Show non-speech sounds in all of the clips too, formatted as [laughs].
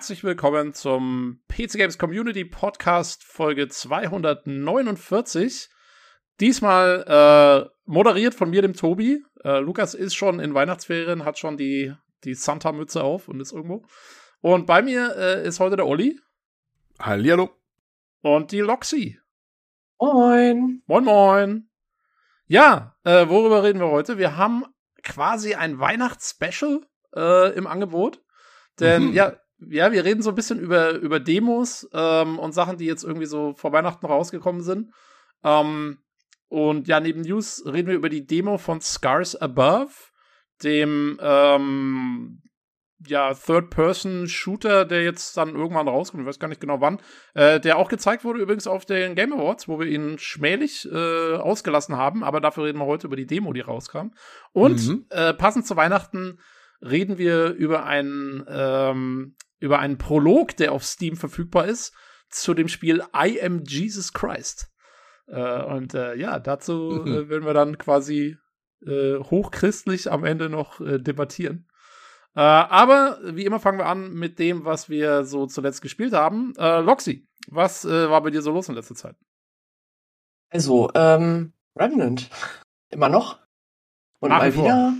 Herzlich willkommen zum PC Games Community Podcast Folge 249. Diesmal äh, moderiert von mir, dem Tobi. Äh, Lukas ist schon in Weihnachtsferien, hat schon die, die Santa-Mütze auf und ist irgendwo. Und bei mir äh, ist heute der Olli. Hallihallo. Und die Loxi. Moin. Moin, moin. Ja, äh, worüber reden wir heute? Wir haben quasi ein Weihnachtsspecial äh, im Angebot. Denn mhm. ja, ja, wir reden so ein bisschen über, über Demos ähm, und Sachen, die jetzt irgendwie so vor Weihnachten rausgekommen sind. Ähm, und ja, neben News reden wir über die Demo von Scars Above, dem ähm, ja, Third-Person-Shooter, der jetzt dann irgendwann rauskommt, ich weiß gar nicht genau wann, äh, der auch gezeigt wurde übrigens auf den Game Awards, wo wir ihn schmählich äh, ausgelassen haben, aber dafür reden wir heute über die Demo, die rauskam. Und mhm. äh, passend zu Weihnachten reden wir über einen, ähm, über einen Prolog, der auf Steam verfügbar ist, zu dem Spiel I Am Jesus Christ. Äh, und äh, ja, dazu mhm. äh, werden wir dann quasi äh, hochchristlich am Ende noch äh, debattieren. Äh, aber wie immer fangen wir an mit dem, was wir so zuletzt gespielt haben. Äh, Loxi, was äh, war bei dir so los in letzter Zeit? Also, ähm, Remnant. Immer noch. Und Nach mal wieder.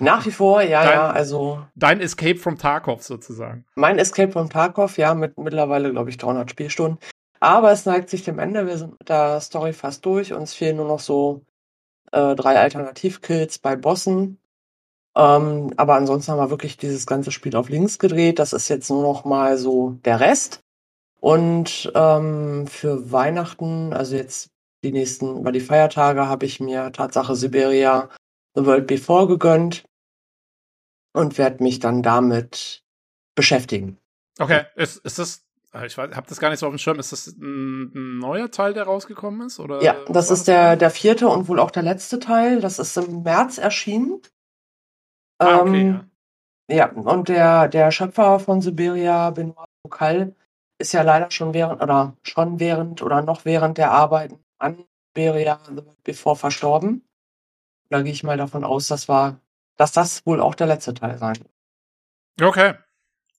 Nach wie vor, ja, dein, ja, also. Dein Escape from Tarkov sozusagen. Mein Escape from Tarkov, ja, mit mittlerweile, glaube ich, 300 Spielstunden. Aber es neigt sich dem Ende. Wir sind mit der Story fast durch. Uns fehlen nur noch so äh, drei Alternativkills bei Bossen. Ähm, aber ansonsten haben wir wirklich dieses ganze Spiel auf links gedreht. Das ist jetzt nur noch mal so der Rest. Und ähm, für Weihnachten, also jetzt die nächsten, über die Feiertage, habe ich mir Tatsache Siberia The World Before gegönnt und werde mich dann damit beschäftigen. Okay, ist, ist das, äh, ich habe das gar nicht so auf dem Schirm, ist das ein, ein, neuer Teil, der rausgekommen ist? Oder ja, das ist der, der vierte und wohl auch der letzte Teil. Das ist im März erschienen. Ah, okay, ähm, ja. ja. und der, der Schöpfer von Siberia, Benoit Bokal, ist ja leider schon während, oder schon während oder noch während der Arbeiten an Siberia Before verstorben. Da gehe ich mal davon aus, dass war, dass das wohl auch der letzte Teil sein wird. Okay.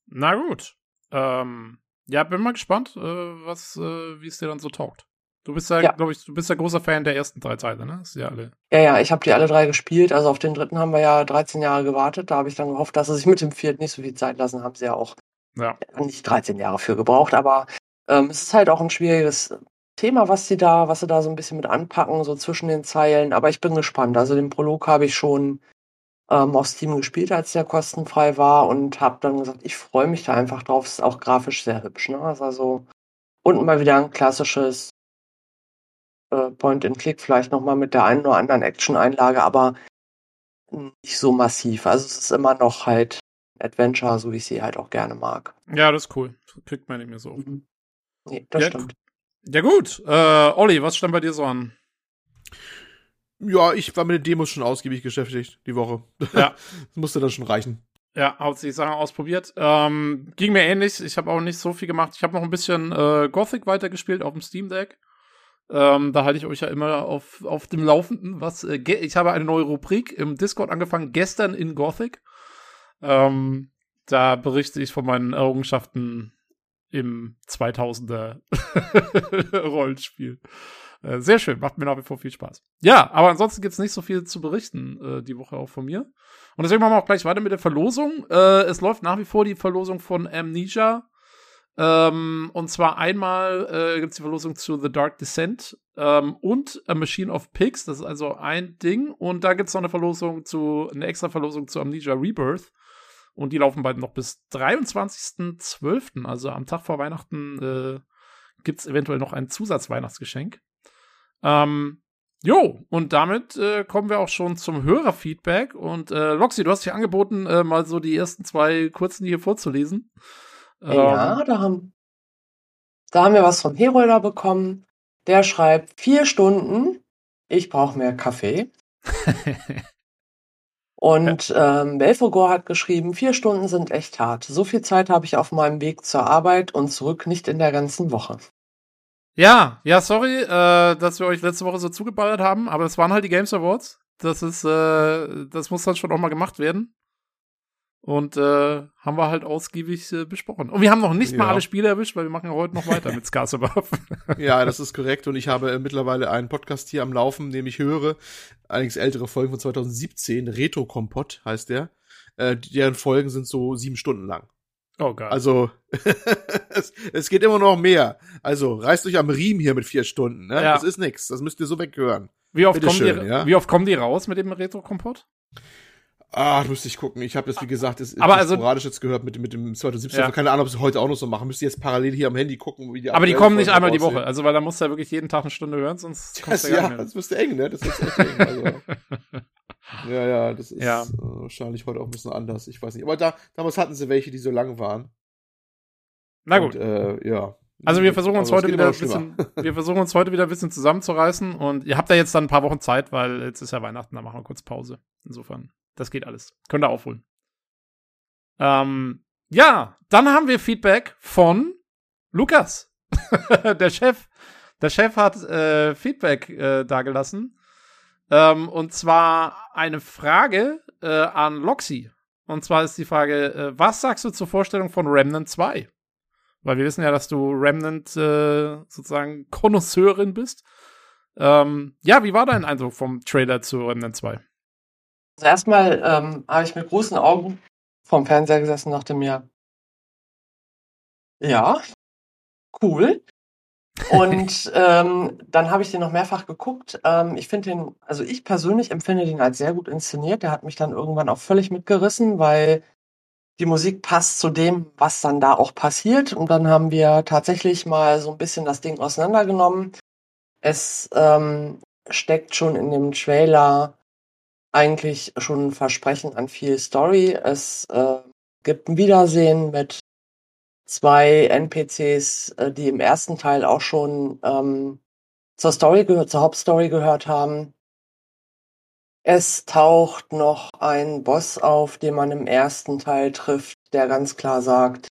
Na gut. Ähm, ja, bin mal gespannt, äh, was, äh, wie es dir dann so taugt. Du bist ja, ja. glaube ich, du bist ja großer Fan der ersten drei Teile, ne? Ist ja alle. Ja, ja, ich habe die alle drei gespielt. Also auf den dritten haben wir ja 13 Jahre gewartet. Da habe ich dann gehofft, dass sie sich mit dem vierten nicht so viel Zeit lassen. Haben sie ja auch ja. nicht 13 Jahre für gebraucht. Aber ähm, es ist halt auch ein schwieriges Thema, was sie da, was sie da so ein bisschen mit anpacken, so zwischen den Zeilen. Aber ich bin gespannt. Also den Prolog habe ich schon ähm, auf Steam gespielt, als der kostenfrei war und habe dann gesagt, ich freue mich da einfach drauf. Es ist auch grafisch sehr hübsch. Ne? Also und mal wieder ein klassisches äh, Point-and-Click, vielleicht nochmal mit der einen oder anderen Action-Einlage, aber nicht so massiv. Also es ist immer noch halt Adventure, so wie ich sie halt auch gerne mag. Ja, das ist cool. Kriegt man nicht mehr so. Mhm. Nee, das ja, stimmt. Ja gut, äh, Olli, was stand bei dir so an? Ja, ich war mit den Demos schon ausgiebig beschäftigt die Woche. Ja. [laughs] das musste dann schon reichen. Ja, hauptsächlich Sachen ausprobiert. Ähm, ging mir ähnlich. Ich habe auch nicht so viel gemacht. Ich habe noch ein bisschen äh, Gothic weitergespielt auf dem Steam Deck. Ähm, da halte ich euch ja immer auf, auf dem Laufenden. Was, äh, ich habe eine neue Rubrik im Discord angefangen, gestern in Gothic. Ähm, da berichte ich von meinen Errungenschaften im 2000er [laughs] Rollenspiel. Äh, sehr schön, macht mir nach wie vor viel Spaß. Ja, aber ansonsten gibt's nicht so viel zu berichten äh, die Woche auch von mir. Und deswegen machen wir auch gleich weiter mit der Verlosung. Äh, es läuft nach wie vor die Verlosung von Amnesia. Ähm, und zwar einmal äh, gibt die Verlosung zu The Dark Descent ähm, und A Machine of Pigs. Das ist also ein Ding. Und da gibt's noch eine Verlosung zu, eine extra Verlosung zu Amnesia Rebirth. Und die laufen beide noch bis 23.12., also am Tag vor Weihnachten, äh, gibt es eventuell noch ein Zusatzweihnachtsgeschenk. Ähm, jo, und damit äh, kommen wir auch schon zum Hörerfeedback. Und äh, Loxi, du hast dich angeboten, äh, mal so die ersten zwei kurzen hier vorzulesen. Ja, ähm, da haben, da haben wir was vom Herolder bekommen. Der schreibt vier Stunden. Ich brauche mehr Kaffee. [laughs] Und ja. ähm, Belfogor hat geschrieben, vier Stunden sind echt hart. So viel Zeit habe ich auf meinem Weg zur Arbeit und zurück nicht in der ganzen Woche. Ja, ja, sorry, äh, dass wir euch letzte Woche so zugeballert haben, aber es waren halt die Games Awards. Das ist, äh, das muss dann schon auch mal gemacht werden. Und äh, haben wir halt ausgiebig äh, besprochen. Und wir haben noch nicht ja. mal alle Spiele erwischt, weil wir machen ja heute noch weiter mit Skarsabov. [laughs] ja, das ist korrekt. Und ich habe äh, mittlerweile einen Podcast hier am Laufen, den ich höre. Allerdings ältere Folgen von 2017. Retro Kompott heißt der. Äh, deren Folgen sind so sieben Stunden lang. Oh geil. Also [laughs] es, es, geht immer noch mehr. Also reißt euch am Riemen hier mit vier Stunden. Ne? Ja. Das ist nix. Das müsst ihr so weghören. Wie oft, kommen schön, die, ja? wie oft kommen die raus mit dem Retro-Kompott? Ah, müsste ich gucken. Ich habe das, wie gesagt, das aber also, sporadisch jetzt gehört mit, mit dem 2017. Ja. Also keine Ahnung, ob sie heute auch noch so machen. Müsste jetzt parallel hier am Handy gucken, wie die Aber die kommen nicht einmal die Woche. Also, weil da musst du ja wirklich jeden Tag eine Stunde hören, sonst kommst das, du ja, ja das müsste eng, ne? Das ist echt eng. Also. [laughs] ja, ja, das ist ja. Äh, wahrscheinlich heute auch ein bisschen anders. Ich weiß nicht. Aber da, damals hatten sie welche, die so lang waren. Na gut. Und, äh, ja. Also wir versuchen uns heute wieder ein bisschen, [laughs] wir versuchen uns heute wieder ein bisschen zusammenzureißen und ihr habt ja jetzt dann ein paar Wochen Zeit, weil jetzt ist ja Weihnachten, da machen wir kurz Pause. Insofern, das geht alles. Könnt ihr aufholen. Ähm, ja, dann haben wir Feedback von Lukas, [laughs] der Chef. Der Chef hat äh, Feedback äh, dagelassen. Ähm, und zwar eine Frage äh, an Loxy. Und zwar ist die Frage, äh, was sagst du zur Vorstellung von Remnant 2? Weil wir wissen ja, dass du Remnant äh, sozusagen Konnoisseurin bist. Ähm, ja, wie war dein Eindruck vom Trailer zu Remnant 2? Also erstmal ähm, habe ich mit großen Augen vorm Fernseher gesessen und dachte mir, ja, cool. Und [laughs] ähm, dann habe ich den noch mehrfach geguckt. Ähm, ich finde den, also ich persönlich empfinde den als sehr gut inszeniert. Der hat mich dann irgendwann auch völlig mitgerissen, weil die Musik passt zu dem, was dann da auch passiert. Und dann haben wir tatsächlich mal so ein bisschen das Ding auseinandergenommen. Es ähm, steckt schon in dem Trailer eigentlich schon ein Versprechen an viel Story. Es äh, gibt ein Wiedersehen mit zwei NPCs, äh, die im ersten Teil auch schon ähm, zur Story gehört, zur Hauptstory gehört haben. Es taucht noch ein Boss auf, den man im ersten Teil trifft, der ganz klar sagt,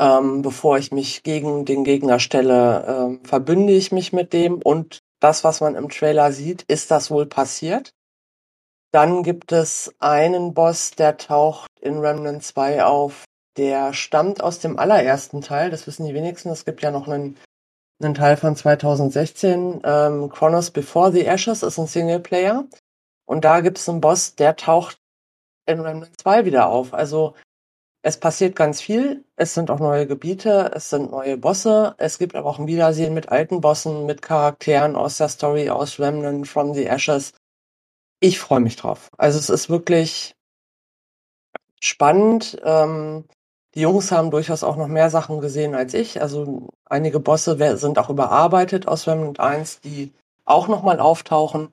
ähm, bevor ich mich gegen den Gegner stelle, ähm, verbünde ich mich mit dem. Und das, was man im Trailer sieht, ist das wohl passiert. Dann gibt es einen Boss, der taucht in Remnant 2 auf, der stammt aus dem allerersten Teil. Das wissen die wenigsten. Es gibt ja noch einen, einen Teil von 2016. Ähm, Chronos Before the Ashes ist ein Singleplayer. Und da gibt es einen Boss, der taucht in Remnant 2 wieder auf. Also es passiert ganz viel. Es sind auch neue Gebiete, es sind neue Bosse. Es gibt aber auch ein Wiedersehen mit alten Bossen, mit Charakteren aus der Story, aus Remnant, From the Ashes. Ich freue mich drauf. Also es ist wirklich spannend. Ähm, die Jungs haben durchaus auch noch mehr Sachen gesehen als ich. Also einige Bosse sind auch überarbeitet aus Remnant 1, die auch nochmal auftauchen.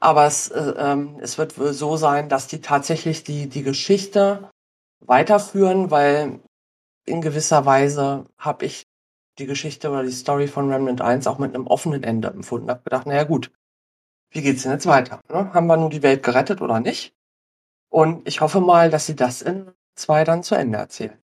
Aber es, äh, ähm, es wird so sein, dass die tatsächlich die, die Geschichte weiterführen, weil in gewisser Weise habe ich die Geschichte oder die Story von Remnant 1 auch mit einem offenen Ende empfunden. Hab gedacht, naja gut, wie geht's denn jetzt weiter? Ne? Haben wir nun die Welt gerettet oder nicht? Und ich hoffe mal, dass sie das in zwei dann zu Ende erzählen.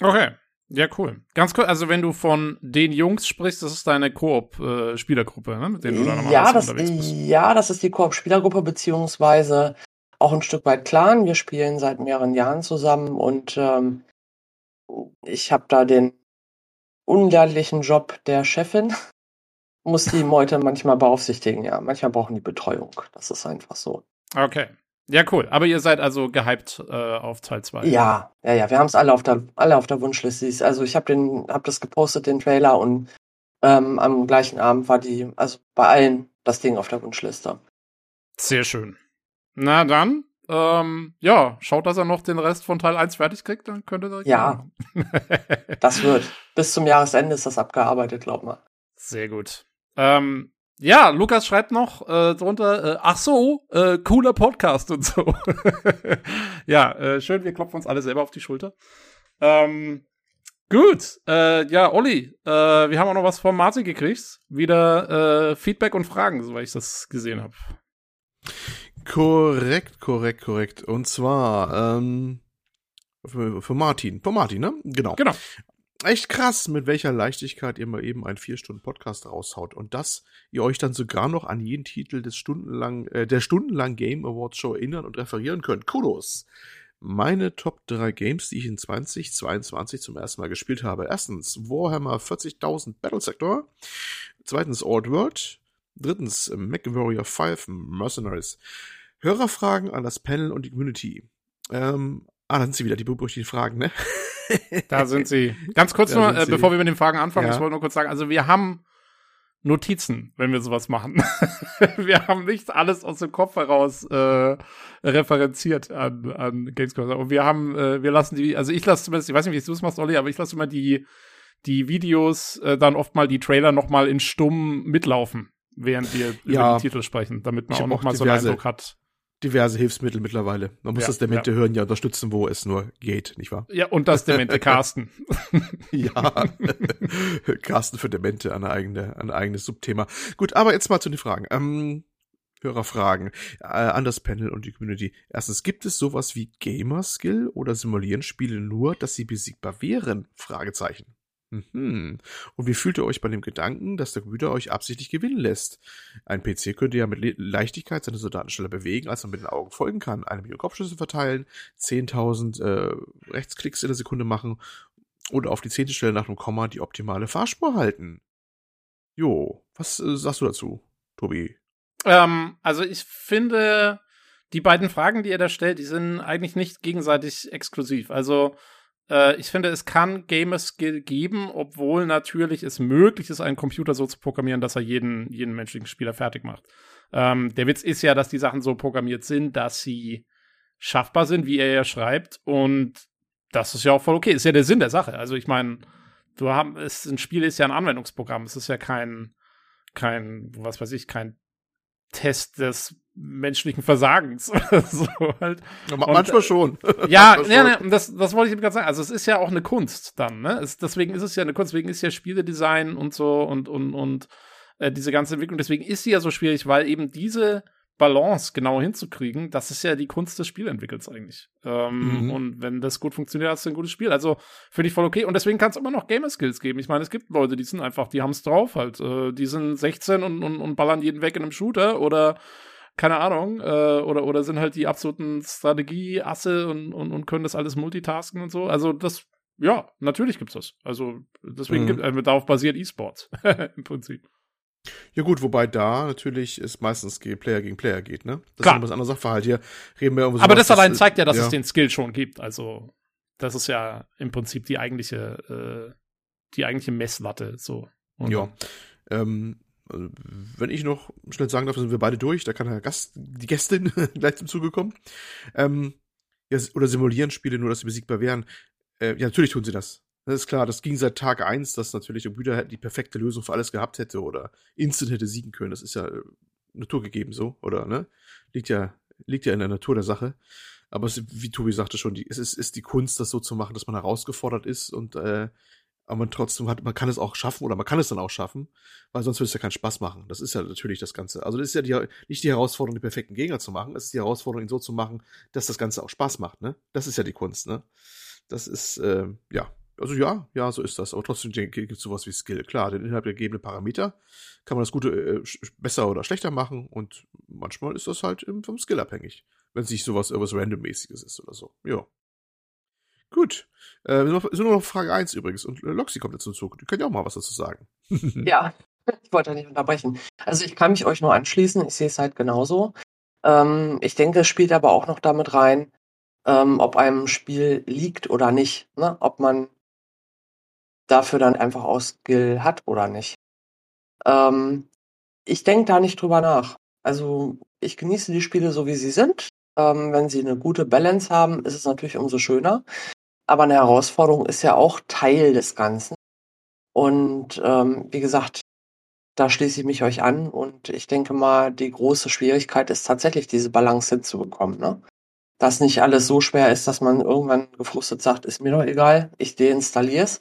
Okay. Ja, cool. Ganz cool. Also, wenn du von den Jungs sprichst, das ist deine Koop-Spielergruppe, ne? mit denen du da nochmal ja, das, unterwegs bist. Ja, das ist die Koop-Spielergruppe, beziehungsweise auch ein Stück weit Clan. Wir spielen seit mehreren Jahren zusammen und ähm, ich habe da den unleidlichen Job der Chefin. Muss die Meute manchmal beaufsichtigen, ja. Manchmal brauchen die Betreuung. Das ist einfach so. Okay. Ja, cool. Aber ihr seid also gehypt äh, auf Teil 2. Ja, ja, ja. Wir haben es alle auf der alle auf der Wunschliste. Also ich habe den, habe das gepostet, den Trailer und ähm, am gleichen Abend war die, also bei allen das Ding auf der Wunschliste. Sehr schön. Na dann, ähm, ja, schaut, dass er noch den Rest von Teil 1 fertig kriegt, dann könnte er. Ja, das wird. [laughs] Bis zum Jahresende ist das abgearbeitet, glaub mal. Sehr gut. Ähm, ja, Lukas schreibt noch äh, drunter, äh, ach so, äh, cooler Podcast und so. [laughs] ja, äh, schön, wir klopfen uns alle selber auf die Schulter. Ähm, gut, äh, ja, Olli, äh, wir haben auch noch was von Martin gekriegt. Wieder Feedback und Fragen, soweit ich das gesehen habe. Korrekt, korrekt, korrekt. Und zwar ähm, für, für Martin. Für Martin, ne? Genau. Genau echt krass, mit welcher Leichtigkeit ihr mal eben einen vier Stunden Podcast raushaut und dass ihr euch dann sogar noch an jeden Titel des stundenlang äh, der stundenlang Game Awards Show erinnern und referieren könnt. Kudos. meine Top 3 Games, die ich in 2022 zum ersten Mal gespielt habe. Erstens Warhammer 40.000 Battle Sector. Zweitens Old World. Drittens MacWarrior 5 Mercenaries. Hörerfragen an das Panel und die Community. Ähm, ah, dann sind sie wieder die berüchtigten Fragen, ne? [laughs] da sind sie. Ganz kurz da nur, äh, bevor wir mit den Fragen anfangen, ja. ich wollte nur kurz sagen, also wir haben Notizen, wenn wir sowas machen. [laughs] wir haben nicht alles aus dem Kopf heraus äh, referenziert an, an Gamescom. Und wir haben, äh, wir lassen die, also ich lasse zumindest, ich weiß nicht, wie du es machst, Olli, aber ich lasse immer die, die Videos, äh, dann oft mal die Trailer noch mal in stumm mitlaufen, während wir ja, über die Titel sprechen, damit man auch noch mal so einen Eindruck hat diverse Hilfsmittel mittlerweile. Man muss ja, das Demente ja. hören ja unterstützen, wo es nur geht, nicht wahr? Ja, und das Demente [laughs] Carsten. ja. [laughs] Carsten für Demente, ein, eigene, ein eigenes Subthema. Gut, aber jetzt mal zu den Fragen. Ähm, Hörerfragen äh, an das Panel und die Community. Erstens, gibt es sowas wie Gamer-Skill oder simulieren Spiele nur, dass sie besiegbar wären? Fragezeichen. Mhm. Und wie fühlt ihr euch bei dem Gedanken, dass der Computer euch absichtlich gewinnen lässt? Ein PC könnte ja mit Le Leichtigkeit seine Soldaten schneller bewegen, als man mit den Augen folgen kann. Eine Million Kopfschüsse verteilen, 10.000 äh, Rechtsklicks in der Sekunde machen oder auf die zehnte Stelle nach einem Komma die optimale Fahrspur halten. Jo, was äh, sagst du dazu, Tobi? Ähm, also ich finde, die beiden Fragen, die ihr da stellt, die sind eigentlich nicht gegenseitig exklusiv. Also äh, ich finde, es kann Gamer Skill geben, obwohl natürlich es möglich ist, einen Computer so zu programmieren, dass er jeden, jeden menschlichen Spieler fertig macht. Ähm, der Witz ist ja, dass die Sachen so programmiert sind, dass sie schaffbar sind, wie er ja schreibt. Und das ist ja auch voll okay. Ist ja der Sinn der Sache. Also ich meine, du hast, ein Spiel ist ja ein Anwendungsprogramm. Es ist ja kein, kein, was weiß ich, kein Test des menschlichen Versagens. [laughs] so halt. Ja, manchmal und, schon. [laughs] ja, manchmal ja, schon. das, das wollte ich gerade sagen. Also es ist ja auch eine Kunst dann, ne? Es, deswegen ist es ja eine Kunst, deswegen ist ja Spieledesign und so und, und, und äh, diese ganze Entwicklung, deswegen ist sie ja so schwierig, weil eben diese Balance genau hinzukriegen, das ist ja die Kunst des Spielentwickels eigentlich. Ähm, mhm. Und wenn das gut funktioniert, hast du ein gutes Spiel. Also finde ich voll okay. Und deswegen kann es immer noch Gamer-Skills geben. Ich meine, es gibt Leute, die sind einfach, die haben es drauf halt. Äh, die sind 16 und, und, und ballern jeden weg in einem Shooter oder keine Ahnung, äh, oder, oder sind halt die absoluten Strategie-Asse und, und, und können das alles multitasken und so. Also das, ja, natürlich gibt's das. Also deswegen mhm. gibt, äh, darauf basiert E-Sports [laughs] im Prinzip. Ja gut, wobei da natürlich es meistens Player gegen Player geht, ne? Das Klar. ist ein anderer Sachverhalt. Hier reden wir Aber das allein zeigt ja, dass ja. es den Skill schon gibt. Also das ist ja im Prinzip die eigentliche, äh, die eigentliche Messlatte. So. Und ja. Ähm, also, wenn ich noch schnell sagen darf, sind wir beide durch. Da kann der Gast, die Gästin [laughs] gleich zum Zuge kommen. Ähm, ja, oder simulieren Spiele nur, dass sie besiegbar wären. Äh, ja, natürlich tun sie das. Das ist klar, das ging seit Tag eins, dass natürlich der Brüder die perfekte Lösung für alles gehabt hätte oder instant hätte siegen können. Das ist ja äh, naturgegeben so, oder, ne? Liegt ja, liegt ja in der Natur der Sache. Aber es, wie Tobi sagte schon, die, es ist, ist die Kunst, das so zu machen, dass man herausgefordert ist und äh, aber man trotzdem hat, man kann es auch schaffen oder man kann es dann auch schaffen, weil sonst würde es ja keinen Spaß machen. Das ist ja natürlich das Ganze. Also das ist ja die, nicht die Herausforderung, die perfekten Gegner zu machen, es ist die Herausforderung, ihn so zu machen, dass das Ganze auch Spaß macht, ne? Das ist ja die Kunst, ne? Das ist, äh, ja, also ja, ja, so ist das. Aber trotzdem gibt es sowas wie Skill. Klar, den innerhalb der gegebenen Parameter kann man das Gute äh, besser oder schlechter machen und manchmal ist das halt vom Skill abhängig. Wenn es nicht sowas irgendwas Randommäßiges ist oder so. Ja. Gut. Äh, sind nur noch Frage 1 übrigens und äh, Loxi kommt jetzt hinzu. Die können ja auch mal was dazu sagen. [laughs] ja, ich wollte nicht unterbrechen. Also ich kann mich euch nur anschließen. Ich sehe es halt genauso. Ähm, ich denke, es spielt aber auch noch damit rein, ähm, ob einem Spiel liegt oder nicht. Ne? Ob man dafür dann einfach auch Skill hat oder nicht. Ähm, ich denke da nicht drüber nach. Also ich genieße die Spiele so, wie sie sind. Ähm, wenn sie eine gute Balance haben, ist es natürlich umso schöner. Aber eine Herausforderung ist ja auch Teil des Ganzen. Und ähm, wie gesagt, da schließe ich mich euch an und ich denke mal, die große Schwierigkeit ist tatsächlich, diese Balance hinzubekommen. Ne? Dass nicht alles so schwer ist, dass man irgendwann gefrustet sagt, ist mir doch egal, ich deinstalliere es,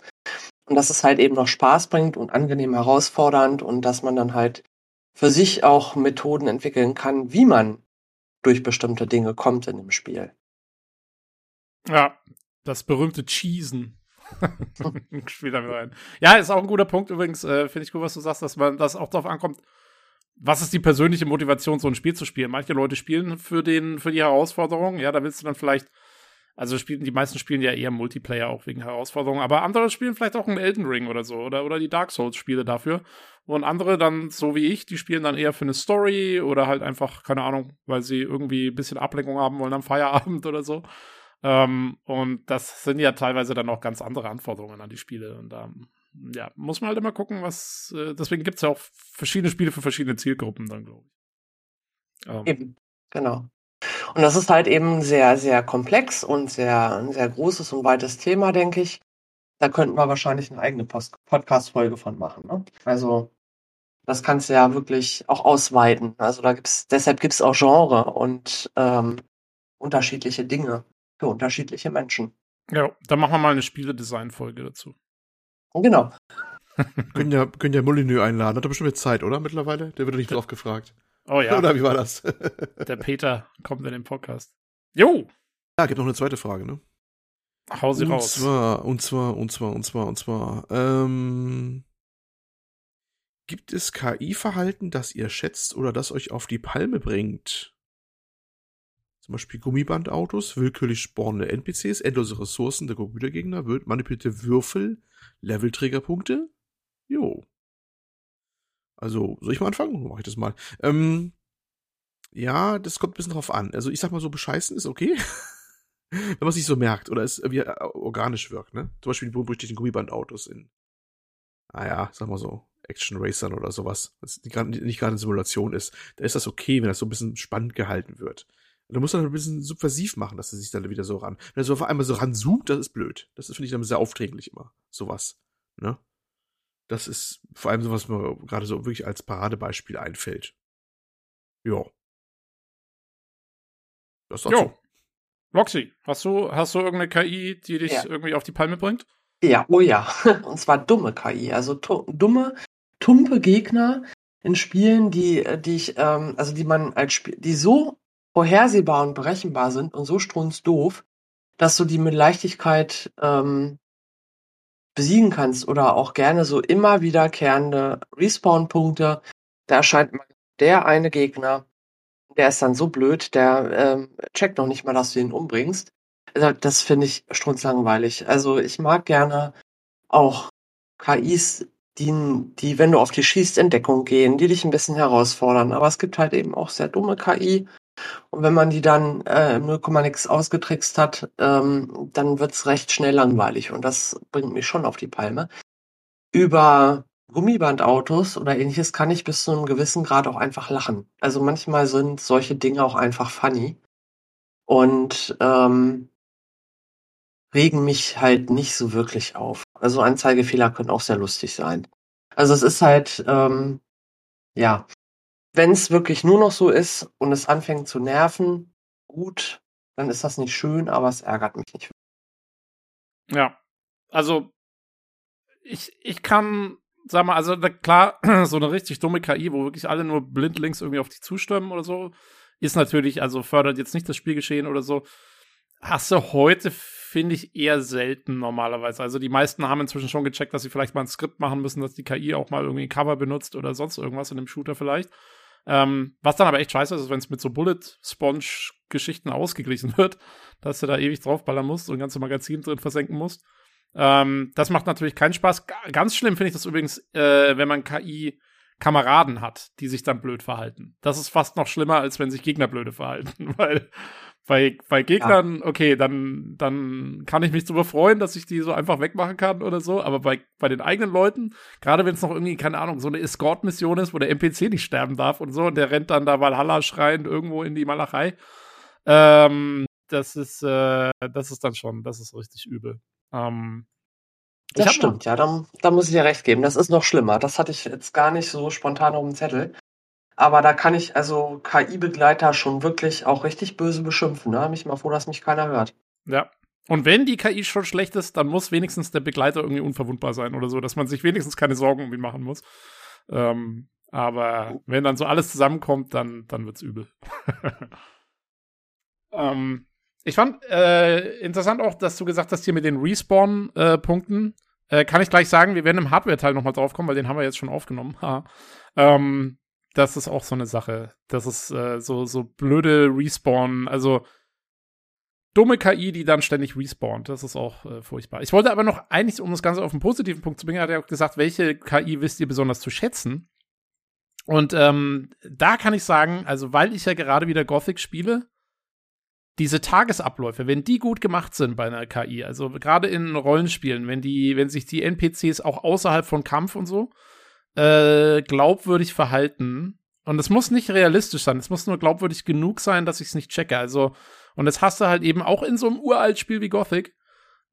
und dass es halt eben noch Spaß bringt und angenehm herausfordernd und dass man dann halt für sich auch Methoden entwickeln kann, wie man durch bestimmte Dinge kommt in dem Spiel. Ja, das berühmte Cheesen. [laughs] [laughs] Spielt damit rein. Ja, ist auch ein guter Punkt übrigens. Äh, Finde ich gut, was du sagst, dass man das auch darauf ankommt, was ist die persönliche Motivation, so ein Spiel zu spielen. Manche Leute spielen für, den, für die Herausforderung. Ja, da willst du dann vielleicht Also spielen, die meisten spielen ja eher Multiplayer auch wegen Herausforderungen, aber andere spielen vielleicht auch einen Elden Ring oder so oder, oder die Dark Souls-Spiele dafür. Und andere dann, so wie ich, die spielen dann eher für eine Story oder halt einfach, keine Ahnung, weil sie irgendwie ein bisschen Ablenkung haben wollen am Feierabend [laughs] oder so. Ähm, und das sind ja teilweise dann auch ganz andere Anforderungen an die Spiele. Und da, ja, muss man halt immer gucken, was, äh, deswegen gibt es ja auch verschiedene Spiele für verschiedene Zielgruppen dann, glaube ich. Ähm. Eben, genau. Und das ist halt eben sehr, sehr komplex und sehr, ein sehr großes und weites Thema, denke ich. Da könnten wir wahrscheinlich eine eigene Podcast-Folge von machen. Ne? Also, das kannst du ja wirklich auch ausweiten. Also da gibt's, deshalb gibt es auch Genre und ähm, unterschiedliche Dinge für unterschiedliche Menschen. Ja, dann machen wir mal eine Spieledesign-Folge dazu. Genau. können ja, können ja Molyneux einladen. Hat er bestimmt jetzt Zeit, oder? Mittlerweile? Der wird doch nicht drauf gefragt. Oh ja. [laughs] Oder wie war das? [laughs] Der Peter kommt in den Podcast. Jo! Ja, gibt noch eine zweite Frage, ne? Hau sie und raus. Zwar, und zwar, und zwar, und zwar, und zwar, ähm, gibt es KI-Verhalten, das ihr schätzt oder das euch auf die Palme bringt? Zum Beispiel Gummibandautos, willkürlich spawnende NPCs, endlose Ressourcen der Computergegner, manipulierte Würfel, Levelträgerpunkte? Jo. Also, soll ich mal anfangen? Mach ich das mal. Ähm, ja, das kommt ein bisschen drauf an. Also, ich sag mal so, bescheißen ist okay. [laughs] Wenn man sich so merkt oder es irgendwie äh, organisch wirkt, ne? Zum Beispiel die berüchtigten Gummibandautos in, naja, sag mal so, Action Racern oder sowas, was nicht gerade eine Simulation ist. Da ist das okay, wenn das so ein bisschen spannend gehalten wird. Da muss man ein bisschen subversiv machen, dass er sich dann wieder so ran. Wenn er so auf einmal so ranzoomt, das ist blöd. Das finde ich dann sehr aufträglich immer. Sowas. Ne? Das ist vor allem so, was mir gerade so wirklich als Paradebeispiel einfällt. Ja. Das dazu. Jo. Roxy, hast du, hast du irgendeine KI, die dich ja. irgendwie auf die Palme bringt? Ja, oh ja. [laughs] Und zwar dumme KI. Also dumme, tumpe Gegner in Spielen, die, die ich, ähm, also die man als Spiel, die so vorhersehbar und berechenbar sind und so strunzdoof, dass du die mit Leichtigkeit ähm, besiegen kannst oder auch gerne so immer wiederkehrende Respawn-Punkte. Da erscheint der eine Gegner, der ist dann so blöd, der ähm, checkt noch nicht mal, dass du ihn umbringst. Also, das finde ich strunzlangweilig. Also ich mag gerne auch KIs, die, die, wenn du auf die schießt, in Deckung gehen, die dich ein bisschen herausfordern. Aber es gibt halt eben auch sehr dumme KI, und wenn man die dann äh, 0, nix ausgetrickst hat, ähm, dann wird's recht schnell langweilig. Und das bringt mich schon auf die Palme. Über Gummibandautos oder ähnliches kann ich bis zu einem gewissen Grad auch einfach lachen. Also manchmal sind solche Dinge auch einfach funny. Und ähm, regen mich halt nicht so wirklich auf. Also Anzeigefehler können auch sehr lustig sein. Also es ist halt, ähm, ja, wenn es wirklich nur noch so ist und es anfängt zu nerven, gut, dann ist das nicht schön, aber es ärgert mich nicht. Ja, also ich, ich kann, sag mal, also klar, [clears throat] so eine richtig dumme KI, wo wirklich alle nur blindlings irgendwie auf dich zustimmen oder so, ist natürlich, also fördert jetzt nicht das Spielgeschehen oder so. Hast du heute, finde ich, eher selten normalerweise. Also die meisten haben inzwischen schon gecheckt, dass sie vielleicht mal ein Skript machen müssen, dass die KI auch mal irgendwie ein Cover benutzt oder sonst irgendwas in dem Shooter vielleicht. Ähm, was dann aber echt scheiße ist, wenn es mit so Bullet-Sponge-Geschichten ausgeglichen wird, dass du da ewig draufballern musst und ganze Magazin drin versenken musst. Ähm, das macht natürlich keinen Spaß. G ganz schlimm finde ich das übrigens, äh, wenn man KI Kameraden hat, die sich dann blöd verhalten. Das ist fast noch schlimmer, als wenn sich Gegner blöde verhalten, [laughs] weil bei, bei Gegnern, ja. okay, dann, dann kann ich mich darüber freuen, dass ich die so einfach wegmachen kann oder so. Aber bei, bei den eigenen Leuten, gerade wenn es noch irgendwie, keine Ahnung, so eine Escort-Mission ist, wo der NPC nicht sterben darf und so, und der rennt dann da Valhalla schreiend irgendwo in die Malachei. Ähm, das ist, äh, das ist dann schon, das ist richtig übel. Ähm, das stimmt, ja, da, da muss ich dir recht geben. Das ist noch schlimmer. Das hatte ich jetzt gar nicht so spontan auf dem Zettel. Aber da kann ich also KI-Begleiter schon wirklich auch richtig böse beschimpfen. Ne? Da bin ich mal froh, dass mich keiner hört. Ja. Und wenn die KI schon schlecht ist, dann muss wenigstens der Begleiter irgendwie unverwundbar sein oder so, dass man sich wenigstens keine Sorgen um ihn machen muss. Ähm, aber wenn dann so alles zusammenkommt, dann, dann wird's übel. [laughs] ähm, ich fand äh, interessant auch, dass du gesagt hast, hier mit den Respawn-Punkten. Äh, kann ich gleich sagen, wir werden im Hardware-Teil nochmal drauf kommen, weil den haben wir jetzt schon aufgenommen. ähm, das ist auch so eine Sache. Das ist äh, so, so blöde Respawn. Also, dumme KI, die dann ständig respawnt. Das ist auch äh, furchtbar. Ich wollte aber noch eigentlich, um das Ganze auf einen positiven Punkt zu bringen, hat er auch gesagt, welche KI wisst ihr besonders zu schätzen? Und ähm, da kann ich sagen, also weil ich ja gerade wieder Gothic spiele, diese Tagesabläufe, wenn die gut gemacht sind bei einer KI, also gerade in Rollenspielen, wenn die, wenn sich die NPCs auch außerhalb von Kampf und so äh, glaubwürdig verhalten, und es muss nicht realistisch sein, es muss nur glaubwürdig genug sein, dass ich es nicht checke. Also, und das hast du halt eben auch in so einem uralt Spiel wie Gothic,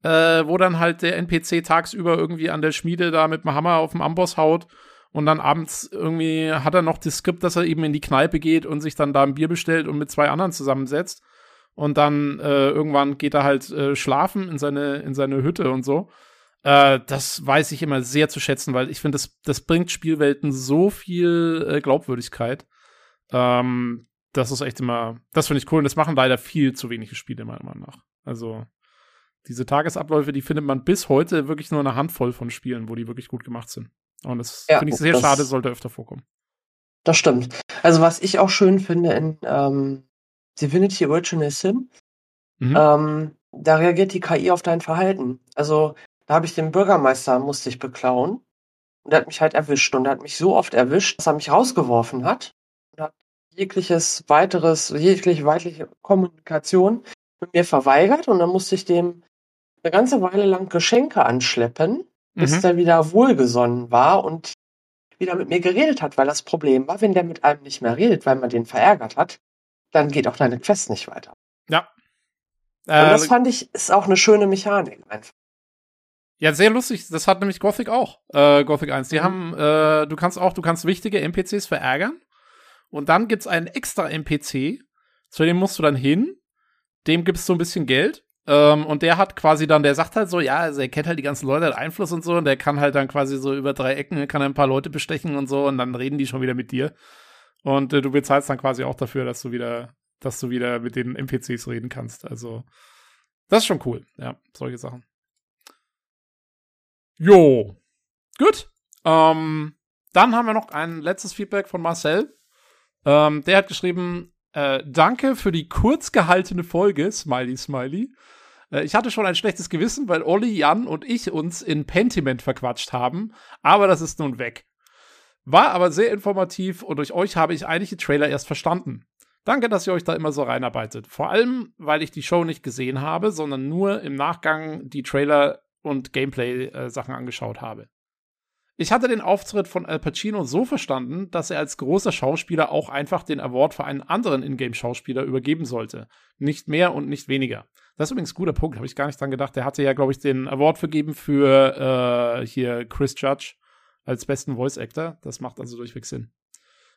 äh, wo dann halt der NPC tagsüber irgendwie an der Schmiede da mit dem Hammer auf dem Amboss haut und dann abends irgendwie hat er noch das Skript, dass er eben in die Kneipe geht und sich dann da ein Bier bestellt und mit zwei anderen zusammensetzt. Und dann äh, irgendwann geht er halt äh, schlafen in seine, in seine Hütte und so. Äh, das weiß ich immer sehr zu schätzen, weil ich finde, das, das bringt Spielwelten so viel äh, Glaubwürdigkeit. Ähm, das ist echt immer, das finde ich cool. Und das machen leider viel zu wenige Spiele, meiner Meinung nach. Also, diese Tagesabläufe, die findet man bis heute wirklich nur eine Handvoll von Spielen, wo die wirklich gut gemacht sind. Und das ja, finde ich sehr schade, sollte öfter vorkommen. Das stimmt. Also, was ich auch schön finde in ähm, Divinity Original Sim, mhm. ähm, da reagiert die KI auf dein Verhalten. Also, da habe ich den Bürgermeister, musste ich beklauen. Und er hat mich halt erwischt. Und er hat mich so oft erwischt, dass er mich rausgeworfen hat. Und hat jegliches weiteres, jegliche weitere Kommunikation mit mir verweigert. Und dann musste ich dem eine ganze Weile lang Geschenke anschleppen, bis mhm. der wieder wohlgesonnen war und wieder mit mir geredet hat, weil das Problem war, wenn der mit einem nicht mehr redet, weil man den verärgert hat, dann geht auch deine Quest nicht weiter. Ja. Äh, und das fand ich, ist auch eine schöne Mechanik einfach. Ja, sehr lustig. Das hat nämlich Gothic auch. Äh, Gothic 1. Die mhm. haben, äh, du kannst auch, du kannst wichtige NPCs verärgern. Und dann gibt's einen extra NPC, zu dem musst du dann hin. Dem gibst du ein bisschen Geld. Ähm, und der hat quasi dann, der sagt halt so, ja, also er kennt halt die ganzen Leute, hat Einfluss und so. Und der kann halt dann quasi so über drei Ecken, kann ein paar Leute bestechen und so. Und dann reden die schon wieder mit dir. Und äh, du bezahlst dann quasi auch dafür, dass du wieder, dass du wieder mit den NPCs reden kannst. Also, das ist schon cool. Ja, solche Sachen. Jo. Gut. Ähm, dann haben wir noch ein letztes Feedback von Marcel. Ähm, der hat geschrieben, äh, danke für die kurz gehaltene Folge, Smiley Smiley. Äh, ich hatte schon ein schlechtes Gewissen, weil Olli, Jan und ich uns in Pentiment verquatscht haben, aber das ist nun weg. War aber sehr informativ und durch euch habe ich einige Trailer erst verstanden. Danke, dass ihr euch da immer so reinarbeitet. Vor allem, weil ich die Show nicht gesehen habe, sondern nur im Nachgang die Trailer und Gameplay-Sachen angeschaut habe. Ich hatte den Auftritt von Al Pacino so verstanden, dass er als großer Schauspieler auch einfach den Award für einen anderen Ingame-Schauspieler übergeben sollte. Nicht mehr und nicht weniger. Das ist übrigens ein guter Punkt, habe ich gar nicht dran gedacht. Der hatte ja, glaube ich, den Award vergeben für äh, hier Chris Judge als besten Voice Actor. Das macht also durchweg Sinn.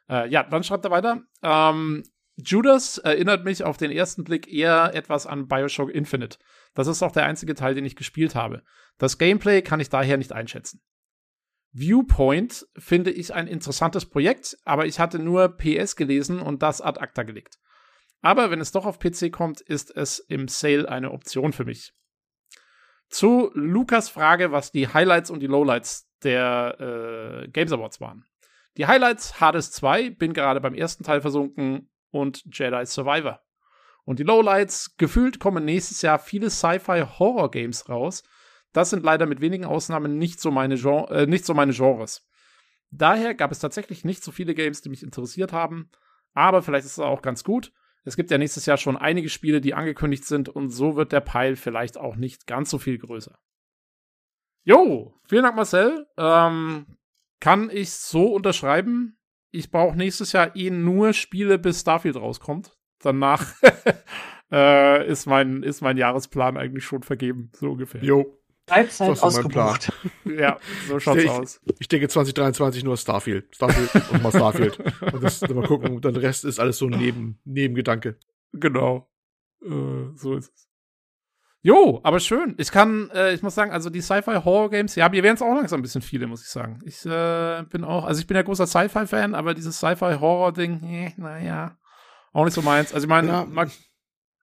Äh, ja, dann schreibt er weiter. Ähm, Judas erinnert mich auf den ersten Blick eher etwas an Bioshock Infinite. Das ist auch der einzige Teil, den ich gespielt habe. Das Gameplay kann ich daher nicht einschätzen. Viewpoint finde ich ein interessantes Projekt, aber ich hatte nur PS gelesen und das ad acta gelegt. Aber wenn es doch auf PC kommt, ist es im Sale eine Option für mich. Zu Lukas Frage, was die Highlights und die Lowlights der äh, Games Awards waren. Die Highlights Hades 2, bin gerade beim ersten Teil versunken und Jedi Survivor. Und die Lowlights, gefühlt kommen nächstes Jahr viele Sci-Fi-Horror-Games raus. Das sind leider mit wenigen Ausnahmen nicht so, meine Gen äh, nicht so meine Genres. Daher gab es tatsächlich nicht so viele Games, die mich interessiert haben. Aber vielleicht ist es auch ganz gut. Es gibt ja nächstes Jahr schon einige Spiele, die angekündigt sind und so wird der Pile vielleicht auch nicht ganz so viel größer. Jo, vielen Dank Marcel. Ähm, kann ich so unterschreiben. Ich brauche nächstes Jahr eh nur Spiele, bis Starfield rauskommt danach [laughs] äh, ist, mein, ist mein Jahresplan eigentlich schon vergeben, so ungefähr. Jo. Halbzeit ausgebucht. [laughs] ja, so schaut's ich, aus. Ich denke 2023 nur Starfield. Starfield [laughs] und mal Starfield. und das mal gucken. Dann Rest ist alles so ein Neben, Nebengedanke. Genau. Äh, so ist es. Jo, aber schön. Ich kann, äh, ich muss sagen, also die Sci-Fi-Horror-Games, ja, mir wären es auch langsam ein bisschen viele, muss ich sagen. Ich äh, bin auch, also ich bin ja großer Sci-Fi-Fan, aber dieses Sci-Fi-Horror-Ding, eh, naja, auch nicht so meins. Also ich meine, ja.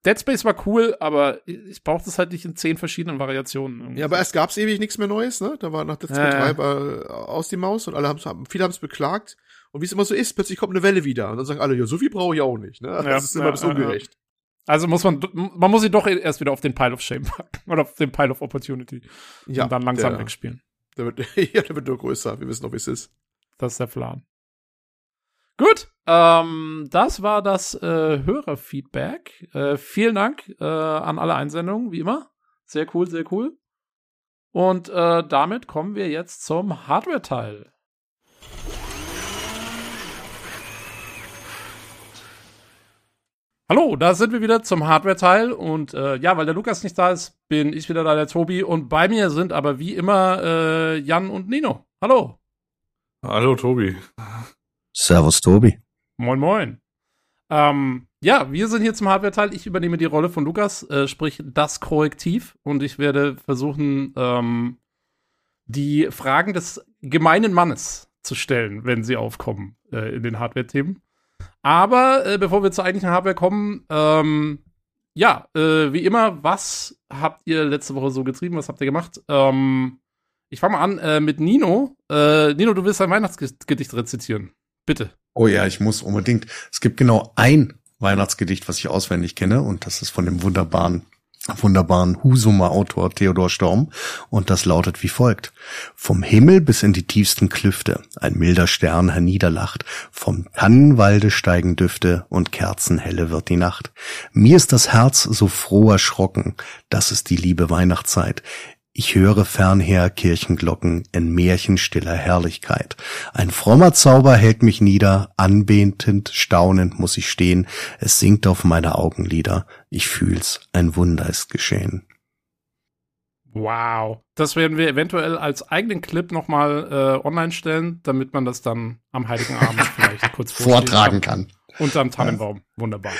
Dead Space war cool, aber ich brauchte es halt nicht in zehn verschiedenen Variationen. Irgendwie. Ja, aber erst gab's ewig nichts mehr Neues, ne? Da war nach Dead Space ja, 3 war aus die Maus und alle haben viele haben es beklagt. Und wie es immer so ist, plötzlich kommt eine Welle wieder. Und dann sagen alle, ja, so viel brauche ich auch nicht. Ne? Das ja, ist immer ja, bisschen ungerecht. Also muss man, man muss sie doch erst wieder auf den Pile of Shame packen oder auf den Pile of Opportunity. Ja. Und dann langsam der, wegspielen. Der wird, [laughs] ja, der wird nur größer. Wir wissen doch, wie es ist. Das ist der Plan. Gut, ähm, das war das äh, Hörerfeedback. Äh, vielen Dank äh, an alle Einsendungen, wie immer. Sehr cool, sehr cool. Und äh, damit kommen wir jetzt zum Hardware-Teil. Hallo, da sind wir wieder zum Hardware-Teil und äh, ja, weil der Lukas nicht da ist, bin ich wieder da, der Tobi und bei mir sind aber wie immer äh, Jan und Nino. Hallo. Hallo Tobi. Servus, Tobi. Moin, moin. Ähm, ja, wir sind hier zum Hardware-Teil. Ich übernehme die Rolle von Lukas, äh, sprich das Korrektiv. Und ich werde versuchen, ähm, die Fragen des gemeinen Mannes zu stellen, wenn sie aufkommen äh, in den Hardware-Themen. Aber äh, bevor wir zur eigentlichen Hardware kommen, ähm, ja, äh, wie immer, was habt ihr letzte Woche so getrieben? Was habt ihr gemacht? Ähm, ich fange mal an äh, mit Nino. Äh, Nino, du willst ein Weihnachtsgedicht rezitieren. Bitte. Oh ja, ich muss unbedingt. Es gibt genau ein Weihnachtsgedicht, was ich auswendig kenne, und das ist von dem wunderbaren wunderbaren Husumer Autor Theodor Storm und das lautet wie folgt. Vom Himmel bis in die tiefsten Klüfte ein milder Stern herniederlacht, vom Tannenwalde steigen Düfte und kerzenhelle wird die Nacht. Mir ist das Herz so froh erschrocken, das ist die liebe Weihnachtszeit. Ich höre fernher Kirchenglocken in märchenstiller Herrlichkeit. Ein frommer Zauber hält mich nieder, anbetend, staunend muss ich stehen. Es sinkt auf meine Augenlider. Ich fühl's, ein Wunder ist geschehen. Wow. Das werden wir eventuell als eigenen Clip nochmal äh, online stellen, damit man das dann am Heiligen Abend [laughs] vielleicht kurz vortragen kann. Unterm Tannenbaum. Wunderbar.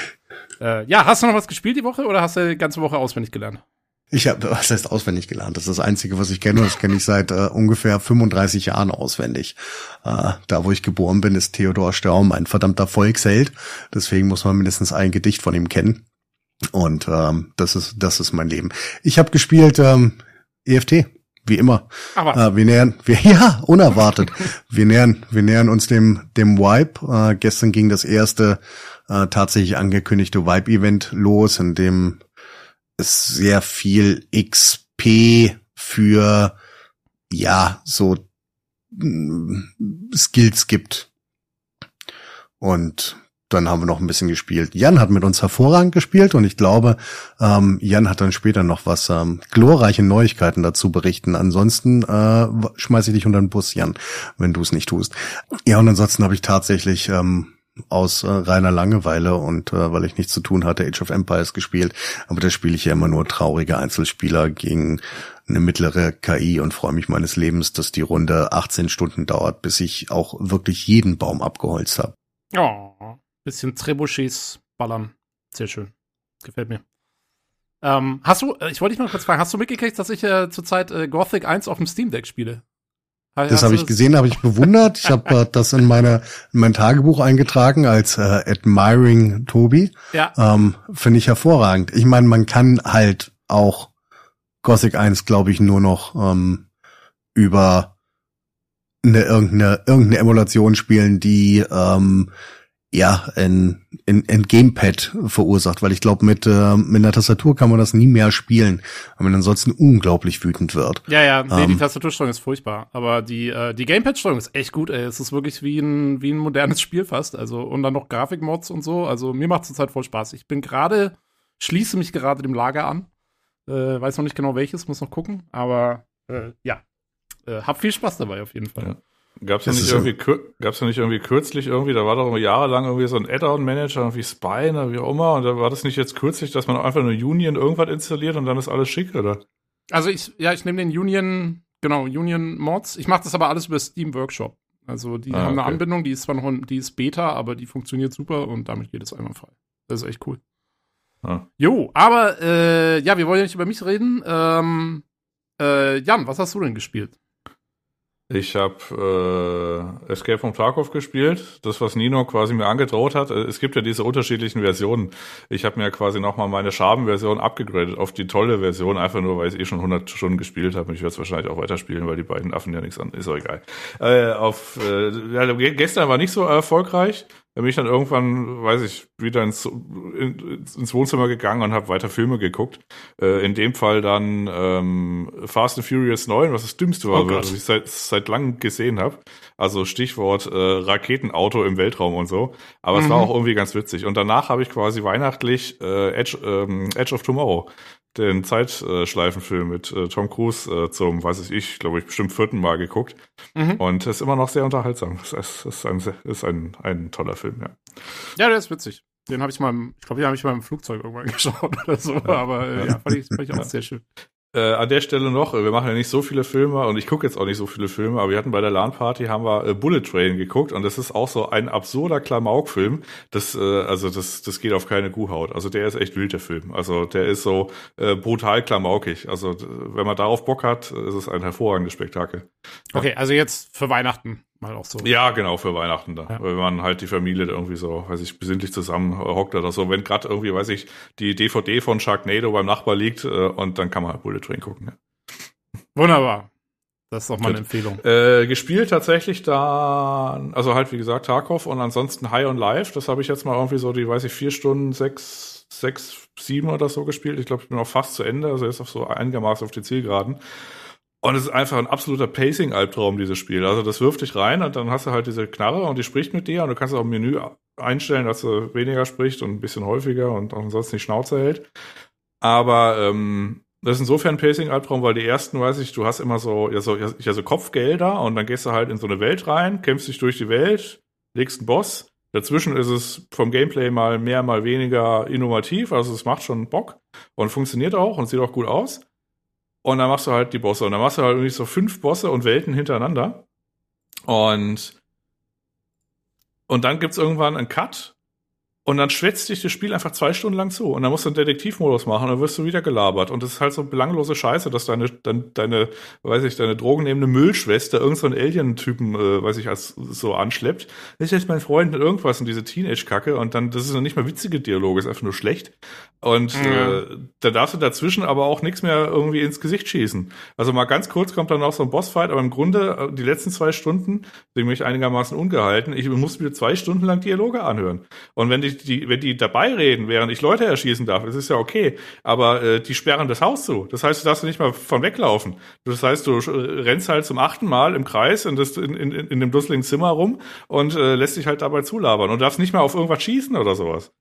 Äh, ja, hast du noch was gespielt die Woche oder hast du die ganze Woche auswendig gelernt? Ich habe, was heißt auswendig gelernt? Das ist das Einzige, was ich kenne. Das kenne ich seit äh, ungefähr 35 Jahren auswendig. Äh, da, wo ich geboren bin, ist Theodor Storm ein verdammter Volksheld. Deswegen muss man mindestens ein Gedicht von ihm kennen. Und ähm, das ist, das ist mein Leben. Ich habe gespielt ähm, EFT, wie immer. Äh, wir nähern, wir, [laughs] ja, unerwartet. wir nähern, wir nähern uns dem, dem Vibe. Äh, gestern ging das erste äh, tatsächlich angekündigte Vibe-Event los, in dem es sehr viel XP für ja so mm, Skills gibt. Und dann haben wir noch ein bisschen gespielt. Jan hat mit uns hervorragend gespielt und ich glaube, ähm, Jan hat dann später noch was ähm, glorreiche Neuigkeiten dazu berichten. Ansonsten äh, schmeiße ich dich unter den Bus, Jan, wenn du es nicht tust. Ja, und ansonsten habe ich tatsächlich ähm, aus äh, reiner Langeweile und äh, weil ich nichts zu tun hatte, Age of Empires gespielt. Aber da spiele ich ja immer nur traurige Einzelspieler gegen eine mittlere KI und freue mich meines Lebens, dass die Runde 18 Stunden dauert, bis ich auch wirklich jeden Baum abgeholzt habe. Oh, bisschen Trebuchets ballern. Sehr schön. Gefällt mir. Ähm, hast du, äh, ich wollte dich mal kurz fragen, hast du mitgekriegt, dass ich äh, zurzeit äh, Gothic 1 auf dem Steam Deck spiele? Das habe ich gesehen, habe ich bewundert. Ich habe äh, [laughs] das in, meine, in mein Tagebuch eingetragen als äh, Admiring Tobi. Ja. Ähm, Finde ich hervorragend. Ich meine, man kann halt auch Gothic 1, glaube ich, nur noch ähm, über eine irgendeine, irgendeine Emulation spielen, die ähm, ja, ein, ein, ein Gamepad verursacht, weil ich glaube, mit, äh, mit einer Tastatur kann man das nie mehr spielen, weil man ansonsten unglaublich wütend wird. Ja, ja, nee, ähm, die Tastatursteuerung ist furchtbar, aber die, äh, die Gamepad-Steuerung ist echt gut, ey. Es ist wirklich wie ein, wie ein modernes Spiel fast, also, und dann noch Grafikmods und so, also mir macht es zurzeit voll Spaß. Ich bin gerade, schließe mich gerade dem Lager an, äh, weiß noch nicht genau welches, muss noch gucken, aber, äh, ja, äh, hab viel Spaß dabei auf jeden Fall. Ja. Gab's ja nicht irgendwie, gab's ja nicht irgendwie kürzlich irgendwie, da war doch jahrelang irgendwie so ein Add-on-Manager, irgendwie Spine oder wie auch immer, und da war das nicht jetzt kürzlich, dass man einfach eine Union irgendwas installiert und dann ist alles schick, oder? Also ich, ja, ich nehme den Union, genau, Union Mods. Ich mache das aber alles über Steam Workshop. Also die ah, haben eine Anbindung, die ist zwar noch, die ist Beta, aber die funktioniert super und damit geht es einmal frei. Das ist echt cool. Ah. Jo, aber äh, ja, wir wollen ja nicht über mich reden. Ähm, äh, Jan, was hast du denn gespielt? Ich habe äh, Escape from Tarkov gespielt, das was Nino quasi mir angedroht hat. Es gibt ja diese unterschiedlichen Versionen. Ich habe mir quasi nochmal meine Schabenversion abgegradet auf die tolle Version, einfach nur, weil ich eh schon 100 Stunden gespielt habe. Ich werde es wahrscheinlich auch weiterspielen, weil die beiden Affen ja nichts an. Ist auch egal. Äh, auf, äh, ja, gestern war nicht so erfolgreich. Bin ich dann irgendwann, weiß ich, wieder ins, ins Wohnzimmer gegangen und habe weiter Filme geguckt. Äh, in dem Fall dann ähm, Fast and Furious 9, was das Dümmste war, oh was ich seit, seit langem gesehen habe. Also Stichwort äh, Raketenauto im Weltraum und so. Aber mhm. es war auch irgendwie ganz witzig. Und danach habe ich quasi weihnachtlich äh, Edge, ähm, Edge of Tomorrow den Zeitschleifenfilm mit äh, Tom Cruise äh, zum, weiß ich, glaube ich, bestimmt vierten Mal geguckt. Mhm. Und ist immer noch sehr unterhaltsam. Es ist, ist, ein, ist ein, ein toller Film, ja. Ja, der ist witzig. Den habe ich mal, im, ich glaube, den habe ich mal im Flugzeug irgendwann [laughs] geschaut oder so. Ja. Aber äh, ja, fand ich, fand ich auch sehr schön. Äh, an der Stelle noch, wir machen ja nicht so viele Filme und ich gucke jetzt auch nicht so viele Filme, aber wir hatten bei der LAN-Party haben wir äh, Bullet Train geguckt und das ist auch so ein absurder Klamauk-Film. Das, äh, also das, das geht auf keine Kuhhaut. Also der ist echt wild, der Film. Also der ist so äh, brutal klamaukig. Also wenn man darauf Bock hat, ist es ein hervorragendes Spektakel. Okay, also jetzt für Weihnachten mal auch so. Ja, genau, für Weihnachten da. Ja. Wenn man halt die Familie irgendwie so, weiß ich, besinnlich zusammen hockt oder so. Wenn gerade irgendwie, weiß ich, die DVD von Sharknado beim Nachbar liegt äh, und dann kann man halt Bullet Train gucken. Ja. Wunderbar. Das ist doch mal eine Empfehlung. Äh, gespielt tatsächlich da, also halt wie gesagt Tarkov und ansonsten High on Life. Das habe ich jetzt mal irgendwie so die, weiß ich, vier Stunden, sechs, sechs, sieben oder so gespielt. Ich glaube, ich bin auch fast zu Ende, also jetzt auch so einigermaßen auf die Zielgeraden. Und es ist einfach ein absoluter Pacing-Albtraum, dieses Spiel. Also das wirft dich rein und dann hast du halt diese Knarre und die spricht mit dir und du kannst auch im Menü einstellen, dass sie weniger spricht und ein bisschen häufiger und ansonsten die Schnauze hält. Aber ähm, das ist insofern ein Pacing-Albtraum, weil die ersten, weiß ich, du hast immer so, ja, so, ja, so Kopfgelder und dann gehst du halt in so eine Welt rein, kämpfst dich durch die Welt, legst einen Boss. Dazwischen ist es vom Gameplay mal mehr, mal weniger innovativ, also es macht schon Bock und funktioniert auch und sieht auch gut aus. Und dann machst du halt die Bosse. Und dann machst du halt irgendwie so fünf Bosse und Welten hintereinander. Und, und dann gibt's irgendwann einen Cut und dann schwätzt dich das Spiel einfach zwei Stunden lang zu. Und dann musst du einen Detektivmodus machen und dann wirst du wieder gelabert. Und das ist halt so belanglose Scheiße, dass deine, deine, deine weiß ich, deine drogennehmende Müllschwester irgendeinen so Alien-Typen, äh, weiß ich, als so anschleppt. Das ist jetzt mein Freund und irgendwas und diese Teenage-Kacke. Und dann, das ist noch nicht mal witzige Dialoge, ist einfach nur schlecht. Und mhm. äh, da darfst du dazwischen aber auch nichts mehr irgendwie ins Gesicht schießen. Also mal ganz kurz kommt dann noch so ein Bossfight, aber im Grunde, äh, die letzten zwei Stunden, sind mich einigermaßen ungehalten. Ich muss mir zwei Stunden lang Dialoge anhören. Und wenn die die, wenn die dabei reden, während ich Leute erschießen darf, das ist ja okay. Aber äh, die sperren das Haus zu. Das heißt, du darfst nicht mal von weglaufen. Das heißt, du rennst halt zum achten Mal im Kreis in, das, in, in, in dem dusseligen Zimmer rum und äh, lässt dich halt dabei zulabern und darfst nicht mal auf irgendwas schießen oder sowas.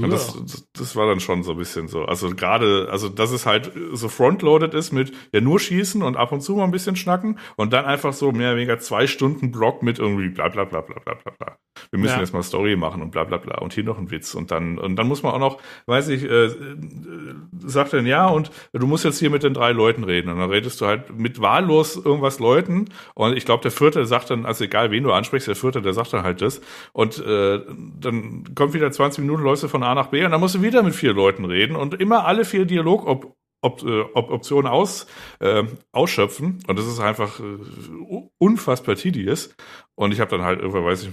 Und das, das war dann schon so ein bisschen so. Also gerade, also dass es halt so frontloaded ist mit ja nur schießen und ab und zu mal ein bisschen schnacken und dann einfach so mehr oder weniger zwei Stunden Block mit irgendwie bla bla bla bla bla bla bla. Wir müssen ja. jetzt mal Story machen und bla bla bla und hier noch ein Witz und dann und dann muss man auch noch, weiß ich, äh, äh, sagt dann ja und du musst jetzt hier mit den drei Leuten reden und dann redest du halt mit wahllos irgendwas Leuten und ich glaube der vierte sagt dann, also egal wen du ansprichst, der vierte, der sagt dann halt das und äh, dann kommt wieder 20 Minuten läufst du von A nach B und dann musst du wieder mit vier Leuten reden und immer alle vier Dialog ob, ob, äh, ob Optionen aus, äh, ausschöpfen. Und das ist einfach äh, unfassbar tedious. Und ich habe dann halt irgendwann, weiß ich,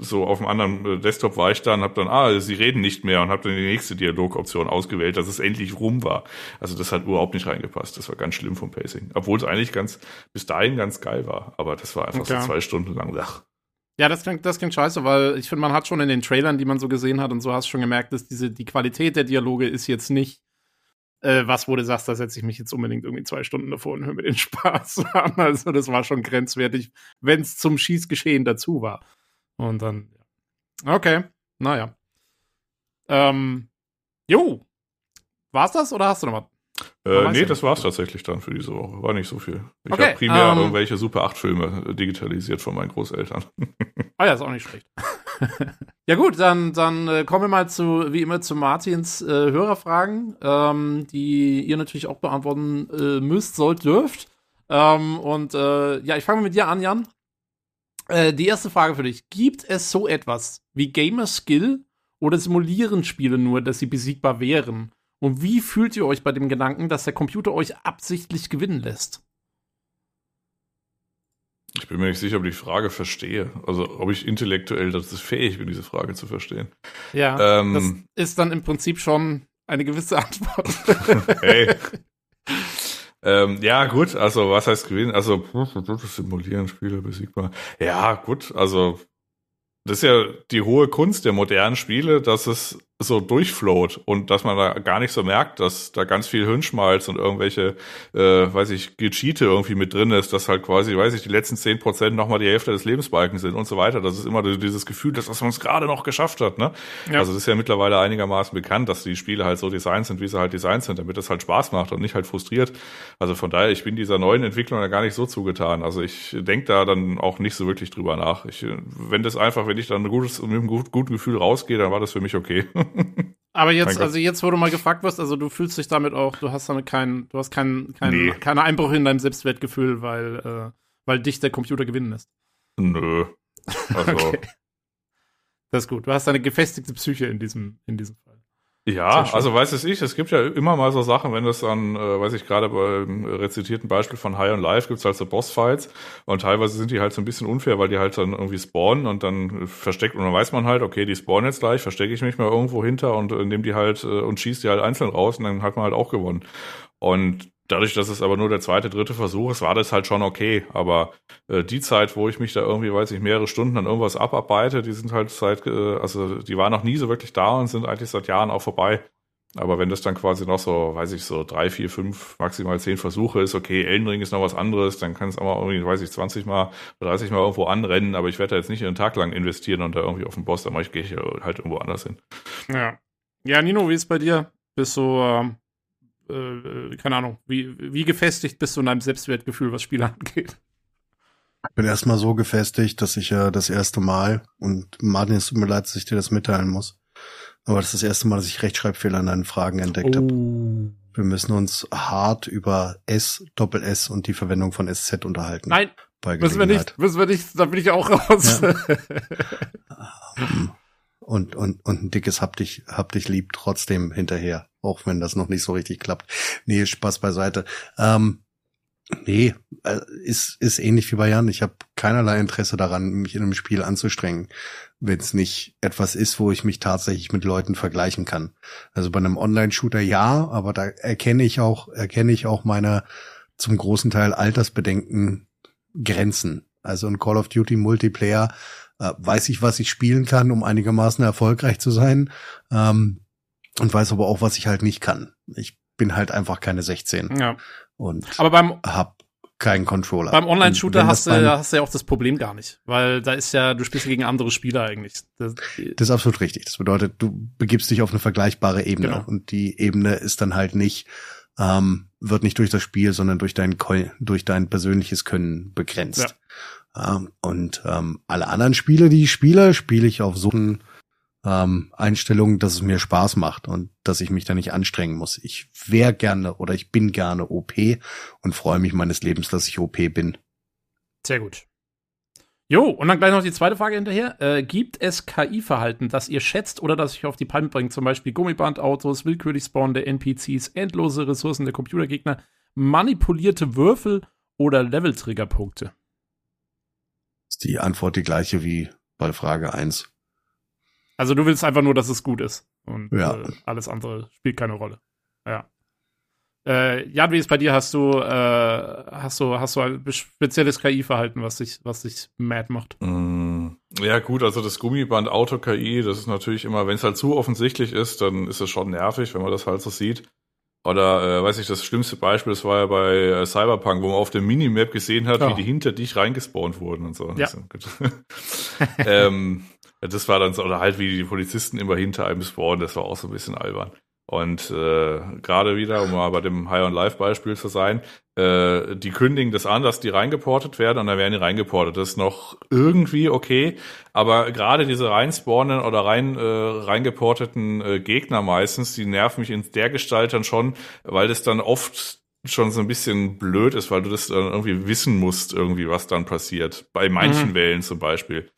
so auf dem anderen äh, Desktop war ich dann, habe dann, ah, sie reden nicht mehr und habe dann die nächste Dialogoption ausgewählt, dass es endlich rum war. Also das hat überhaupt nicht reingepasst. Das war ganz schlimm vom Pacing. Obwohl es eigentlich ganz, bis dahin ganz geil war. Aber das war einfach okay. so zwei Stunden lang. Ach. Ja, das klingt, das klingt scheiße, weil ich finde, man hat schon in den Trailern, die man so gesehen hat und so hast schon gemerkt, dass diese, die Qualität der Dialoge ist jetzt nicht äh, was, wo du sagst, da setze ich mich jetzt unbedingt irgendwie zwei Stunden davor und höre mir den [laughs] Spaß an. Also das war schon grenzwertig, wenn es zum Schießgeschehen dazu war. Und dann, okay, naja. Ähm, jo, war's das oder hast du noch was? Äh, nee, das war's tatsächlich dann für diese Woche. War nicht so viel. Ich okay, habe primär ähm, irgendwelche Super 8 Filme digitalisiert von meinen Großeltern. [laughs] Ah ja, ist auch nicht schlecht. [laughs] ja gut, dann, dann äh, kommen wir mal zu, wie immer, zu Martins äh, Hörerfragen, ähm, die ihr natürlich auch beantworten äh, müsst, sollt, dürft. Ähm, und äh, ja, ich fange mit dir an, Jan. Äh, die erste Frage für dich. Gibt es so etwas wie Gamer Skill oder simulieren Spiele nur, dass sie besiegbar wären? Und wie fühlt ihr euch bei dem Gedanken, dass der Computer euch absichtlich gewinnen lässt? Ich bin mir nicht sicher, ob ich die Frage verstehe. Also ob ich intellektuell dazu fähig bin, diese Frage zu verstehen. Ja, ähm, das ist dann im Prinzip schon eine gewisse Antwort. [laughs] hey. ähm, ja, gut, also was heißt gewinnen? Also simulieren, Spiele besiegbar. Ja, gut, also das ist ja die hohe Kunst der modernen Spiele, dass es so durchflowt und dass man da gar nicht so merkt, dass da ganz viel Hirnschmalz und irgendwelche, äh, weiß ich, Gecheate irgendwie mit drin ist, dass halt quasi, weiß ich, die letzten zehn Prozent nochmal die Hälfte des Lebensbalkens sind und so weiter. Das ist immer dieses Gefühl, dass, dass man es gerade noch geschafft hat, ne? Ja. Also das ist ja mittlerweile einigermaßen bekannt, dass die Spiele halt so designt sind, wie sie halt designt sind, damit es halt Spaß macht und nicht halt frustriert. Also von daher, ich bin dieser neuen Entwicklung da gar nicht so zugetan. Also ich denke da dann auch nicht so wirklich drüber nach. Ich, wenn das einfach, wenn ich dann ein gutes, mit einem guten Gefühl rausgehe, dann war das für mich okay. [laughs] Aber jetzt, also jetzt, wo du mal gefragt wirst, also du fühlst dich damit auch, du hast damit keinen, du hast keinen, keinen, nee. keine Einbruch in deinem Selbstwertgefühl, weil, äh, weil dich der Computer gewinnen lässt. Nö. [laughs] Also. okay. Das ist gut. Du hast eine gefestigte Psyche in diesem, in diesem Fall. Ja, also weiß es ich, es gibt ja immer mal so Sachen, wenn das dann, äh, weiß ich gerade beim rezitierten Beispiel von High on Life gibt's halt so Bossfights und teilweise sind die halt so ein bisschen unfair, weil die halt dann irgendwie spawnen und dann versteckt und dann weiß man halt, okay, die spawnen jetzt gleich, verstecke ich mich mal irgendwo hinter und äh, nehme die halt äh, und schieße die halt einzeln raus und dann hat man halt auch gewonnen. Und Dadurch, dass es aber nur der zweite, dritte Versuch ist, war das halt schon okay. Aber äh, die Zeit, wo ich mich da irgendwie, weiß ich, mehrere Stunden an irgendwas abarbeite, die sind halt seit, äh, also die waren noch nie so wirklich da und sind eigentlich seit Jahren auch vorbei. Aber wenn das dann quasi noch so, weiß ich, so drei, vier, fünf, maximal zehn Versuche ist, okay, Elden Ring ist noch was anderes, dann kann es auch mal irgendwie, weiß ich, 20 mal, 30 mal irgendwo anrennen, aber ich werde da jetzt nicht einen Tag lang investieren und da irgendwie auf den Boss, dann gehe ich halt irgendwo anders hin. Ja. Ja, Nino, wie ist bei dir? Bist du, ähm, äh, keine Ahnung, wie, wie gefestigt bist du in deinem Selbstwertgefühl, was Spiele angeht? Ich bin erstmal so gefestigt, dass ich ja äh, das erste Mal, und Martin, es tut mir leid, dass ich dir das mitteilen muss, aber das ist das erste Mal, dass ich Rechtschreibfehler in deinen Fragen entdeckt oh. habe. Wir müssen uns hart über S, Doppel S und die Verwendung von SZ unterhalten. Nein, müssen wir nicht, müssen wir nicht, da bin ich auch raus. Ja. [laughs] Ähm, und, und, und ein dickes Hab dich, hab dich lieb trotzdem hinterher, auch wenn das noch nicht so richtig klappt. Nee, Spaß beiseite. Ähm, nee, äh, ist, ist ähnlich wie bei Jan. Ich habe keinerlei Interesse daran, mich in einem Spiel anzustrengen, wenn es nicht etwas ist, wo ich mich tatsächlich mit Leuten vergleichen kann. Also bei einem Online-Shooter ja, aber da erkenne ich auch, erkenne ich auch meine zum großen Teil Altersbedenken Grenzen. Also ein Call of Duty Multiplayer äh, weiß ich, was ich spielen kann, um einigermaßen erfolgreich zu sein. Ähm, und weiß aber auch, was ich halt nicht kann. Ich bin halt einfach keine 16. Ja. Und aber beim, hab keinen Controller. Beim Online-Shooter hast, du, hast du ja auch das Problem gar nicht, weil da ist ja, du spielst ja gegen andere Spieler eigentlich. Das, das ist absolut richtig. Das bedeutet, du begibst dich auf eine vergleichbare Ebene genau. und die Ebene ist dann halt nicht, ähm, wird nicht durch das Spiel, sondern durch dein, durch dein persönliches Können begrenzt. Ja. Ähm, und ähm, alle anderen Spiele, die ich spiele, spiele ich auf so ähm, Einstellungen, dass es mir Spaß macht und dass ich mich da nicht anstrengen muss. Ich wäre gerne oder ich bin gerne OP und freue mich meines Lebens, dass ich OP bin. Sehr gut. Jo, und dann gleich noch die zweite Frage hinterher. Äh, gibt es KI-Verhalten, das ihr schätzt oder das euch auf die Palme bringt? Zum Beispiel Gummibandautos, willkürlich spawnende NPCs, endlose Ressourcen der Computergegner, manipulierte Würfel oder Level-Triggerpunkte? Ist die Antwort die gleiche wie bei Frage 1. Also du willst einfach nur, dass es gut ist. Und ja. äh, alles andere spielt keine Rolle. Ja. Äh, Jan, wie ist bei dir? Hast du, äh, hast du, hast du ein spezielles KI-Verhalten, was dich, was dich mad macht? Mm, ja, gut, also das Gummiband Auto-KI, das ist natürlich immer, wenn es halt zu offensichtlich ist, dann ist es schon nervig, wenn man das halt so sieht. Oder, äh, weiß ich, das schlimmste Beispiel, das war ja bei äh, Cyberpunk, wo man auf der Minimap gesehen hat, ja. wie die hinter dich reingespawnt wurden und so. Ja. [laughs] ähm, das war dann so, oder halt wie die Polizisten immer hinter einem spawnen, das war auch so ein bisschen albern. Und äh, gerade wieder, um mal bei dem High on Life Beispiel zu sein, äh, die kündigen das an, dass die reingeportet werden und dann werden die reingeportet. Das ist noch irgendwie okay, aber gerade diese reinspawnen oder rein äh, reingeporteten äh, Gegner meistens, die nerven mich in der Gestalt dann schon, weil das dann oft schon so ein bisschen blöd ist, weil du das dann irgendwie wissen musst, irgendwie, was dann passiert. Bei manchen mhm. Wellen zum Beispiel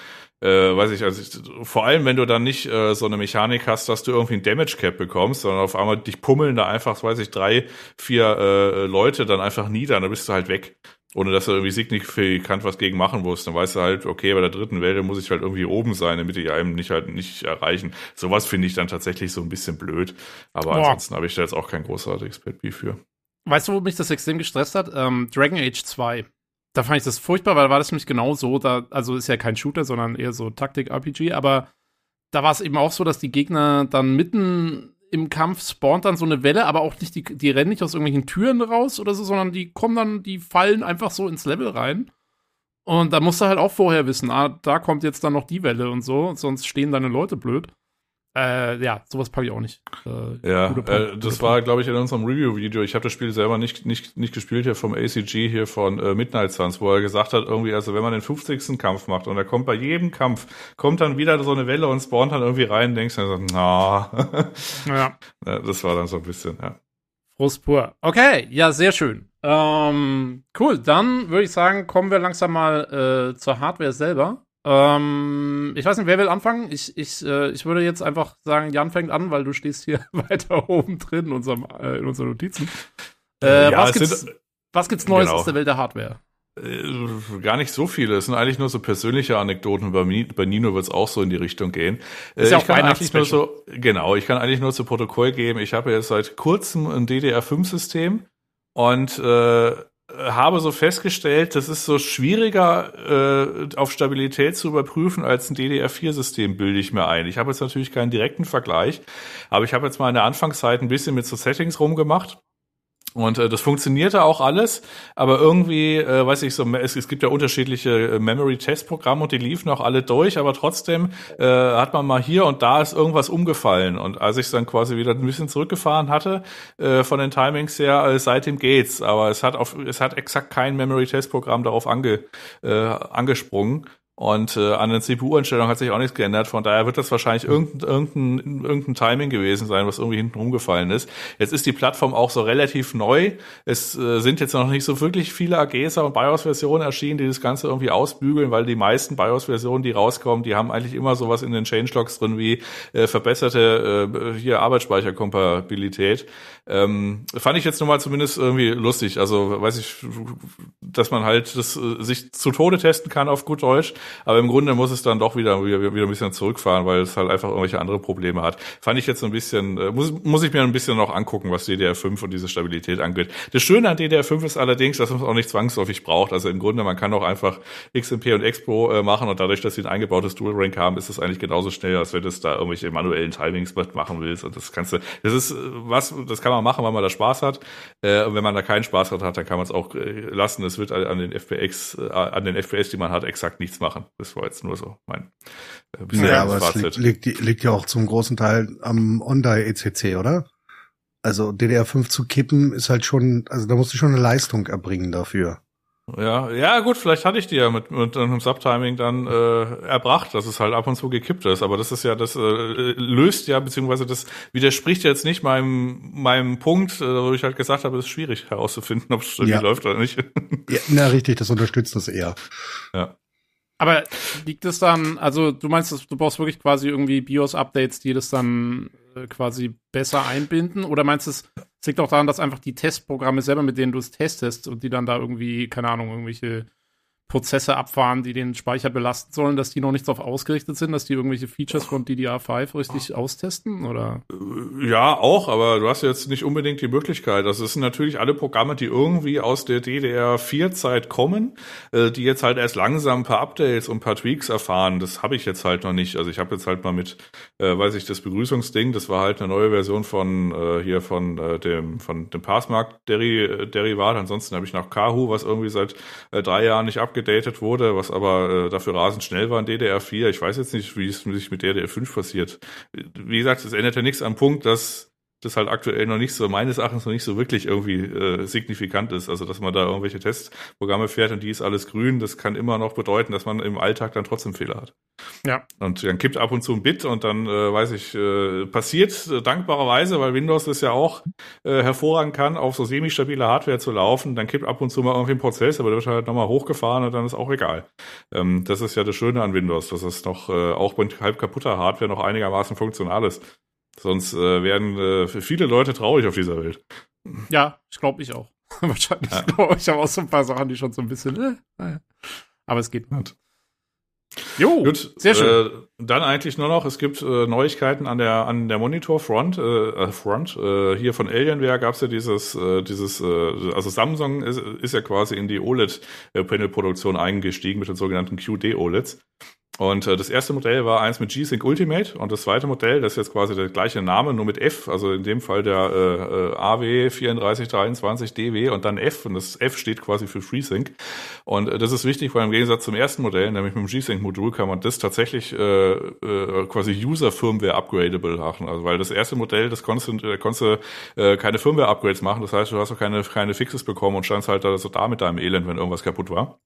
äh, weiß ich, also ich, vor allem, wenn du dann nicht äh, so eine Mechanik hast, dass du irgendwie ein Damage Cap bekommst, sondern auf einmal dich pummeln da einfach, weiß ich, drei, vier äh, Leute dann einfach nieder, dann bist du halt weg. Ohne dass du irgendwie signifikant was gegen machen musst. Dann weißt du halt, okay, bei der dritten Welle muss ich halt irgendwie oben sein, damit die einem nicht halt nicht erreichen. Sowas finde ich dann tatsächlich so ein bisschen blöd. Aber Boah. ansonsten habe ich da jetzt auch kein großartiges Pet für. Weißt du, wo mich das extrem gestresst hat? Ähm, Dragon Age 2. da fand ich das furchtbar, weil da war das nämlich genau so, da, also ist ja kein Shooter, sondern eher so Taktik-RPG, aber da war es eben auch so, dass die Gegner dann mitten im Kampf spawnt dann so eine Welle, aber auch nicht, die, die rennen nicht aus irgendwelchen Türen raus oder so, sondern die kommen dann, die fallen einfach so ins Level rein. Und da musst du halt auch vorher wissen, ah, da kommt jetzt dann noch die Welle und so, sonst stehen deine Leute blöd. Äh, ja, sowas packe ich auch nicht. Äh, ja, äh, das war, glaube ich, in unserem Review-Video. Ich habe das Spiel selber nicht, nicht, nicht gespielt hier vom ACG hier von äh, Midnight Suns, wo er gesagt hat, irgendwie, also wenn man den 50. Kampf macht und er kommt bei jedem Kampf, kommt dann wieder so eine Welle und spawnt dann irgendwie rein, denkst du dann so, na. ja. [laughs] ja. Das war dann so ein bisschen, ja. Frust pur. Okay, ja, sehr schön. Ähm, cool, dann würde ich sagen, kommen wir langsam mal äh, zur Hardware selber. Ähm, ich weiß nicht, wer will anfangen? Ich, ich, äh, ich würde jetzt einfach sagen, Jan fängt an, weil du stehst hier [laughs] weiter oben drin in, unserem, äh, in unseren Notizen. Äh, ja, was, gibt's, sind, was gibt's Neues genau. aus der Welt der Hardware? Äh, gar nicht so viele. Es sind eigentlich nur so persönliche Anekdoten. Bei, bei Nino wird es auch so in die Richtung gehen. Ist ja äh, ich kann eigentlich nur so, genau, ich kann eigentlich nur zu Protokoll geben. Ich habe jetzt seit kurzem ein DDR5-System und äh, habe so festgestellt, das ist so schwieriger äh, auf Stabilität zu überprüfen als ein DDR4-System, bilde ich mir ein. Ich habe jetzt natürlich keinen direkten Vergleich, aber ich habe jetzt mal in der Anfangszeit ein bisschen mit so Settings rumgemacht und äh, das funktionierte auch alles, aber irgendwie, äh, weiß ich so, es, es gibt ja unterschiedliche äh, Memory-Test-Programme und die liefen auch alle durch, aber trotzdem äh, hat man mal hier und da ist irgendwas umgefallen. Und als ich dann quasi wieder ein bisschen zurückgefahren hatte, äh, von den Timings her, äh, seitdem geht's. Aber es hat auf, es hat exakt kein Memory-Test-Programm darauf ange, äh, angesprungen. Und äh, an der CPU-Einstellung hat sich auch nichts geändert. Von daher wird das wahrscheinlich irgendein, irgendein, irgendein Timing gewesen sein, was irgendwie hinten rumgefallen ist. Jetzt ist die Plattform auch so relativ neu. Es äh, sind jetzt noch nicht so wirklich viele AGESA und BIOS-Versionen erschienen, die das Ganze irgendwie ausbügeln, weil die meisten BIOS-Versionen, die rauskommen, die haben eigentlich immer sowas in den Changelogs drin wie äh, verbesserte äh, hier Arbeitsspeicherkompatibilität. Ähm, fand ich jetzt nochmal zumindest irgendwie lustig. Also weiß ich, dass man halt das äh, sich zu Tode testen kann auf gut Deutsch, aber im Grunde muss es dann doch wieder, wieder, wieder ein bisschen zurückfahren, weil es halt einfach irgendwelche andere Probleme hat. Fand ich jetzt ein bisschen, äh, muss, muss ich mir ein bisschen noch angucken, was DDR5 und diese Stabilität angeht. Das Schöne an DDR5 ist allerdings, dass man es auch nicht zwangsläufig braucht. Also im Grunde, man kann auch einfach XMP und Expro äh, machen und dadurch, dass sie ein eingebautes Dual Rank haben, ist es eigentlich genauso schnell, als wenn du da irgendwelche manuellen Timings machen willst. Und das kannst du, das ist was, das kann man machen, weil man da Spaß hat. Äh, und wenn man da keinen Spaß hat, dann kann man es auch äh, lassen. Es wird an den FPX, äh, an den FPS, die man hat, exakt nichts machen. Das war jetzt nur so mein äh, Ja, aber Fazit. es liegt, liegt, liegt ja auch zum großen Teil am Ondai ECC, oder? Also DDR5 zu kippen ist halt schon, also da musst du schon eine Leistung erbringen dafür. Ja, ja, gut, vielleicht hatte ich die ja mit, mit einem Subtiming dann äh, erbracht, dass es halt ab und zu gekippt ist. Aber das ist ja, das äh, löst ja, beziehungsweise das widerspricht jetzt nicht meinem, meinem Punkt, äh, wo ich halt gesagt habe, es ist schwierig herauszufinden, ob es irgendwie ja. läuft oder nicht. ja, na, richtig, das unterstützt das eher. Ja. Aber liegt es dann, also du meinst, du brauchst wirklich quasi irgendwie BIOS-Updates, die das dann äh, quasi besser einbinden? Oder meinst du, es liegt auch daran, dass einfach die Testprogramme selber, mit denen du es testest und die dann da irgendwie, keine Ahnung, irgendwelche Prozesse abfahren, die den Speicher belasten sollen, dass die noch nicht darauf ausgerichtet sind, dass die irgendwelche Features von DDR5 richtig austesten, oder? Äh, ja, auch, aber du hast jetzt nicht unbedingt die Möglichkeit. Das sind natürlich alle Programme, die irgendwie aus der DDR4-Zeit kommen, äh, die jetzt halt erst langsam ein paar Updates und ein paar Tweaks erfahren. Das habe ich jetzt halt noch nicht. Also ich habe jetzt halt mal mit, äh, weiß ich, das Begrüßungsding, das war halt eine neue Version von hier von dem von dem Passmark-Derivat. Ansonsten habe ich noch Kahu, was irgendwie seit drei Jahren nicht abgedeckt abgedatet wurde, was aber äh, dafür rasend schnell war in DDR4. Ich weiß jetzt nicht, wie es sich mit DDR5 passiert. Wie gesagt, es ändert nichts am Punkt, dass das halt aktuell noch nicht so, meines Erachtens noch nicht so wirklich irgendwie äh, signifikant ist. Also, dass man da irgendwelche Testprogramme fährt und die ist alles grün, das kann immer noch bedeuten, dass man im Alltag dann trotzdem Fehler hat. Ja. Und dann kippt ab und zu ein Bit und dann, äh, weiß ich, äh, passiert äh, dankbarerweise, weil Windows das ja auch äh, hervorragend kann, auf so semi-stabile Hardware zu laufen, dann kippt ab und zu mal irgendwie ein Prozess, aber der wird halt nochmal hochgefahren und dann ist auch egal. Ähm, das ist ja das Schöne an Windows, dass es noch äh, auch bei halb kaputter Hardware noch einigermaßen funktional ist. Sonst äh, werden äh, viele Leute traurig auf dieser Welt. Ja, ich glaube ich auch. [laughs] Wahrscheinlich. Ja. Ich, ich habe auch so ein paar Sachen, die schon so ein bisschen. Äh, naja. Aber es geht nicht. Jo, Gut, sehr schön. Äh, dann eigentlich nur noch, es gibt äh, Neuigkeiten an der an der Monitor-Front. Äh, äh Front. Äh, hier von Alienware gab es ja dieses, äh, dieses äh, also Samsung ist, ist ja quasi in die OLED-Panel-Produktion eingestiegen mit den sogenannten QD-OLEDs. Und äh, das erste Modell war eins mit G-Sync Ultimate und das zweite Modell, das ist jetzt quasi der gleiche Name, nur mit F, also in dem Fall der äh, AW 3423 DW und dann F und das F steht quasi für FreeSync. Und äh, das ist wichtig, weil im Gegensatz zum ersten Modell, nämlich mit dem G-Sync-Modul, kann man das tatsächlich äh, äh, quasi User-Firmware upgradable machen. Also weil das erste Modell, das konntest, äh, konntest äh, keine Firmware-Upgrades machen, das heißt, du hast auch keine, keine Fixes bekommen und standst halt da so da mit deinem Elend, wenn irgendwas kaputt war.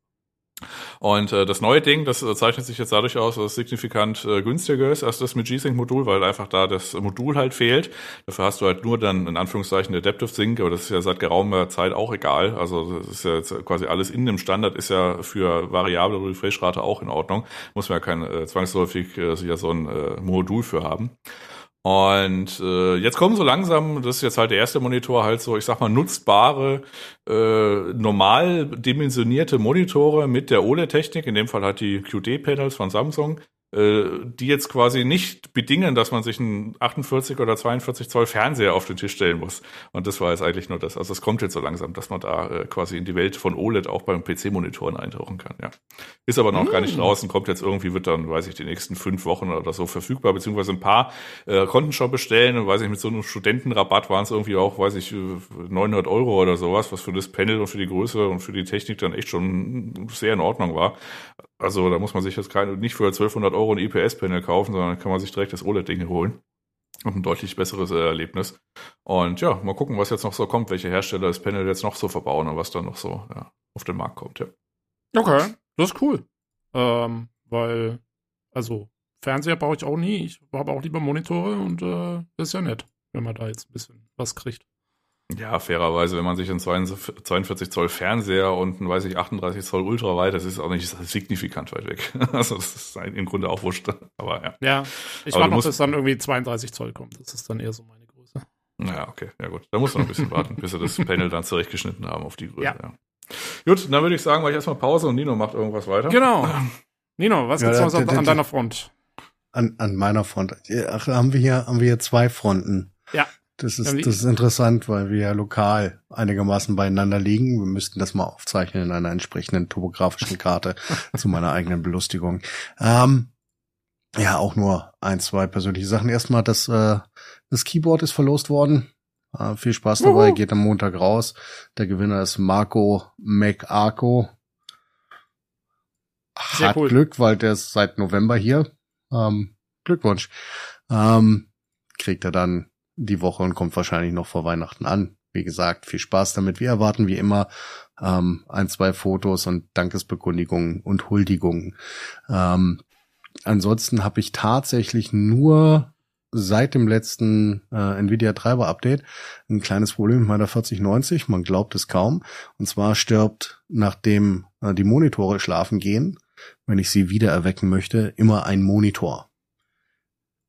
Und äh, das neue Ding, das äh, zeichnet sich jetzt dadurch aus, dass es signifikant äh, günstiger ist als das mit G-Sync-Modul, weil einfach da das Modul halt fehlt. Dafür hast du halt nur dann in Anführungszeichen Adaptive Sync, aber das ist ja seit geraumer Zeit auch egal. Also das ist ja jetzt quasi alles in dem Standard, ist ja für variable Refresh-Rate auch in Ordnung. Muss man ja kein äh, zwangsläufig äh, ja so ein äh, Modul für haben. Und äh, jetzt kommen so langsam, das ist jetzt halt der erste Monitor, halt so, ich sag mal, nutzbare, äh, normal dimensionierte Monitore mit der OLED-Technik, in dem Fall halt die QD-Panels von Samsung, die jetzt quasi nicht bedingen, dass man sich einen 48 oder 42 Zoll Fernseher auf den Tisch stellen muss. Und das war jetzt eigentlich nur das. Also es kommt jetzt so langsam, dass man da äh, quasi in die Welt von OLED auch beim PC-Monitoren eintauchen kann. Ja. Ist aber noch mm. gar nicht mm. draußen, kommt jetzt irgendwie, wird dann, weiß ich, die nächsten fünf Wochen oder so verfügbar, beziehungsweise ein paar äh, konnten schon bestellen und weiß ich, mit so einem Studentenrabatt waren es irgendwie auch, weiß ich, 900 Euro oder sowas, was für das Panel und für die Größe und für die Technik dann echt schon sehr in Ordnung war. Also da muss man sich jetzt keine, nicht für 1200 Euro ein IPS-Panel kaufen, sondern kann man sich direkt das OLED-Ding holen. Und ein deutlich besseres äh, Erlebnis. Und ja, mal gucken, was jetzt noch so kommt, welche Hersteller das Panel jetzt noch so verbauen und was dann noch so ja, auf den Markt kommt, ja. Okay, das ist cool. Ähm, weil, also, Fernseher brauche ich auch nie. Ich habe auch lieber Monitore und äh, das ist ja nett, wenn man da jetzt ein bisschen was kriegt. Ja, fairerweise, wenn man sich einen 42 Zoll Fernseher und einen, weiß ich, 38 Zoll Ultraweit, das ist auch nicht signifikant weit weg. [laughs] Also das ist im Grunde auch wurscht. Aber ja. Ja, ich warte noch, bis dann irgendwie 32 Zoll kommt. Das ist dann eher so meine Größe. Ja, okay, ja gut. Da muss man ein bisschen warten, bis sie das [laughs] Panel dann zurechtgeschnitten haben auf die Größe. Ja. ja. Gut, dann würde ich sagen, mache ich erstmal Pause und Nino macht irgendwas weiter. Genau. [laughs] Nino, was ja, gibt's noch an, an deiner Front? An, an meiner Front. Ach, haben wir hier, haben wir hier zwei Fronten. Ja. Das ist, das ist interessant, weil wir ja lokal einigermaßen beieinander liegen. Wir müssten das mal aufzeichnen in einer entsprechenden topografischen Karte [laughs] zu meiner eigenen Belustigung. Ähm, ja, auch nur ein, zwei persönliche Sachen. Erstmal, das, äh, das Keyboard ist verlost worden. Äh, viel Spaß dabei, geht am Montag raus. Der Gewinner ist Marco McArco. Hat cool. Glück, weil der ist seit November hier. Ähm, Glückwunsch. Ähm, kriegt er dann die Woche und kommt wahrscheinlich noch vor Weihnachten an. Wie gesagt, viel Spaß damit. Wir erwarten wie immer ähm, ein, zwei Fotos und Dankesbekundigungen und Huldigungen. Ähm, ansonsten habe ich tatsächlich nur seit dem letzten äh, Nvidia Treiber Update ein kleines Problem mit meiner 4090. Man glaubt es kaum. Und zwar stirbt, nachdem äh, die Monitore schlafen gehen, wenn ich sie wieder erwecken möchte, immer ein Monitor.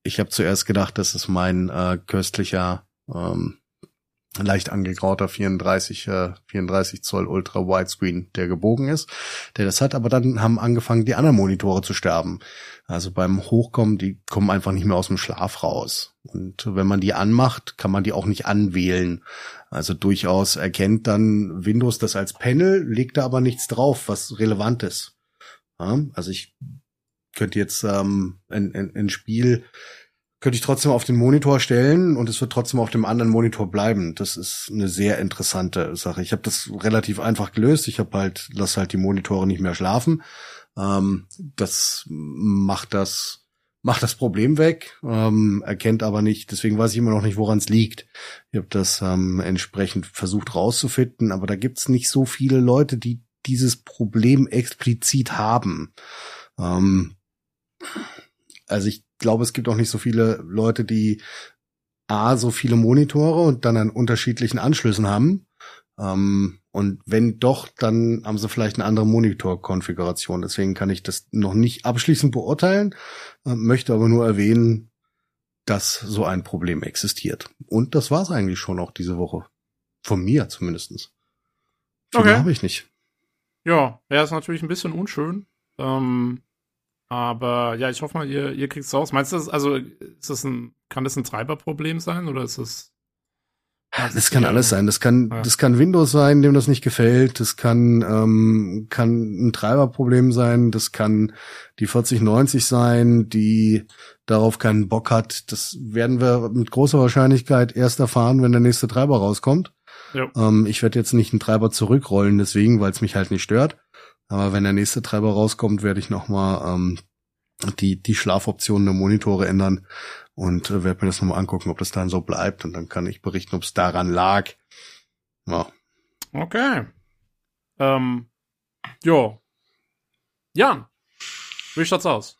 Ich habe zuerst gedacht, das ist mein äh, köstlicher, ähm, leicht angegrauter 34, äh, 34 Zoll Ultra Widescreen, der gebogen ist, der das hat, aber dann haben angefangen, die anderen Monitore zu sterben. Also beim Hochkommen, die kommen einfach nicht mehr aus dem Schlaf raus. Und wenn man die anmacht, kann man die auch nicht anwählen. Also durchaus erkennt dann Windows das als Panel, legt da aber nichts drauf, was relevant ist. Ja, also ich könnte jetzt ähm, ein, ein, ein Spiel könnte ich trotzdem auf den Monitor stellen und es wird trotzdem auf dem anderen Monitor bleiben. Das ist eine sehr interessante Sache. Ich habe das relativ einfach gelöst. Ich habe halt, lass halt die Monitore nicht mehr schlafen. Ähm, das macht das macht das Problem weg, ähm, erkennt aber nicht, deswegen weiß ich immer noch nicht, woran es liegt. Ich habe das ähm, entsprechend versucht rauszufinden, aber da gibt's nicht so viele Leute, die dieses Problem explizit haben. Ähm, also ich glaube, es gibt auch nicht so viele Leute, die A, so viele Monitore und dann an unterschiedlichen Anschlüssen haben. Ähm, und wenn doch, dann haben sie vielleicht eine andere Monitorkonfiguration. Deswegen kann ich das noch nicht abschließend beurteilen, äh, möchte aber nur erwähnen, dass so ein Problem existiert. Und das war's eigentlich schon auch diese Woche. Von mir zumindestens. Viel okay. habe ich nicht. Ja, er ist natürlich ein bisschen unschön. Ähm, Aber ja, ich hoffe mal, ihr, ihr kriegt es raus. Meinst du, das, also ist das ein, kann das ein Treiberproblem sein oder ist es das kann alles sein. Das kann, ja. das kann Windows sein, dem das nicht gefällt. Das kann, ähm, kann ein Treiberproblem sein. Das kann die 4090 sein, die darauf keinen Bock hat. Das werden wir mit großer Wahrscheinlichkeit erst erfahren, wenn der nächste Treiber rauskommt. Ja. Ähm, ich werde jetzt nicht einen Treiber zurückrollen, deswegen, weil es mich halt nicht stört. Aber wenn der nächste Treiber rauskommt, werde ich nochmal ähm, die, die Schlafoptionen der Monitore ändern und äh, werde mir das nochmal angucken, ob das dann so bleibt und dann kann ich berichten, ob es daran lag. Ja. Okay. Ähm, jo. Jan, wie schaut's aus?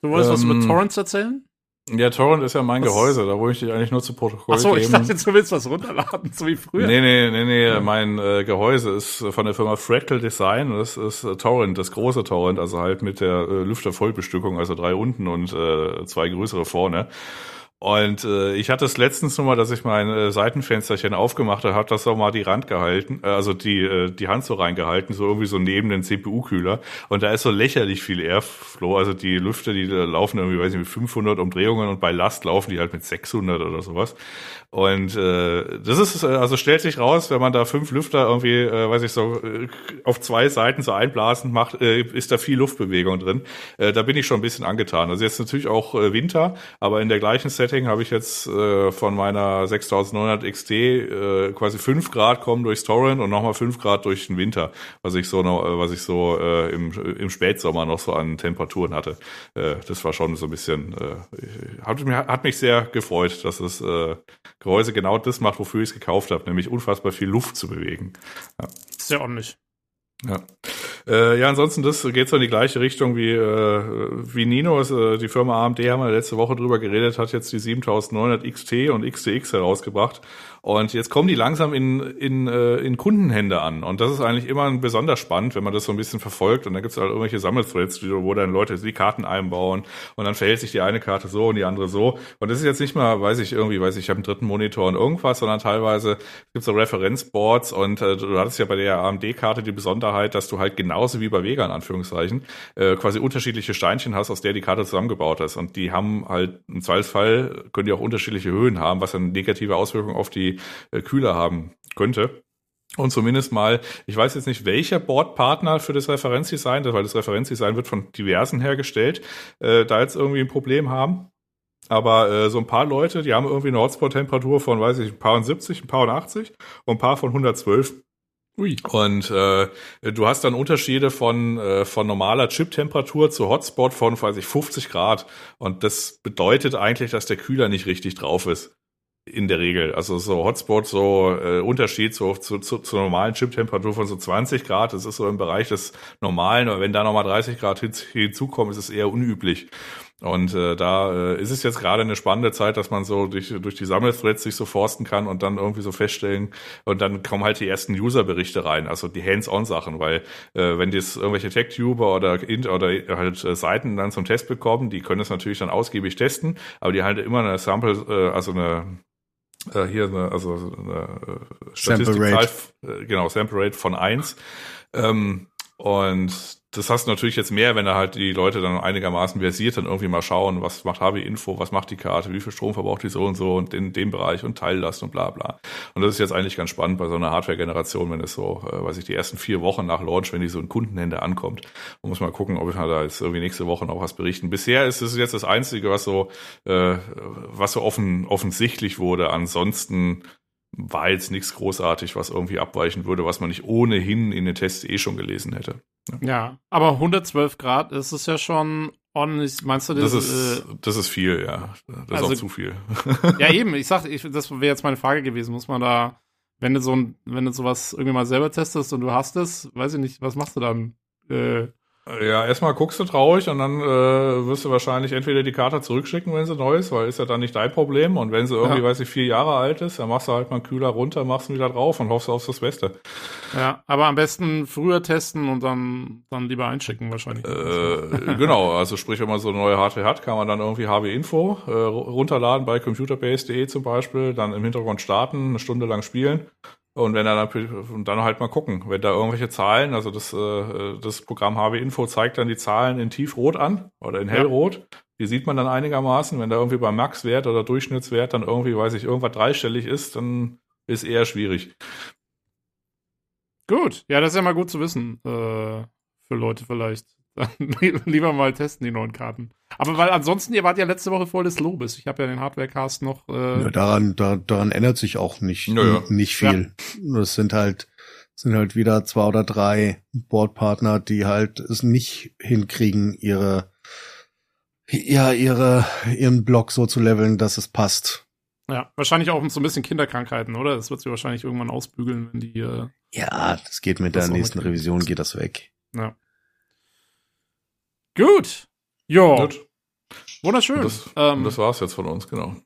Du wolltest ähm, was über ähm, Torrents erzählen? Ja, Torrent ist ja mein was? Gehäuse, da wollte ich dich eigentlich nur zu Protokoll Ach so, geben. ich dachte jetzt, du willst was runterladen, so wie früher. Nee, nee, nee, nee, ja. mein äh, Gehäuse ist von der Firma Fractal Design und das ist äh, Torrent, das große Torrent, also halt mit der äh, Lüftervollbestückung, also drei unten und äh, zwei größere vorne. Und äh, ich hatte es letztens nur mal, dass ich mein äh, Seitenfensterchen aufgemacht habe, habe das auch mal die Rand gehalten, äh, also die äh, die Hand so reingehalten, so irgendwie so neben den CPU-Kühler. Und da ist so lächerlich viel Airflow. Also die Lüfter, die laufen irgendwie, weiß ich mit 500 Umdrehungen und bei Last laufen die halt mit 600 oder sowas. Und äh, das ist, äh, also stellt sich raus, wenn man da fünf Lüfter irgendwie, äh, weiß ich so, äh, auf zwei Seiten so einblasen macht, äh, ist da viel Luftbewegung drin. Äh, da bin ich schon ein bisschen angetan. Also jetzt natürlich auch äh, Winter, aber in der gleichen Setting habe ich jetzt äh, von meiner 6900 XT äh, quasi fünf Grad kommen durchs Torrent und nochmal fünf Grad durch den Winter, was ich so noch, äh, was ich so äh, im, im Spätsommer noch so an Temperaturen hatte. Äh, das war schon so ein bisschen, äh, hat, hat mich sehr gefreut, dass es äh, Gehäuse genau das macht, wofür ich es gekauft habe, nämlich unfassbar viel Luft zu bewegen. Ja. Ja ordentlich. Ja. Äh, ja, ansonsten das geht so in die gleiche Richtung wie äh, wie Nino. Äh, die Firma AMD haben wir letzte Woche drüber geredet, hat jetzt die 7900 XT und XTX herausgebracht und jetzt kommen die langsam in, in, äh, in Kundenhände an. Und das ist eigentlich immer besonders spannend, wenn man das so ein bisschen verfolgt. Und dann gibt es halt irgendwelche Sammelthreads, wo dann Leute die Karten einbauen und dann verhält sich die eine Karte so und die andere so. Und das ist jetzt nicht mal, weiß ich, irgendwie, weiß ich, ich habe einen dritten Monitor und irgendwas, sondern teilweise gibt es so Referenzboards und äh, du hattest ja bei der AMD-Karte die Besonderheit, dass du halt genauso wie bei Vega in Anführungszeichen äh, quasi unterschiedliche Steinchen hast, aus der die Karte zusammengebaut ist. Und die haben halt im Zweifelsfall, können die auch unterschiedliche Höhen haben, was dann negative Auswirkungen auf die äh, Kühler haben könnte. Und zumindest mal, ich weiß jetzt nicht, welcher Bordpartner für das Referenzdesign, weil das Referenzdesign wird von diversen hergestellt, äh, da jetzt irgendwie ein Problem haben. Aber äh, so ein paar Leute, die haben irgendwie eine Hotspot-Temperatur von, weiß ich, ein paar und 70, ein paar und 80 und ein paar von 112. Ui. Und äh, du hast dann Unterschiede von, äh, von normaler Chip-Temperatur zu Hotspot von, weiß ich, 50 Grad. Und das bedeutet eigentlich, dass der Kühler nicht richtig drauf ist in der Regel. Also so Hotspot, so äh, Unterschied so, zu, zu, zur normalen Chip-Temperatur von so 20 Grad, das ist so im Bereich des Normalen, aber wenn da nochmal 30 Grad hinzukommen, ist es eher unüblich. Und äh, da äh, ist es jetzt gerade eine spannende Zeit, dass man so durch, durch die Sammelthreads sich so forsten kann und dann irgendwie so feststellen und dann kommen halt die ersten User-Berichte rein, also die Hands-on-Sachen, weil äh, wenn das irgendwelche Tech-Tuber oder, oder halt äh, Seiten dann zum Test bekommen, die können es natürlich dann ausgiebig testen, aber die halt immer eine Sample, äh, also eine äh, hier eine, also eine äh, Statistikzahl, äh, genau, Sample Rate von eins. Ähm, und das hast du natürlich jetzt mehr, wenn da halt die Leute dann einigermaßen versiert dann irgendwie mal schauen, was macht HB Info, was macht die Karte, wie viel Strom verbraucht die so und so und in dem Bereich und Teillast und bla bla. Und das ist jetzt eigentlich ganz spannend bei so einer Hardware-Generation, wenn es so, äh, weiß ich, die ersten vier Wochen nach Launch, wenn die so in Kundenhände ankommt. Man muss mal gucken, ob ich da jetzt irgendwie nächste Woche noch was berichten. Bisher ist es jetzt das Einzige, was so, äh, was so offen, offensichtlich wurde. Ansonsten war jetzt nichts großartig, was irgendwie abweichen würde, was man nicht ohnehin in den Tests eh schon gelesen hätte. Ja, ja aber 112 Grad ist es ja schon ordentlich. Meinst du das? Das ist, äh, das ist viel, ja. Das also, ist auch zu viel. [laughs] ja, eben. Ich sag, ich, das wäre jetzt meine Frage gewesen. Muss man da, wenn du so ein, wenn du sowas irgendwie mal selber testest und du hast es, weiß ich nicht, was machst du dann? Äh, ja, erstmal guckst du traurig und dann äh, wirst du wahrscheinlich entweder die Karte zurückschicken, wenn sie neu ist, weil ist ja dann nicht dein Problem. Und wenn sie irgendwie, ja. weiß ich, vier Jahre alt ist, dann machst du halt mal einen Kühler runter, machst ihn wieder drauf und hoffst auf das Beste. Ja, aber am besten früher testen und dann, dann lieber einschicken wahrscheinlich. Äh, genau, also sprich, wenn man so eine neue Hardware hat, kann man dann irgendwie HW Info äh, runterladen bei computerbase.de zum Beispiel, dann im Hintergrund starten, eine Stunde lang spielen Und wenn er dann, dann halt mal gucken, wenn da irgendwelche Zahlen, also das, äh, das Programm HW Info zeigt dann die Zahlen in tiefrot an oder in hellrot. Ja. Die sieht man dann einigermaßen. Wenn da irgendwie beim Maxwert oder Durchschnittswert dann irgendwie, weiß ich, irgendwas dreistellig ist, dann ist eher schwierig. Gut, ja, das ist ja mal gut zu wissen. Äh, für Leute vielleicht. [laughs] lieber mal testen, die neuen Karten. Aber weil ansonsten, ihr wart ja letzte Woche voll des Lobes. Ich habe ja den Hardware-Cast noch. Äh ja, daran, da, daran ändert sich auch nicht, naja. nicht viel. Ja. Das sind halt, sind halt wieder zwei oder drei Boardpartner, die halt es nicht hinkriegen, ihre, ja, ihre, ihren Block so zu leveln, dass es passt. Ja, wahrscheinlich auch so ein bisschen Kinderkrankheiten, oder? Das wird sie wahrscheinlich irgendwann ausbügeln, wenn die. Äh, ja, das geht mit der nächsten Revision, geht das weg. Ja. Gut. Jo. Gut. Wunderschön. Und das, ähm, und das war's jetzt von uns, genau.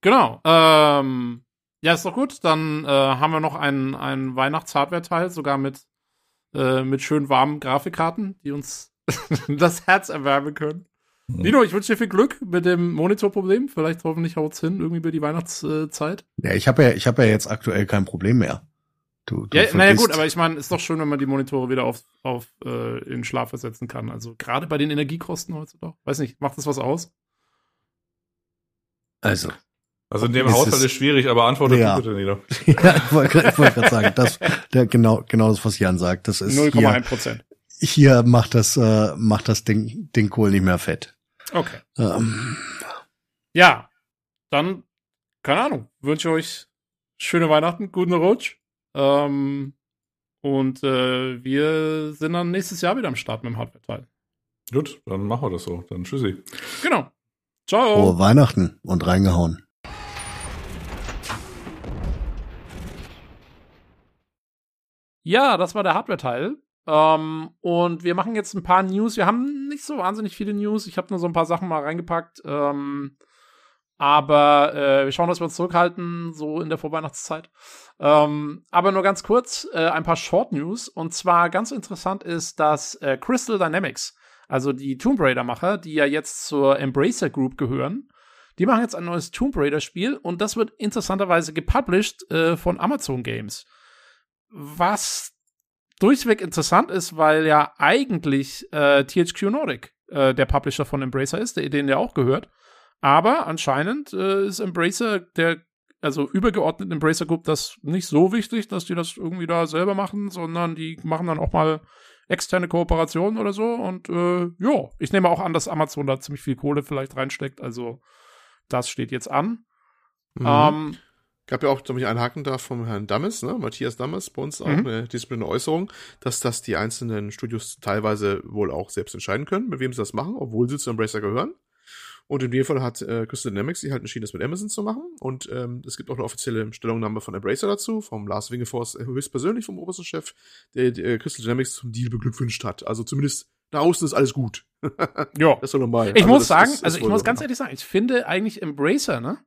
Genau. Ähm, ja, ist doch gut. Dann äh, haben wir noch einen, einen Weihnachts-Hardware-Teil, sogar mit, äh, mit schön warmen Grafikkarten, die uns [laughs] das Herz erwärmen können. Mhm. Nino, ich wünsche dir viel Glück mit dem Monitorproblem. Vielleicht hoffentlich haut's hin, irgendwie über die Weihnachtszeit. Ja, ich habe ja, ich habe ja jetzt aktuell kein Problem mehr. Du, du ja, naja gut, aber ich meine, ist doch schön, wenn man die Monitore wieder auf, auf äh, in Schlaf versetzen kann. Also gerade bei den Energiekosten heutzutage. Weiß nicht, macht das was aus? Also. Also in dem Haushalt ist schwierig, aber antworte ja. bitte, Nieder. [laughs] ja, ich wollte wollt gerade sagen, das, der, genau, genau das, was Jan sagt. Das ist 0,1 Prozent. Hier, macht das, äh, macht das Ding, Ding Kohl nicht mehr fett. Okay. Ähm. Ja, dann, keine Ahnung, wünsche euch schöne Weihnachten, guten Rutsch. Ähm, und äh, wir sind dann nächstes Jahr wieder am Start mit dem Hardware-Teil. Gut, dann machen wir das so. Dann tschüssi. Genau. Ciao. Frohe Weihnachten und reingehauen. Ja, das war der Hardware-Teil. Ähm, und wir machen jetzt ein paar News. Wir haben nicht so wahnsinnig viele News. Ich habe nur so ein paar Sachen mal reingepackt. Ähm, aber äh, wir schauen, dass wir uns zurückhalten, so in der Vorweihnachtszeit. Ähm, aber nur ganz kurz äh, ein paar Short News. Und zwar ganz interessant ist, dass äh, Crystal Dynamics, also die Tomb Raider-Macher, die ja jetzt zur Embracer Group gehören, die machen jetzt ein neues Tomb Raider-Spiel und das wird interessanterweise gepublished äh, von Amazon Games. Was durchweg interessant ist, weil ja eigentlich äh, THQ Nordic äh, der Publisher von Embracer ist, der, denen ja auch gehört. Aber anscheinend äh, ist Embracer, der, also übergeordnet Embracer Group, das nicht so wichtig, dass die das irgendwie da selber machen, sondern die machen dann auch mal externe Kooperationen oder so. Und äh, ja, ich nehme auch an, dass Amazon da ziemlich viel Kohle vielleicht reinsteckt. Also das steht jetzt an. Mhm. Ähm, Gab ja auch, glaube ich, einen Haken da vom Herrn Dammes, ne? Matthias Dammes, bei uns auch mhm. eine disziplinische Äußerung, dass das die einzelnen Studios teilweise wohl auch selbst entscheiden können, mit wem sie das machen, obwohl sie zu Embracer gehören. Und in dem Fall hat äh, Crystal Dynamics die halt entschieden, das mit Amazon zu machen. Und ähm, es gibt auch eine offizielle Stellungnahme von Embracer dazu, vom Lars Wingefors äh, höchstpersönlich, vom obersten Chef, der, der äh, Crystal Dynamics zum Deal beglückwünscht hat. Also zumindest nach außen ist alles gut. [laughs] ja. Das ist doch normal. Ich also muss sagen, ist, ist also ich muss ganz ehrlich sagen, ich finde eigentlich Embracer, ne?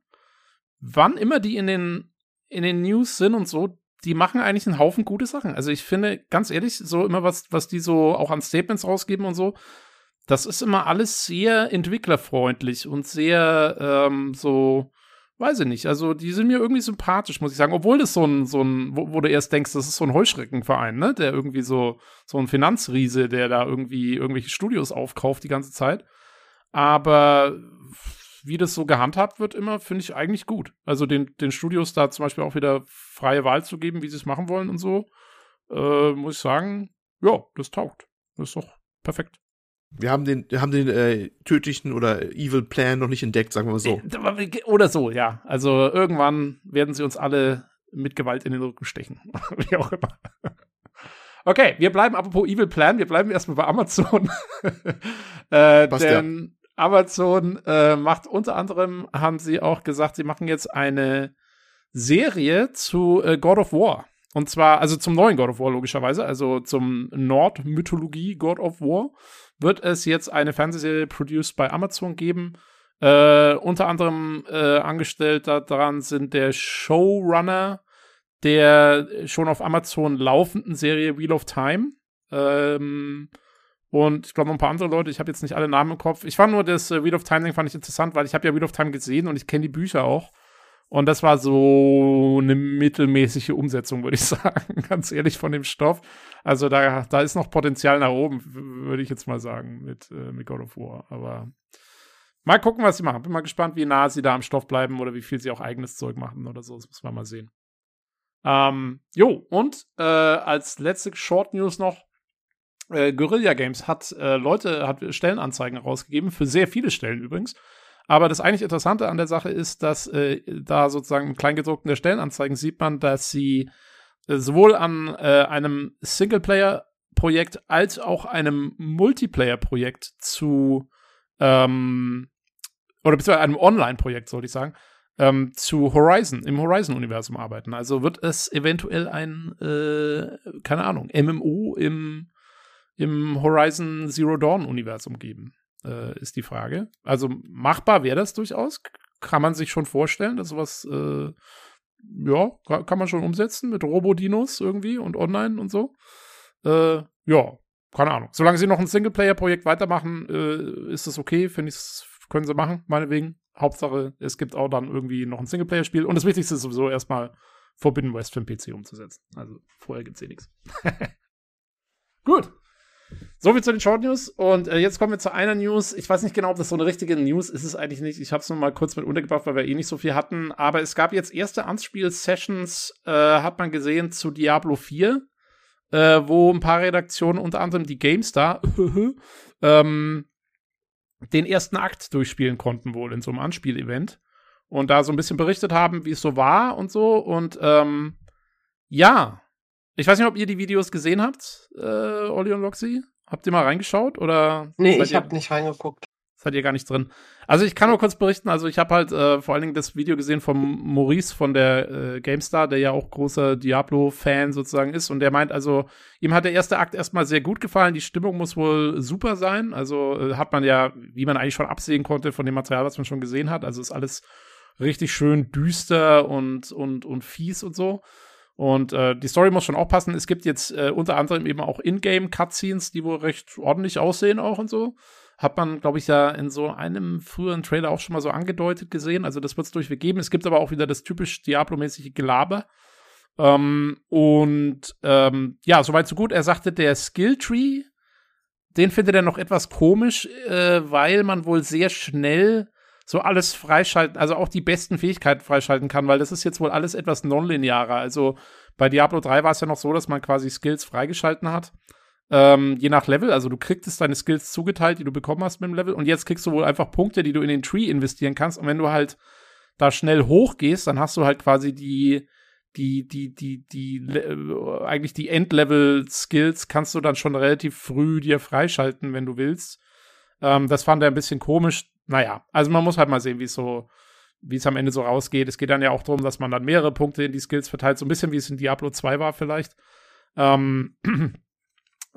Wann immer die in den, in den News sind und so, die machen eigentlich einen Haufen gute Sachen. Also ich finde, ganz ehrlich, so immer was, was die so auch an Statements rausgeben und so, das ist immer alles sehr entwicklerfreundlich und sehr ähm, so, weiß ich nicht. Also die sind mir irgendwie sympathisch, muss ich sagen. Obwohl das so ein, so ein, wo, wo du erst denkst, das ist so ein Heuschreckenverein, ne? Der irgendwie so, so ein Finanzriese, der da irgendwie irgendwelche Studios aufkauft die ganze Zeit. Aber wie das so gehandhabt wird, immer, finde ich eigentlich gut. Also den, den Studios da zum Beispiel auch wieder freie Wahl zu geben, wie sie es machen wollen und so, äh, muss ich sagen, ja, das taugt. Das ist doch perfekt. Wir haben den, wir haben den äh, tödlichen oder Evil Plan noch nicht entdeckt, sagen wir mal so. Äh, oder so, ja. Also irgendwann werden sie uns alle mit Gewalt in den Rücken stechen. [laughs] Wie auch immer. Okay, wir bleiben apropos Evil Plan, wir bleiben erstmal bei Amazon. [laughs] äh, Passt denn ja. Amazon äh, macht unter anderem, haben sie auch gesagt, sie machen jetzt eine Serie zu äh, God of War. Und zwar, also zum neuen God of War logischerweise, also zum Nordmythologie God of War wird es jetzt eine Fernsehserie produced bei Amazon geben. Äh, unter anderem äh, angestellt daran sind der Showrunner der schon auf Amazon laufenden Serie Wheel of Time. Ähm, und ich glaube noch ein paar andere Leute, ich habe jetzt nicht alle Namen im Kopf. Ich fand nur das äh, Wheel of Time Ding fand ich interessant, weil ich habe ja Wheel of Time gesehen und ich kenne die Bücher auch. Und das war so eine mittelmäßige Umsetzung, würde ich [laughs] sagen, ganz ehrlich von dem Stoff. Also da, da ist noch Potenzial nach oben, würde ich jetzt mal sagen, mit, äh, mit God of War. Aber mal gucken, was sie machen. Bin mal gespannt, wie nah sie da am Stoff bleiben oder wie viel sie auch eigenes Zeug machen oder so. Das müssen wir mal sehen. Ähm, jo, und äh, als letzte Short News noch, äh, Guerilla Games hat äh, Leute, hat Stellenanzeigen rausgegeben, für sehr viele Stellen übrigens. Aber das eigentlich Interessante an der Sache ist, dass äh, da sozusagen Kleingedruckten der Stellenanzeigen sieht man, dass sie äh, sowohl an äh, einem Singleplayer-Projekt als auch einem Multiplayer-Projekt zu ähm, oder beziehungsweise einem Online-Projekt, sollte ich sagen, ähm, zu Horizon, im Horizon-Universum arbeiten. Also wird es eventuell ein, äh, keine Ahnung, MMO im, im Horizon Zero Dawn-Universum geben, äh, ist die Frage. Also machbar wäre das durchaus. Kann man sich schon vorstellen, dass sowas, äh, ja, kann man schon umsetzen mit Robodinos irgendwie und online und so. Äh, ja, keine Ahnung. Solange sie noch ein Singleplayer-Projekt weitermachen, äh, ist das okay, finde ich, können sie machen, meinetwegen. Hauptsache, es gibt auch dann irgendwie noch ein Singleplayer-Spiel. Und das Wichtigste ist sowieso erstmal Forbidden West für den PC umzusetzen. Also vorher gibt's eh nichts. [laughs] Gut. Soviel zu den Short News. Und äh, jetzt kommen wir zu einer News. Ich weiß nicht genau, ob das so eine richtige News ist. Es eigentlich nicht. Ich habe es nur mal kurz mit untergebracht, weil wir eh nicht so viel hatten. Aber es gab jetzt erste Anspiel-Sessions, äh, hat man gesehen, zu Diablo 4, äh, wo ein paar Redaktionen, unter anderem die GameStar, [laughs] ähm, den ersten Akt durchspielen konnten, wohl in so einem Anspielevent. Und da so ein bisschen berichtet haben, wie es so war und so. Und ähm, ja, ich weiß nicht, ob ihr die Videos gesehen habt, äh, Olli und Roxy. Habt ihr mal reingeschaut? Oder nee, ich habe nicht reingeguckt. Seid ihr gar nicht drin. Also ich kann nur kurz berichten, also ich habe halt äh, vor allen Dingen das Video gesehen von Maurice von der äh, GameStar, der ja auch großer Diablo-Fan sozusagen ist. Und der meint, also ihm hat der erste Akt erstmal sehr gut gefallen. Die Stimmung muss wohl super sein. Also äh, hat man ja, wie man eigentlich schon absehen konnte von dem Material, was man schon gesehen hat. Also ist alles richtig schön düster und, und, und fies und so. Und äh, die Story muss schon auch passen. Es gibt jetzt äh, unter anderem eben auch Ingame-Cutscenes, die wohl recht ordentlich aussehen auch und so. Hat man, glaube ich, ja in so einem früheren Trailer auch schon mal so angedeutet gesehen. Also das wird es durchweg geben. Es gibt aber auch wieder das typisch Diablo-mäßige Gelaber. Ähm, und ähm, ja, soweit so gut. Er sagte, der Skilltree, den findet er noch etwas komisch, äh, weil man wohl sehr schnell so alles freischalten, also auch die besten Fähigkeiten freischalten kann, weil das ist jetzt wohl alles etwas nonlinearer. Also bei Diablo 3 war es ja noch so, dass man quasi Skills freigeschalten hat ähm, je nach Level. Also du kriegst deine Skills zugeteilt, die du bekommen hast mit dem Level. Und jetzt kriegst du wohl einfach Punkte, die du in den Tree investieren kannst. Und wenn du halt da schnell hochgehst, dann hast du halt quasi die, die, die, die, die, äh, eigentlich die Endlevel-Skills kannst du dann schon relativ früh dir freischalten, wenn du willst. Ähm, das fand er ein bisschen komisch. Naja, also man muss halt mal sehen, wie es so, wie es am Ende so rausgeht. Es geht dann ja auch darum, dass man dann mehrere Punkte in die Skills verteilt, so ein bisschen wie es in Diablo 2 war vielleicht. Ähm, [clears throat]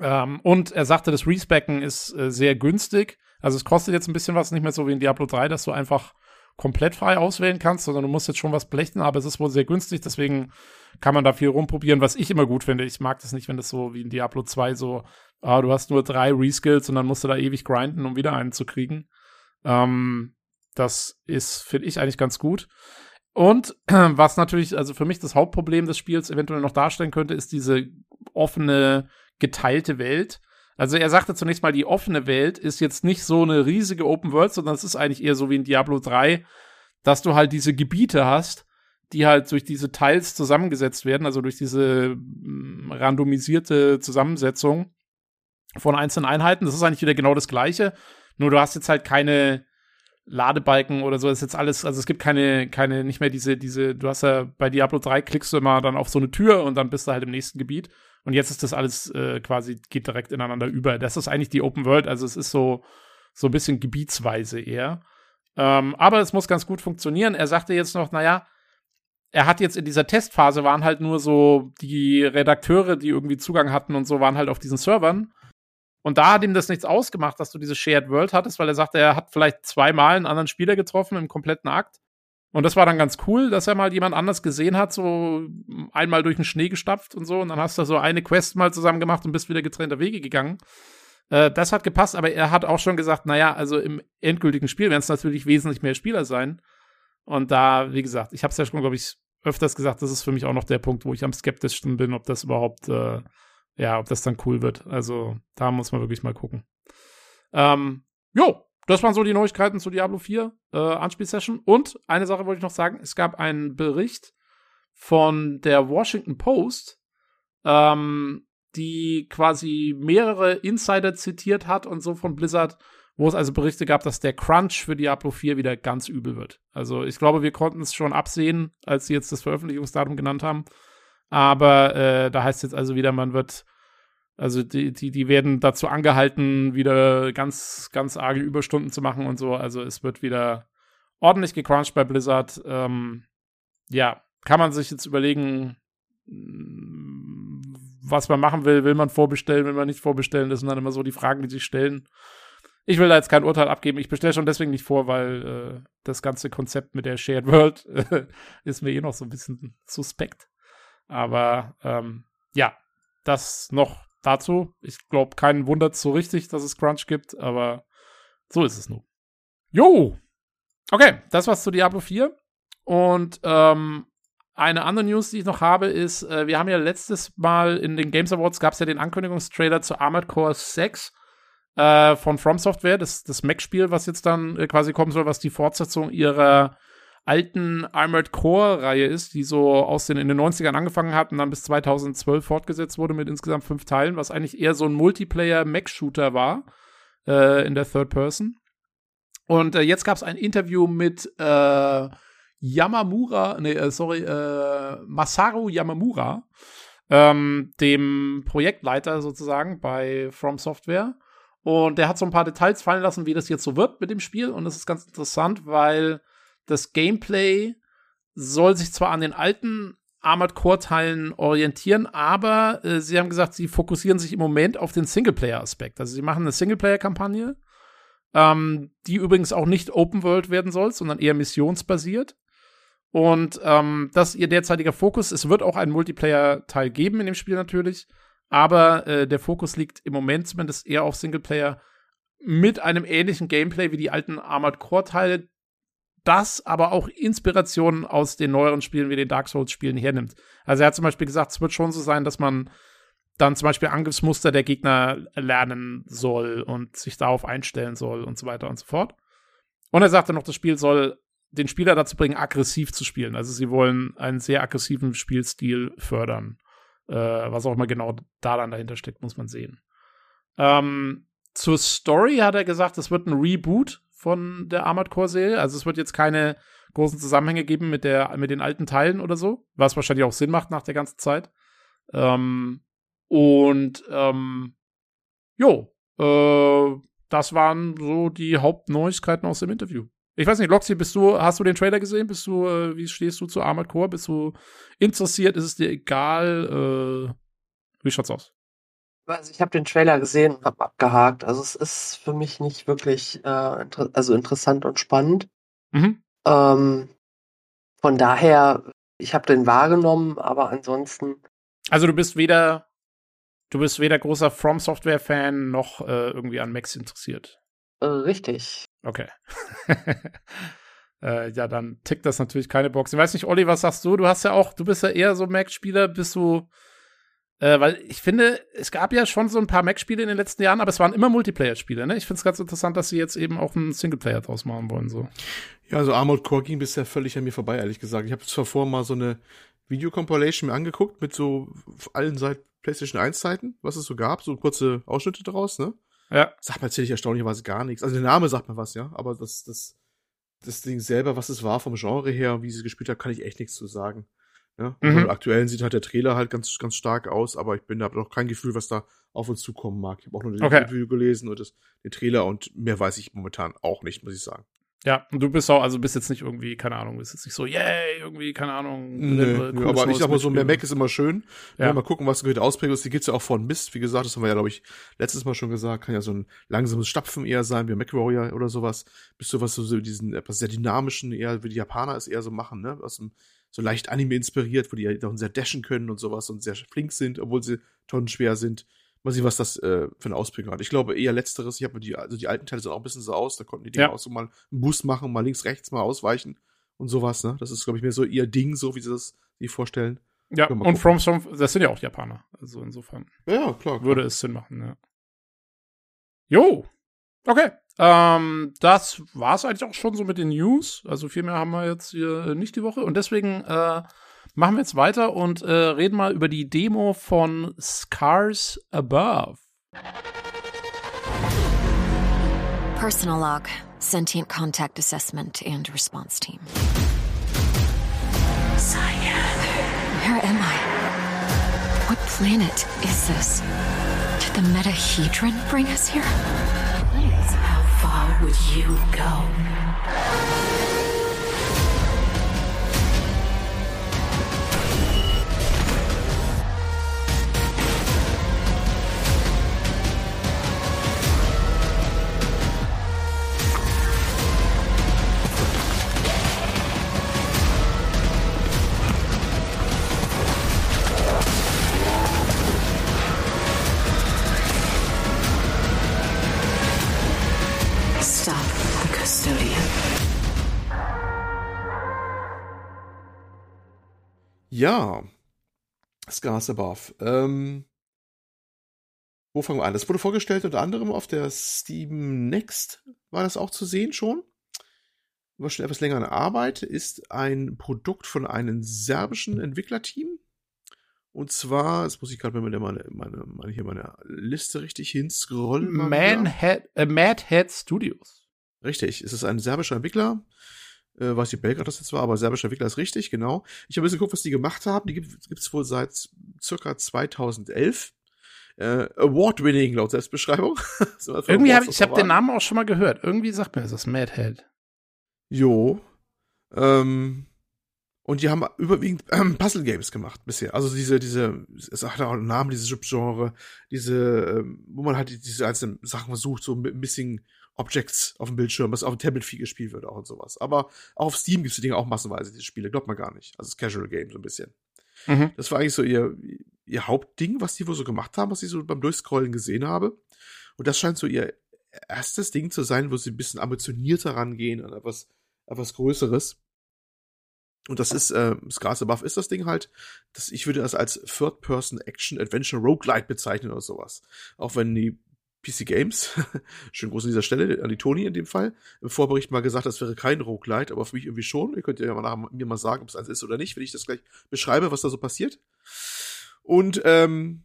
Ähm, und er sagte, das Respecken ist äh, sehr günstig. Also es kostet jetzt ein bisschen was, nicht mehr so wie in Diablo 3, dass du einfach komplett frei auswählen kannst, sondern du musst jetzt schon was blechen, aber es ist wohl sehr günstig, deswegen kann man da viel rumprobieren, was ich immer gut finde. Ich mag das nicht, wenn das so wie in Diablo 2 so, ah, du hast nur drei Reskills und dann musst du da ewig grinden, um wieder einen zu kriegen. Ähm, das ist, finde ich, eigentlich ganz gut. Und [clears throat] was natürlich, also für mich das Hauptproblem des Spiels eventuell noch darstellen könnte, ist diese offene geteilte Welt. Also er sagte zunächst mal, die offene Welt ist jetzt nicht so eine riesige Open World, sondern es ist eigentlich eher so wie in Diablo 3, dass du halt diese Gebiete hast, die halt durch diese Teils zusammengesetzt werden, also durch diese mm, randomisierte Zusammensetzung von einzelnen Einheiten. Das ist eigentlich wieder genau das Gleiche. Nur du hast jetzt halt keine Ladebalken oder so. Das ist jetzt alles, also es gibt keine, keine, nicht mehr diese, diese, du hast ja bei Diablo 3 klickst du immer dann auf so eine Tür und dann bist du halt im nächsten Gebiet. Und jetzt ist das alles äh, quasi, geht direkt ineinander über. Das ist eigentlich die Open World, also es ist so, so ein bisschen gebietsweise eher. Ähm, aber es muss ganz gut funktionieren. Er sagte jetzt noch, naja, er hat jetzt in dieser Testphase waren halt nur so die Redakteure, die irgendwie Zugang hatten und so, waren halt auf diesen Servern. Und da hat ihm das nichts ausgemacht, dass du diese Shared World hattest, weil er sagte, er hat vielleicht zweimal einen anderen Spieler getroffen im kompletten Akt. Und das war dann ganz cool, dass er mal jemand anders gesehen hat, so einmal durch den Schnee gestapft und so. Und dann hast du so eine Quest mal zusammen gemacht und bist wieder getrennter Wege gegangen. Äh, das hat gepasst, aber er hat auch schon gesagt, naja, also im endgültigen Spiel werden es natürlich wesentlich mehr Spieler sein. Und da, wie gesagt, ich habe es ja schon, glaube ich, öfters gesagt, das ist für mich auch noch der Punkt, wo ich am skeptischsten bin, ob das überhaupt, äh, ja, ob das dann cool wird. Also da muss man wirklich mal gucken. Ähm, jo, das waren so die Neuigkeiten zu Diablo 4 äh, Anspielsession. Und eine Sache wollte ich noch sagen: Es gab einen Bericht von der Washington Post, ähm, die quasi mehrere Insider zitiert hat und so von Blizzard, wo es also Berichte gab, dass der Crunch für Diablo 4 wieder ganz übel wird. Also ich glaube, wir konnten es schon absehen, als sie jetzt das Veröffentlichungsdatum genannt haben. Aber äh, da heißt jetzt also wieder, man wird, also die, die, die werden dazu angehalten, wieder ganz, ganz arge Überstunden zu machen und so. Also es wird wieder ordentlich gecrunched bei Blizzard. Ähm, ja, kann man sich jetzt überlegen, was man machen will. Will man vorbestellen, will man nicht vorbestellen? Das sind dann immer so die Fragen, die sich stellen. Ich will da jetzt kein Urteil abgeben. Ich bestelle schon deswegen nicht vor, weil äh, das ganze Konzept mit der Shared World [laughs] ist mir eh noch so ein bisschen suspekt. Aber ähm, ja, das noch dazu. Ich glaube, keinen wundert so richtig, dass es Crunch gibt, aber so ist es nun. Jo! Okay, das war's zu Diablo 4. Und ähm, eine andere News, die ich noch habe, ist, äh, wir haben ja letztes Mal in den Games Awards gab es ja den Ankündigungstrailer zu Armored Core 6 äh, von From Software, das, das Mac-Spiel, was jetzt dann äh, quasi kommen soll, was die Fortsetzung ihrer alten Armored Core-Reihe ist, die so aus den in den 90ern angefangen hat und dann bis 2012 fortgesetzt wurde mit insgesamt fünf Teilen, was eigentlich eher so ein Multiplayer-Mac-Shooter war äh, in der Third Person. Und äh, jetzt gab es ein Interview mit äh, Yamamura, nee, äh, sorry, äh, Masaru Yamamura, ähm, dem Projektleiter sozusagen bei From Software. Und der hat so ein paar Details fallen lassen, wie das jetzt so wird mit dem Spiel. Und das ist ganz interessant, weil das Gameplay soll sich zwar an den alten Armored Core Teilen orientieren, aber äh, sie haben gesagt, sie fokussieren sich im Moment auf den Singleplayer-Aspekt. Also sie machen eine Singleplayer-Kampagne, ähm, die übrigens auch nicht Open World werden soll, sondern eher missionsbasiert. Und ähm, das ist ihr derzeitiger Fokus. Es wird auch einen Multiplayer-Teil geben in dem Spiel natürlich, aber äh, der Fokus liegt im Moment zumindest eher auf Singleplayer mit einem ähnlichen Gameplay wie die alten Armored Core-Teile, das aber auch Inspirationen aus den neueren Spielen wie den Dark Souls-Spielen hernimmt. Also er hat zum Beispiel gesagt, es wird schon so sein, dass man dann zum Beispiel Angriffsmuster der Gegner lernen soll und sich darauf einstellen soll und so weiter und so fort. Und er sagte noch, das Spiel soll den Spieler dazu bringen, aggressiv zu spielen. Also sie wollen einen sehr aggressiven Spielstil fördern. Äh, was auch immer genau da dann dahinter steckt, muss man sehen. Ähm, zur Story hat er gesagt, es wird ein Reboot von der Armored Core Serie. Also es wird jetzt keine großen Zusammenhänge geben mit der mit den alten Teilen oder so, was wahrscheinlich auch Sinn macht nach der ganzen Zeit. Ähm, und ähm, jo, äh, das waren so die Hauptneuigkeiten aus dem Interview. Ich weiß nicht, Loxy, bist du, hast du den Trailer gesehen? Bist du, äh, wie stehst du zu Armored Core? Bist du interessiert? Ist es dir egal? Äh, wie schaut's aus? Also ich habe den Trailer gesehen und habe abgehakt. Also es ist für mich nicht wirklich äh, inter also interessant und spannend. Mhm. Ähm, von daher, ich habe den wahrgenommen, aber ansonsten. Also du bist weder, du bist weder großer From Software Fan noch äh, irgendwie an Max interessiert. Äh, richtig. Okay. [laughs] äh, ja, dann tickt das natürlich keine Box. Ich weiß nicht, Olli, was sagst du? Du hast ja auch, du bist ja eher so Mac-Spieler, bist du, äh, weil ich finde, es gab ja schon so ein paar Mac-Spiele in den letzten Jahren, aber es waren immer Multiplayer-Spiele, ne? Ich finde es ganz interessant, dass sie jetzt eben auch einen Singleplayer draus machen wollen, so. Ja, also Armored Core ging bisher völlig an mir vorbei, ehrlich gesagt. Ich habe zwar vorher mal so eine Videocompilation mir angeguckt mit so allen seit PlayStation 1 Zeiten, was es so gab, so kurze Ausschnitte daraus, ne? Ja. Sagt mir tatsächlich erstaunlicherweise gar nichts. Also der Name sagt mir was, ja, aber das, das, das Ding selber, was es war vom Genre her, wie sie es gespielt hat, kann ich echt nichts zu sagen. Ja? Mhm. Aktuell sieht halt der Trailer halt ganz, ganz stark aus, aber ich bin da noch kein Gefühl, was da auf uns zukommen mag. Ich habe auch nur den okay. Video gelesen und das, den Trailer und mehr weiß ich momentan auch nicht, muss ich sagen. Ja, und du bist auch, also bist jetzt nicht irgendwie, keine Ahnung, bist jetzt nicht so, yay, irgendwie, keine Ahnung. Nö, nö, aber ich sag mal so, mehr Mac ist immer schön. Ja. ja mal gucken, was gehört Ausprägung ist. Die gibt's ja auch von Mist. Wie gesagt, das haben wir ja, glaube ich, letztes Mal schon gesagt, kann ja so ein langsames Stapfen eher sein, wie Mac Warrior oder sowas. Bist du was so, so diesen etwas sehr dynamischen, eher wie die Japaner es eher so machen, ne? Aus dem, so leicht Anime inspiriert, wo die ja doch sehr dashen können und sowas und sehr flink sind, obwohl sie tonnenschwer sind. Mal sehen, was das äh, für eine Ausprägung hat. Ich glaube eher letzteres. Ich habe die, also die alten Teile sind auch ein bisschen so aus. Da konnten die Dinge ja. auch so mal einen Boost machen, mal links, rechts, mal ausweichen und sowas, ne? Das ist, glaube ich, mehr so ihr Ding, so wie sie das sich vorstellen. Ja, und From Some, das sind ja auch Japaner. Also insofern. Ja, klar. Würde es Sinn machen, ja. Jo. Okay. Ähm, das war's eigentlich auch schon so mit den News. Also viel mehr haben wir jetzt hier nicht die Woche. Und deswegen äh, machen wir jetzt weiter und äh, reden mal über die Demo von Scars Above. Personal log, sentient contact assessment and response team. Where am I? What planet is this? Did the Metahedron bring us here? How far would you go? Ja, Scars Above. Ähm, wo fangen wir an? Das wurde vorgestellt unter anderem auf der Steam Next, war das auch zu sehen schon. War schon etwas länger in Arbeit, ist ein Produkt von einem serbischen Entwicklerteam. Und zwar, jetzt muss ich gerade mal meine, meine, meine, hier meine Liste richtig hinscrollen. Manhead, äh, Madhead Studios. Richtig, es ist ein serbischer Entwickler, äh, weiß nicht, Belgrad das jetzt war, aber serbischer Entwickler ist richtig, genau. Ich habe ein bisschen geguckt, was die gemacht haben. Die gibt es wohl seit circa 2011. Äh, Award-winning laut Selbstbeschreibung. [laughs] Irgendwie habe ich, ich habe den Namen auch schon mal gehört. Irgendwie sagt mir das Madhead. Jo. Ähm, und die haben überwiegend [clears throat] ähm, Puzzle Games gemacht bisher. Also diese, diese, es hat auch einen Namen, dieses Subgenre, diese, ähm, wo man halt diese einzelnen Sachen versucht, so ein bisschen Objects auf dem Bildschirm, was auf dem Tablet viel gespielt wird auch und sowas. Aber auch auf Steam gibt es die Dinge auch massenweise, diese Spiele, glaubt man gar nicht. Also das Casual Game so ein bisschen. Mhm. Das war eigentlich so ihr, ihr Hauptding, was die wohl so gemacht haben, was ich so beim Durchscrollen gesehen habe. Und das scheint so ihr erstes Ding zu sein, wo sie ein bisschen ambitionierter rangehen an etwas, etwas Größeres. Und das ist, äh, Scars Above ist das Ding halt, das, ich würde das als Third-Person-Action-Adventure-Roguelite bezeichnen oder sowas. Auch wenn die PC Games, [laughs] schön groß an dieser Stelle, an die Toni in dem Fall, im Vorbericht mal gesagt, das wäre kein Roguelite, aber für mich irgendwie schon. Ihr könnt ja mal nach, mir mal sagen, ob es eins ist oder nicht, wenn ich das gleich beschreibe, was da so passiert. Und ähm,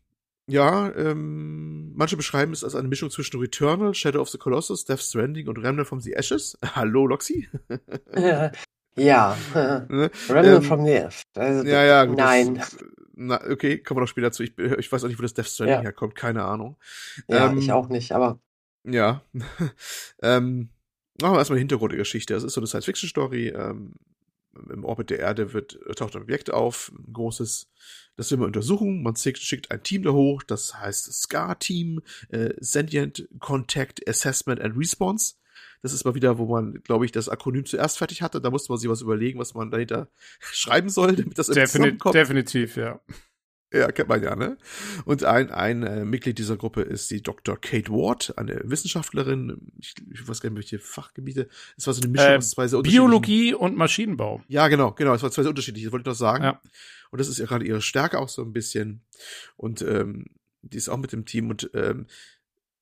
ja, ähm, manche beschreiben es als eine Mischung zwischen Returnal, Shadow of the Colossus, Death Stranding und Remnant from the Ashes. [laughs] Hallo, Loxy. [laughs] ja, ne? Remnant ähm, from the Ashes. Also, ja, ja, gut, nein. Das, na, okay, kommen wir noch später zu. Ich, ich weiß auch nicht, wo das Death Stranding ja. herkommt, keine Ahnung. Ja, ähm, ich auch nicht, aber. Ja. [laughs] ähm, machen wir erstmal die Hintergrundgeschichte. Das ist so eine Science-Fiction-Story. Ähm, Im Orbit der Erde wird, taucht ein Objekt auf, ein großes, das will man untersuchen. Man schickt ein Team da hoch, das heißt SCAR-Team, äh, Sentient Contact Assessment and Response. Das ist mal wieder, wo man, glaube ich, das Akronym zuerst fertig hatte. Da musste man sich was überlegen, was man dahinter [laughs] schreiben soll, damit das Defini zusammenkommt. Definitiv, ja. Ja, kennt man ja, ne? Und ein, ein äh, Mitglied dieser Gruppe ist die Dr. Kate Ward, eine Wissenschaftlerin. Ich, ich weiß gar nicht, welche Fachgebiete. Es war so eine Mischung äh, aus zwei sehr Biologie und Maschinenbau. Ja, genau, genau. Es war zwei sehr unterschiedliche, das wollte ich noch sagen. Ja. Und das ist ja gerade ihre Stärke auch so ein bisschen. Und ähm, die ist auch mit dem Team und ähm,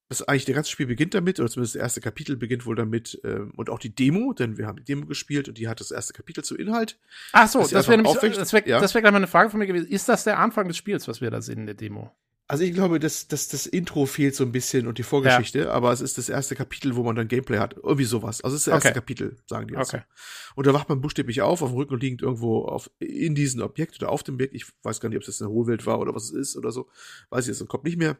das eigentlich der ganze Spiel beginnt damit, oder zumindest das erste Kapitel beginnt wohl damit, ähm, und auch die Demo, denn wir haben die Demo gespielt und die hat das erste Kapitel zu Inhalt. Ach so, das wäre das wäre ja. wär gleich mal eine Frage von mir gewesen. Ist das der Anfang des Spiels, was wir da sehen in der Demo? Also ich glaube, dass, dass das Intro fehlt so ein bisschen und die Vorgeschichte, ja. aber es ist das erste Kapitel, wo man dann Gameplay hat. Irgendwie sowas. Also es ist das erste okay. Kapitel, sagen die uns. Okay. Und da wacht man buchstäblich auf, auf dem Rücken liegend irgendwo auf, in diesem Objekt oder auf dem Objekt. Ich weiß gar nicht, ob es jetzt eine Hohlwelt war oder was es ist oder so. Weiß ich jetzt und kommt nicht mehr.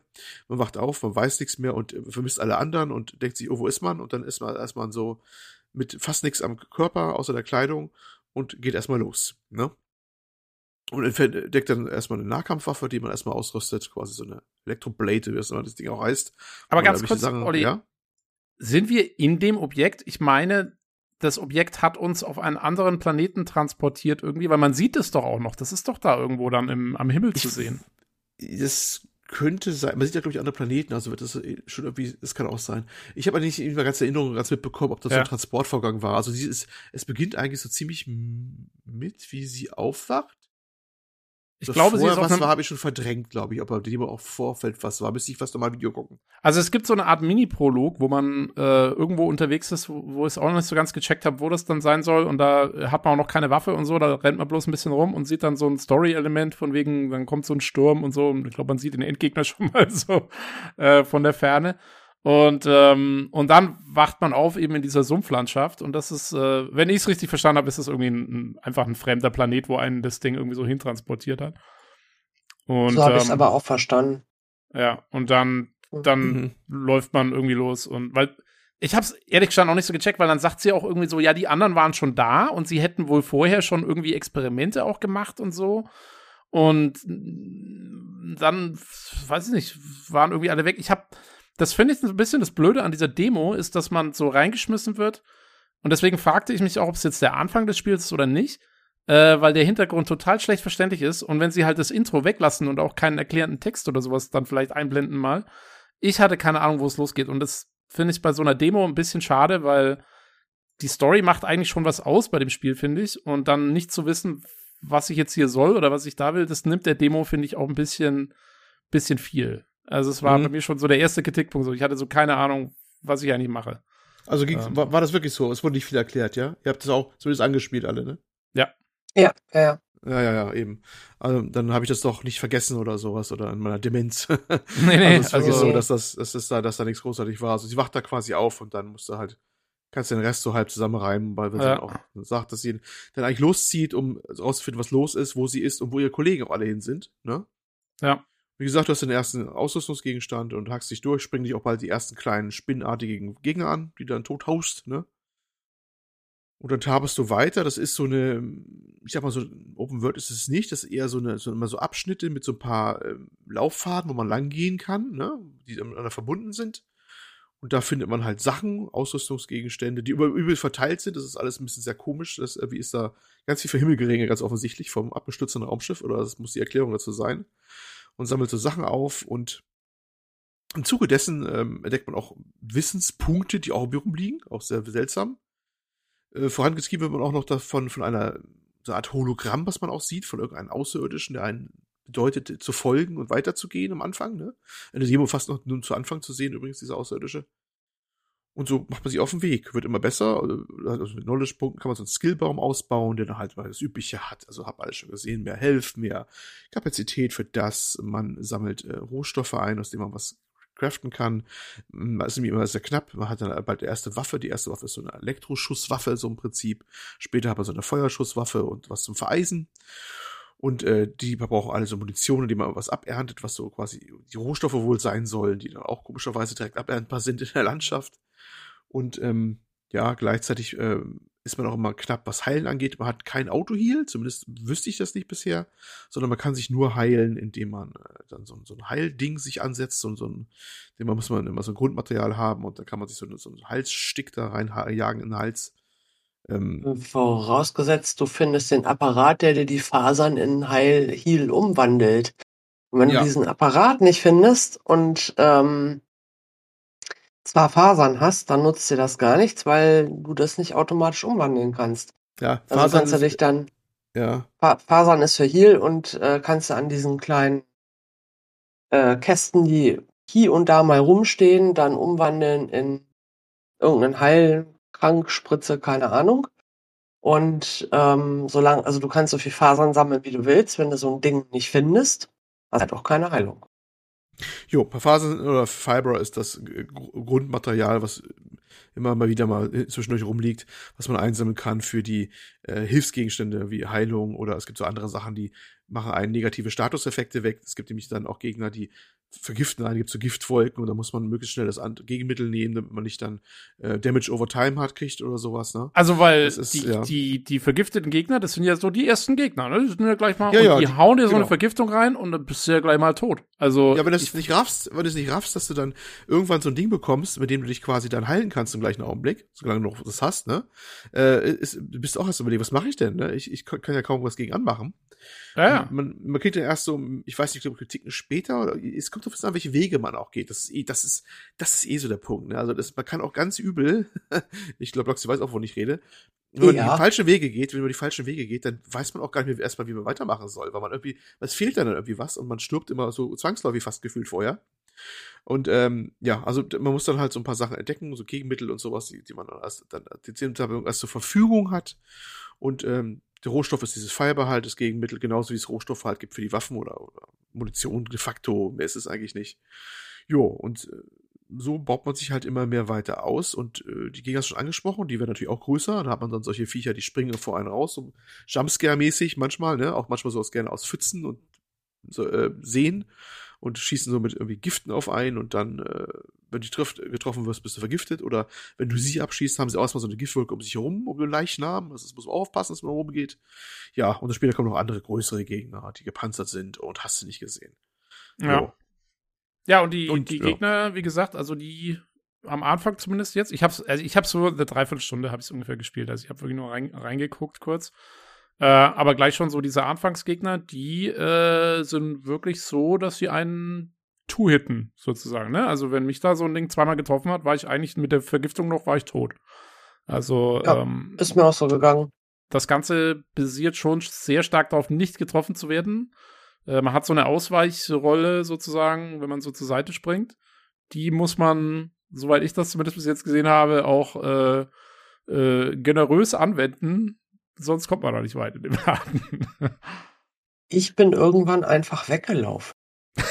Man wacht auf, man weiß nichts mehr und vermisst alle anderen und denkt sich, oh, wo ist man? Und dann ist man erstmal so mit fast nichts am Körper, außer der Kleidung und geht erstmal los. Ne? Und entdeckt dann erstmal eine Nahkampfwaffe, die man erstmal ausrüstet, quasi so eine Elektroblade, wie das Ding auch heißt. Aber ganz kurz, sagen, Olli, ja? sind wir in dem Objekt? Ich meine, das Objekt hat uns auf einen anderen Planeten transportiert irgendwie, weil man sieht es doch auch noch. Das ist doch da irgendwo dann im, am Himmel zu sehen. Das könnte sein, man sieht ja, glaube ich, andere Planeten, also wird das schon irgendwie, es kann auch sein. Ich habe nicht in ganz Erinnerung ganz mitbekommen, ob das ja. so ein Transportvorgang war. Also sie ist, es beginnt eigentlich so ziemlich mit, wie sie aufwacht. Ich glaube, sie ist was war, habe ich schon verdrängt, glaube ich, aber dem auch Vorfeld was war. Müsste ich fast nochmal Video gucken. Also es gibt so eine Art Mini-Prolog, wo man äh, irgendwo unterwegs ist, wo, wo ich es auch noch nicht so ganz gecheckt habe, wo das dann sein soll. Und da hat man auch noch keine Waffe und so, da rennt man bloß ein bisschen rum und sieht dann so ein Story-Element von wegen, dann kommt so ein Sturm und so. Und ich glaube, man sieht den Endgegner [laughs] schon mal so äh, von der Ferne. Und, ähm, und dann wacht man auf eben in dieser Sumpflandschaft. Und das ist, äh, wenn ich es richtig verstanden habe, ist das irgendwie ein, ein, einfach ein fremder Planet, wo einen das Ding irgendwie so hintransportiert hat. Und, so habe ähm, ich es aber auch verstanden. Ja, und dann, dann mhm. läuft man irgendwie los. Und weil ich habe es ehrlich gesagt auch nicht so gecheckt, weil dann sagt sie auch irgendwie so, ja, die anderen waren schon da und sie hätten wohl vorher schon irgendwie Experimente auch gemacht und so. Und dann, weiß ich nicht, waren irgendwie alle weg. Ich habe das finde ich ein bisschen das Blöde an dieser Demo, ist, dass man so reingeschmissen wird. Und deswegen fragte ich mich auch, ob es jetzt der Anfang des Spiels ist oder nicht, äh, weil der Hintergrund total schlecht verständlich ist. Und wenn sie halt das Intro weglassen und auch keinen erklärenden Text oder sowas dann vielleicht einblenden mal, ich hatte keine Ahnung, wo es losgeht. Und das finde ich bei so einer Demo ein bisschen schade, weil die Story macht eigentlich schon was aus bei dem Spiel, finde ich. Und dann nicht zu wissen, was ich jetzt hier soll oder was ich da will, das nimmt der Demo, finde ich, auch ein bisschen, bisschen viel. Also es war mhm. bei mir schon so der erste Kritikpunkt. So. Ich hatte so keine Ahnung, was ich eigentlich mache. Also ähm. war, war, das wirklich so? Es wurde nicht viel erklärt, ja? Ihr habt das auch zumindest angespielt alle, ne? Ja. Ja, ja, ja. Ja, ja, ja, eben. Also dann habe ich das doch nicht vergessen oder sowas oder in meiner Demenz. [laughs] nee, nee, also es ist also, so, dass das, das ist da, dass da nichts großartig war. Also sie wacht da quasi auf und dann musst du halt, kannst du den Rest so halb zusammenreimen, weil wenn ja. sie dann auch sagt, dass sie dann eigentlich loszieht, um rauszufinden, was los ist, wo sie ist und wo ihre Kollegen auch alle hin sind, ne? Ja. Wie gesagt, du hast den ersten Ausrüstungsgegenstand und hackst dich durch, springen dich auch bald die ersten kleinen spinnartigen Gegner an, die du dann tot haust, ne? Und dann tabest du weiter. Das ist so eine, ich sag mal so, Open World ist es nicht. Das ist eher so eine, so immer so Abschnitte mit so ein paar äh, Lauffaden, wo man lang gehen kann, ne? Die miteinander verbunden sind. Und da findet man halt Sachen, Ausrüstungsgegenstände, die über übel verteilt sind. Das ist alles ein bisschen sehr komisch. Das irgendwie ist da ganz viel für Himmelgeringe, ganz offensichtlich vom abgestürzten Raumschiff, oder das muss die Erklärung dazu sein und sammelt so Sachen auf und im Zuge dessen ähm, entdeckt man auch Wissenspunkte, die auch im Büro liegen, auch sehr seltsam. Äh, vorangetrieben wird man auch noch davon von einer so Art Hologramm, was man auch sieht, von irgendeinem Außerirdischen, der einen bedeutet, zu folgen und weiterzugehen am Anfang. Ne? In der Demo fast noch nun zu Anfang zu sehen, übrigens, dieser Außerirdische. Und so macht man sich auf den Weg, wird immer besser. Also mit Knowledge-Punkten kann man so einen Skillbaum ausbauen, der dann halt mal das Übliche hat. Also hab alles schon gesehen, mehr Health, mehr Kapazität für das. Man sammelt äh, Rohstoffe ein, aus denen man was craften kann. Man ist nämlich immer sehr knapp. Man hat dann bald die erste Waffe. Die erste Waffe ist so eine Elektroschusswaffe, so im Prinzip. Später hat man so eine Feuerschusswaffe und was zum Vereisen. Und äh, die brauchen alle so Munition, die man was aberntet, was so quasi die Rohstoffe wohl sein sollen, die dann auch komischerweise direkt aberntbar sind in der Landschaft. Und ähm, ja, gleichzeitig äh, ist man auch immer knapp, was Heilen angeht. Man hat kein Auto-Heal, zumindest wüsste ich das nicht bisher, sondern man kann sich nur heilen, indem man äh, dann so, so ein Heilding sich ansetzt und so ein, dem muss man immer so ein Grundmaterial haben und dann kann man sich so, so einen Halsstick da reinjagen in den Hals. Ähm, Vorausgesetzt, du findest den Apparat, der dir die Fasern in Heil Heal umwandelt. Und wenn ja. du diesen Apparat nicht findest und ähm, zwar Fasern hast, dann nutzt dir das gar nichts, weil du das nicht automatisch umwandeln kannst. Ja, Fasern also kannst du dich dann. Ja. Fasern ist für Heal und äh, kannst du an diesen kleinen äh, Kästen, die hier und da mal rumstehen, dann umwandeln in irgendeinen Heilkrankspritze, keine Ahnung. Und ähm, solange, also du kannst so viel Fasern sammeln, wie du willst, wenn du so ein Ding nicht findest, hast du halt auch keine Heilung. Jo, Fasern oder Fiber ist das Grundmaterial, was immer mal wieder mal zwischendurch rumliegt, was man einsammeln kann für die äh, Hilfsgegenstände wie Heilung oder es gibt so andere Sachen, die machen einen negative Statuseffekte weg. Es gibt nämlich dann auch Gegner, die vergiften. Eine gibt so Giftwolken und da muss man möglichst schnell das Gegenmittel nehmen, damit man nicht dann äh, Damage over Time hat, kriegt oder sowas. Ne? Also weil ist, die, ja. die, die vergifteten Gegner, das sind ja so die ersten Gegner, ne? Die sind ja gleich mal, ja, ja, die, die hauen dir so genau. eine Vergiftung rein und dann bist du ja gleich mal tot. Also ja, wenn du es nicht raffst, wenn du es nicht raffst, dass du dann irgendwann so ein Ding bekommst, mit dem du dich quasi dann heilen kannst im gleichen Augenblick, solange du noch das hast, ne? Äh, ist, du bist auch erst überlegen, was mache ich denn? Ne? Ich, ich kann ja kaum was gegen anmachen. Ja, ja. Man, man kriegt ja erst so, ich weiß nicht, ich glaube, Kritiken später, oder es kommt auf an, welche Wege man auch geht. Das ist eh, das ist, das ist eh so der Punkt. Ne? Also das, man kann auch ganz übel, [laughs] ich glaube, Loxi weiß auch, wovon ich rede, wenn man ja. die falschen Wege geht, wenn man die falschen Wege geht, dann weiß man auch gar nicht mehr erstmal, wie man weitermachen soll, weil man irgendwie, es fehlt dann irgendwie was und man stirbt immer so zwangsläufig fast gefühlt vorher. Und ähm, ja, also man muss dann halt so ein paar Sachen entdecken, so Gegenmittel und sowas, die, die man dann erst, dann die erst zur Verfügung hat. Und ähm, der Rohstoff ist dieses Feuerbehalt, das Gegenmittel, genauso wie es Rohstoffe halt gibt für die Waffen oder, oder Munition de facto. Mehr ist es eigentlich nicht. Jo, und äh, so baut man sich halt immer mehr weiter aus und äh, die Gegner schon angesprochen, die werden natürlich auch größer. Da hat man dann solche Viecher, die springen vor einen raus, so Jumpscare-mäßig manchmal, ne? Auch manchmal so aus gerne aus Pfützen und so, äh, sehen und schießen so mit irgendwie Giften auf einen und dann, äh, wenn du trifft, getroffen wirst, bist du vergiftet. Oder wenn du sie abschießt, haben sie erstmal so eine Giftwolke um sich herum, um den Leichnam. Also das muss man aufpassen, dass man rumgeht. Ja, und später kommen noch andere größere Gegner, die gepanzert sind und hast du nicht gesehen. Ja. So. Ja, und die, und, die ja. Gegner, wie gesagt, also die am Anfang zumindest jetzt, ich hab's, also ich habe so eine Dreiviertelstunde habe ich ungefähr gespielt, also ich habe wirklich nur rein, reingeguckt kurz. Äh, aber gleich schon so diese Anfangsgegner, die äh, sind wirklich so, dass sie einen Two-Hitten, sozusagen, ne? Also wenn mich da so ein Ding zweimal getroffen hat, war ich eigentlich mit der Vergiftung noch, war ich tot. Also, ja, ähm, ist mir auch so gegangen. Das Ganze basiert schon sehr stark darauf, nicht getroffen zu werden. Äh, man hat so eine Ausweichrolle sozusagen, wenn man so zur Seite springt. Die muss man, soweit ich das zumindest bis jetzt gesehen habe, auch äh, äh, generös anwenden, sonst kommt man da nicht weit in dem Laden. ich bin irgendwann einfach weggelaufen. [laughs]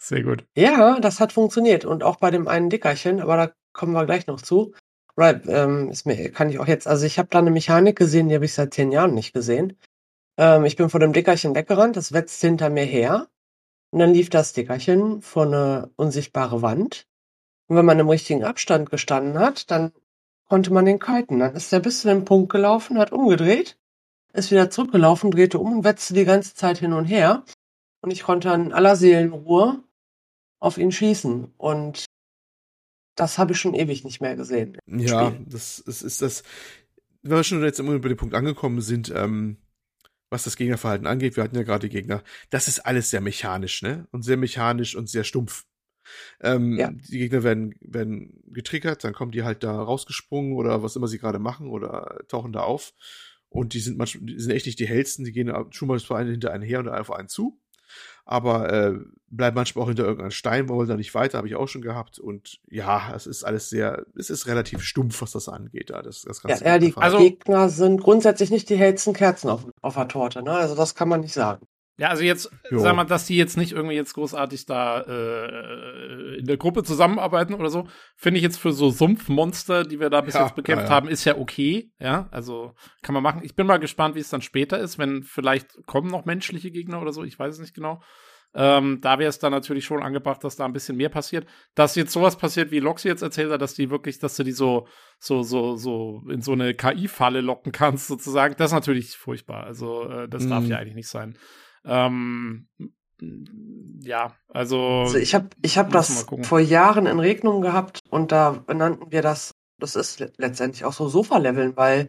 Sehr gut. Ja, das hat funktioniert. Und auch bei dem einen Dickerchen, aber da kommen wir gleich noch zu. Right, ähm, ist mir, kann ich auch jetzt. Also ich habe da eine Mechanik gesehen, die habe ich seit zehn Jahren nicht gesehen. Ähm, ich bin vor dem Dickerchen weggerannt, das wetzt hinter mir her. Und dann lief das Dickerchen vor eine unsichtbare Wand. Und wenn man im richtigen Abstand gestanden hat, dann konnte man den kiten. Dann ist er bis zu dem Punkt gelaufen, hat umgedreht, ist wieder zurückgelaufen, drehte um und wetzte die ganze Zeit hin und her. Und ich konnte in aller Seelenruhe auf ihn schießen. Und das habe ich schon ewig nicht mehr gesehen. Ja, Spiel. das ist, ist das, wenn wir schon jetzt immer über den Punkt angekommen sind, ähm, was das Gegnerverhalten angeht, wir hatten ja gerade die Gegner, das ist alles sehr mechanisch, ne? Und sehr mechanisch und sehr stumpf. Ähm, ja. Die Gegner werden, werden getriggert, dann kommen die halt da rausgesprungen oder was immer sie gerade machen oder tauchen da auf. Und die sind manchmal, die sind echt nicht die hellsten, die gehen schon mal vor einen hinter einen her und auf einen zu. Aber äh, bleiben manchmal auch hinter irgendeinem Stein, wollen da nicht weiter, habe ich auch schon gehabt. Und ja, es ist alles sehr, es ist relativ stumpf, was das angeht. Da. Das, das ja, ja, die also, Gegner sind grundsätzlich nicht die hellsten Kerzen auf, auf der Torte, ne? Also das kann man nicht sagen. Ja, also jetzt, jo. sag mal, dass die jetzt nicht irgendwie jetzt großartig da äh, in der Gruppe zusammenarbeiten oder so, finde ich jetzt für so Sumpfmonster, die wir da bis ja, jetzt bekämpft ja, haben, ist ja okay. Ja, also kann man machen. Ich bin mal gespannt, wie es dann später ist, wenn vielleicht kommen noch menschliche Gegner oder so, ich weiß es nicht genau. Ähm, da wäre es dann natürlich schon angebracht, dass da ein bisschen mehr passiert. Dass jetzt sowas passiert, wie Loxi jetzt erzählt hat, dass die wirklich, dass du die so, so, so, so in so eine KI-Falle locken kannst, sozusagen, das ist natürlich furchtbar. Also, äh, das mm. darf mhm. ja eigentlich nicht sein. Ähm, ja, also. also ich habe ich hab das vor Jahren in Regnung gehabt und da nannten wir das, das ist letztendlich auch so Sofa-Leveln, weil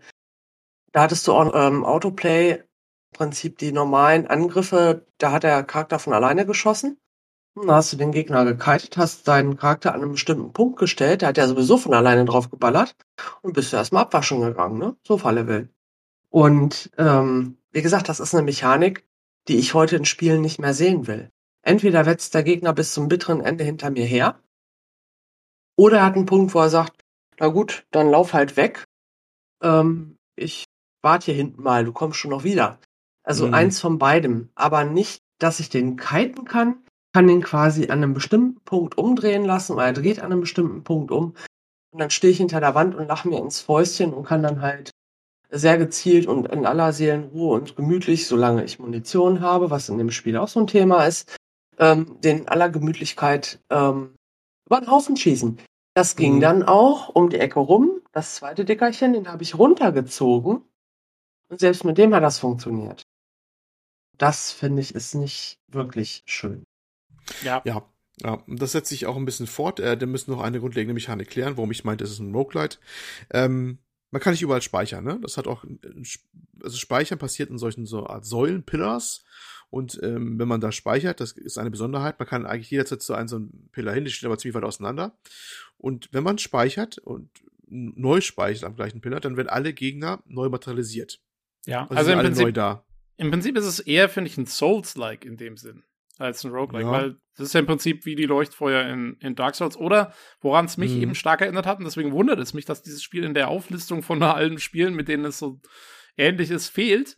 da hattest du auch ähm, Autoplay, im Prinzip die normalen Angriffe, da hat der Charakter von alleine geschossen. Da hast du den Gegner gekitet, hast deinen Charakter an einem bestimmten Punkt gestellt, der hat ja sowieso von alleine drauf geballert und bist du erstmal abwaschen gegangen, ne? Sofa-Level. Und ähm, wie gesagt, das ist eine Mechanik, die ich heute in Spielen nicht mehr sehen will. Entweder wetzt der Gegner bis zum bitteren Ende hinter mir her, oder er hat einen Punkt, wo er sagt, na gut, dann lauf halt weg. Ähm, ich warte hier hinten mal, du kommst schon noch wieder. Also mhm. eins von beidem, aber nicht, dass ich den kiten kann, kann den quasi an einem bestimmten Punkt umdrehen lassen, oder er dreht an einem bestimmten Punkt um und dann stehe ich hinter der Wand und lache mir ins Fäustchen und kann dann halt sehr gezielt und in aller Seelenruhe und gemütlich, solange ich Munition habe, was in dem Spiel auch so ein Thema ist, ähm, den aller Gemütlichkeit ähm, über den Haufen schießen. Das ging mhm. dann auch um die Ecke rum. Das zweite Dickerchen, den habe ich runtergezogen. Und selbst mit dem hat das funktioniert. Das finde ich ist nicht wirklich schön. Ja. Ja. Ja, das setzt sich auch ein bisschen fort. Äh, wir müssen noch eine grundlegende Mechanik klären, warum ich meinte, es ist ein Roguelite. Ähm, man kann nicht überall speichern, ne? Das hat auch, also Speichern passiert in solchen so Art Säulen, Pillars. Und ähm, wenn man da speichert, das ist eine Besonderheit, man kann eigentlich jederzeit zu einem so einem Pillar hin, die steht aber ziemlich weit auseinander. Und wenn man speichert und neu speichert am gleichen Pillar, dann werden alle Gegner neu materialisiert. Ja, also, also im, Prinzip, da. im Prinzip ist es eher, finde ich, ein Souls-like in dem Sinn als ein Roguelike, ja. weil das ist ja im Prinzip wie die Leuchtfeuer in, in Dark Souls oder woran es mich mhm. eben stark erinnert hat und deswegen wundert es mich, dass dieses Spiel in der Auflistung von [laughs] allen Spielen, mit denen es so ähnlich ist, fehlt.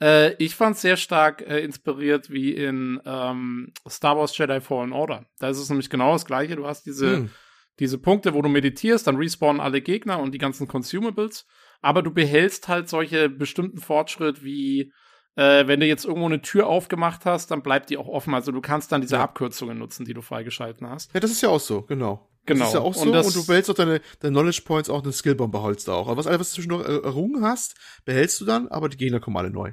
Äh, ich fand es sehr stark äh, inspiriert wie in ähm, Star Wars Jedi Fallen Order. Da ist es nämlich genau das gleiche. Du hast diese, mhm. diese Punkte, wo du meditierst, dann respawnen alle Gegner und die ganzen Consumables, aber du behältst halt solche bestimmten Fortschritt wie äh, wenn du jetzt irgendwo eine Tür aufgemacht hast, dann bleibt die auch offen. Also du kannst dann diese ja. Abkürzungen nutzen, die du freigeschalten hast. Ja, das ist ja auch so, genau. Genau. Das ist ja auch so. Und, und du behältst auch deine, deine Knowledge Points, auch eine Skillbomb beholst du auch. Aber was alles, was du zwischendurch errungen hast, behältst du dann, aber die Gegner kommen alle neu.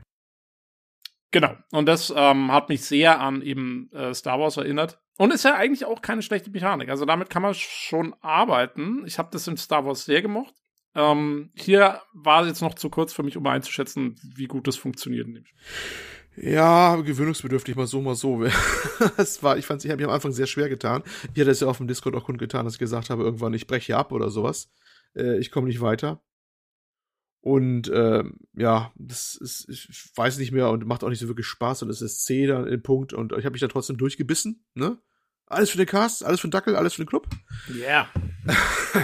Genau. Und das ähm, hat mich sehr an eben äh, Star Wars erinnert. Und ist ja eigentlich auch keine schlechte Mechanik. Also damit kann man schon arbeiten. Ich habe das in Star Wars sehr gemocht. Ähm, hier war es jetzt noch zu kurz für mich, um einzuschätzen, wie gut das funktioniert in. Ja, gewöhnungsbedürftig, mal so, mal so. [laughs] es war, ich fand, ich habe mich am Anfang sehr schwer getan. Ich hatte es ja auf dem Discord auch kundgetan, dass ich gesagt habe, irgendwann, ich breche ab oder sowas. Äh, ich komme nicht weiter. Und äh, ja, das ist, ich weiß nicht mehr und macht auch nicht so wirklich Spaß und es ist C dann im Punkt und ich habe mich da trotzdem durchgebissen, ne? Alles für den Cast, alles für den Dackel, alles für den Club. Ja.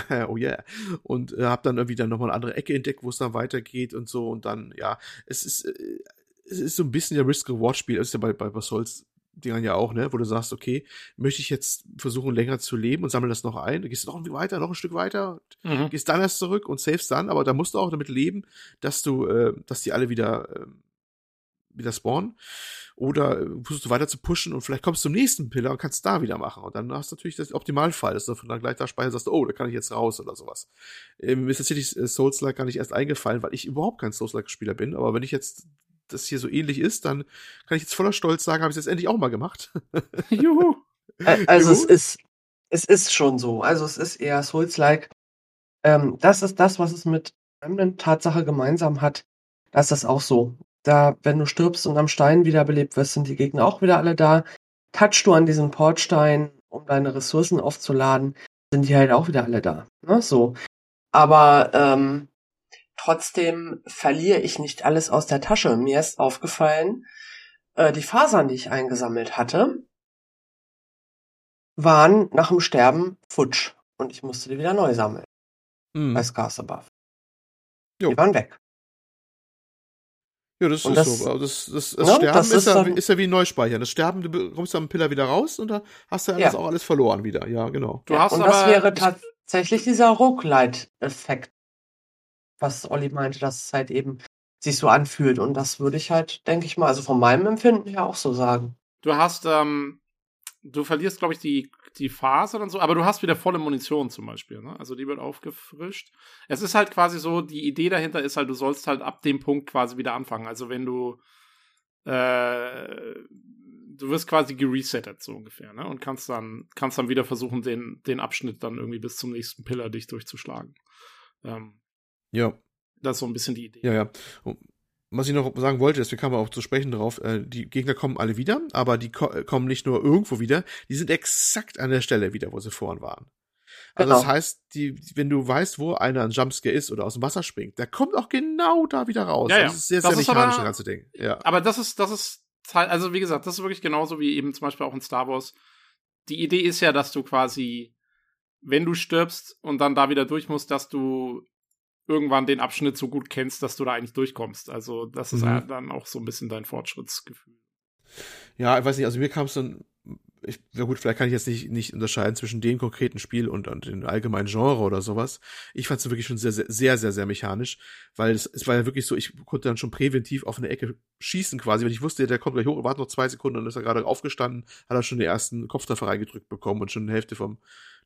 Yeah. [laughs] oh yeah. Und äh, habe dann irgendwie dann nochmal eine andere Ecke entdeckt, wo es dann weitergeht und so. Und dann, ja, es ist, äh, es ist so ein bisschen der Risk-Reward-Spiel. Das ist ja bei, bei, Souls Dingern ja auch, ne, wo du sagst, okay, möchte ich jetzt versuchen, länger zu leben und sammle das noch ein, dann gehst du noch irgendwie weiter, noch ein Stück weiter, mhm. gehst dann erst zurück und savest dann, aber da musst du auch damit leben, dass du, äh, dass die alle wieder, äh, wieder spawnen. Oder äh, versuchst du weiter zu pushen und vielleicht kommst du zum nächsten Pillar und kannst da wieder machen. Und dann hast du natürlich das Optimalfall, dass du dann gleich da speicherst sagst, oh, da kann ich jetzt raus oder sowas. Ähm, mir ist tatsächlich äh, Souls-like gar nicht erst eingefallen, weil ich überhaupt kein Souls-like-Spieler bin. Aber wenn ich jetzt das hier so ähnlich ist, dann kann ich jetzt voller Stolz sagen, habe ich es jetzt endlich auch mal gemacht. [laughs] Juhu. Also Juhu. es ist, es ist schon so. Also es ist eher Souls-like. Ähm, das ist das, was es mit Remnant Tatsache gemeinsam hat. Das ist auch so da, wenn du stirbst und am Stein wiederbelebt wirst, sind die Gegner auch wieder alle da. Touchst du an diesen Portstein, um deine Ressourcen aufzuladen, sind die halt auch wieder alle da. Ne? So. Aber ähm, trotzdem verliere ich nicht alles aus der Tasche. Mir ist aufgefallen, äh, die Fasern, die ich eingesammelt hatte, waren nach dem Sterben futsch. Und ich musste die wieder neu sammeln. Mhm. Bei Scars Above. Die waren weg. Ja, das und ist das, so. Das, das, das ja, Sterben das ist, ja, ist ja wie Neuspeichern. Das Sterben, du kommst am Pillar wieder raus und da hast du ja, ja. auch alles verloren wieder. Ja, genau. Du hast und aber, das wäre tatsächlich dieser Roguelite-Effekt, was Olli meinte, dass es halt eben sich so anfühlt. Und das würde ich halt, denke ich mal, also von meinem Empfinden her auch so sagen. Du hast, ähm, du verlierst, glaube ich, die die Phase und so, aber du hast wieder volle Munition zum Beispiel, ne? Also die wird aufgefrischt. Es ist halt quasi so, die Idee dahinter ist halt, du sollst halt ab dem Punkt quasi wieder anfangen. Also wenn du äh, du wirst quasi geresettet, so ungefähr, ne? Und kannst dann, kannst dann wieder versuchen, den, den Abschnitt dann irgendwie bis zum nächsten Pillar dich durchzuschlagen. Ähm, ja. Das ist so ein bisschen die Idee. Ja, ja was ich noch sagen wollte, deswegen kam man auch zu sprechen drauf, äh, die Gegner kommen alle wieder, aber die ko kommen nicht nur irgendwo wieder, die sind exakt an der Stelle wieder, wo sie vorhin waren. Also genau. das heißt, die, wenn du weißt, wo einer ein Jumpscare ist oder aus dem Wasser springt, der kommt auch genau da wieder raus. Ja, ja. Das ist sehr, sehr mechanisch, das ganze Ding. Ja. Aber das ist, das ist, also wie gesagt, das ist wirklich genauso wie eben zum Beispiel auch in Star Wars. Die Idee ist ja, dass du quasi, wenn du stirbst und dann da wieder durch musst, dass du irgendwann den Abschnitt so gut kennst, dass du da eigentlich durchkommst. Also das ist mhm. dann auch so ein bisschen dein Fortschrittsgefühl. Ja, ich weiß nicht, also mir kam es dann ich, ja gut, vielleicht kann ich jetzt nicht, nicht unterscheiden zwischen dem konkreten Spiel und, und dem allgemeinen Genre oder sowas. Ich fand es wirklich schon sehr, sehr, sehr, sehr, sehr mechanisch, weil es, es war ja wirklich so, ich konnte dann schon präventiv auf eine Ecke schießen quasi, wenn ich wusste, der kommt gleich hoch, warte noch zwei Sekunden, dann ist er gerade aufgestanden, hat er schon den ersten Kopftreffer reingedrückt bekommen und schon eine Hälfte vom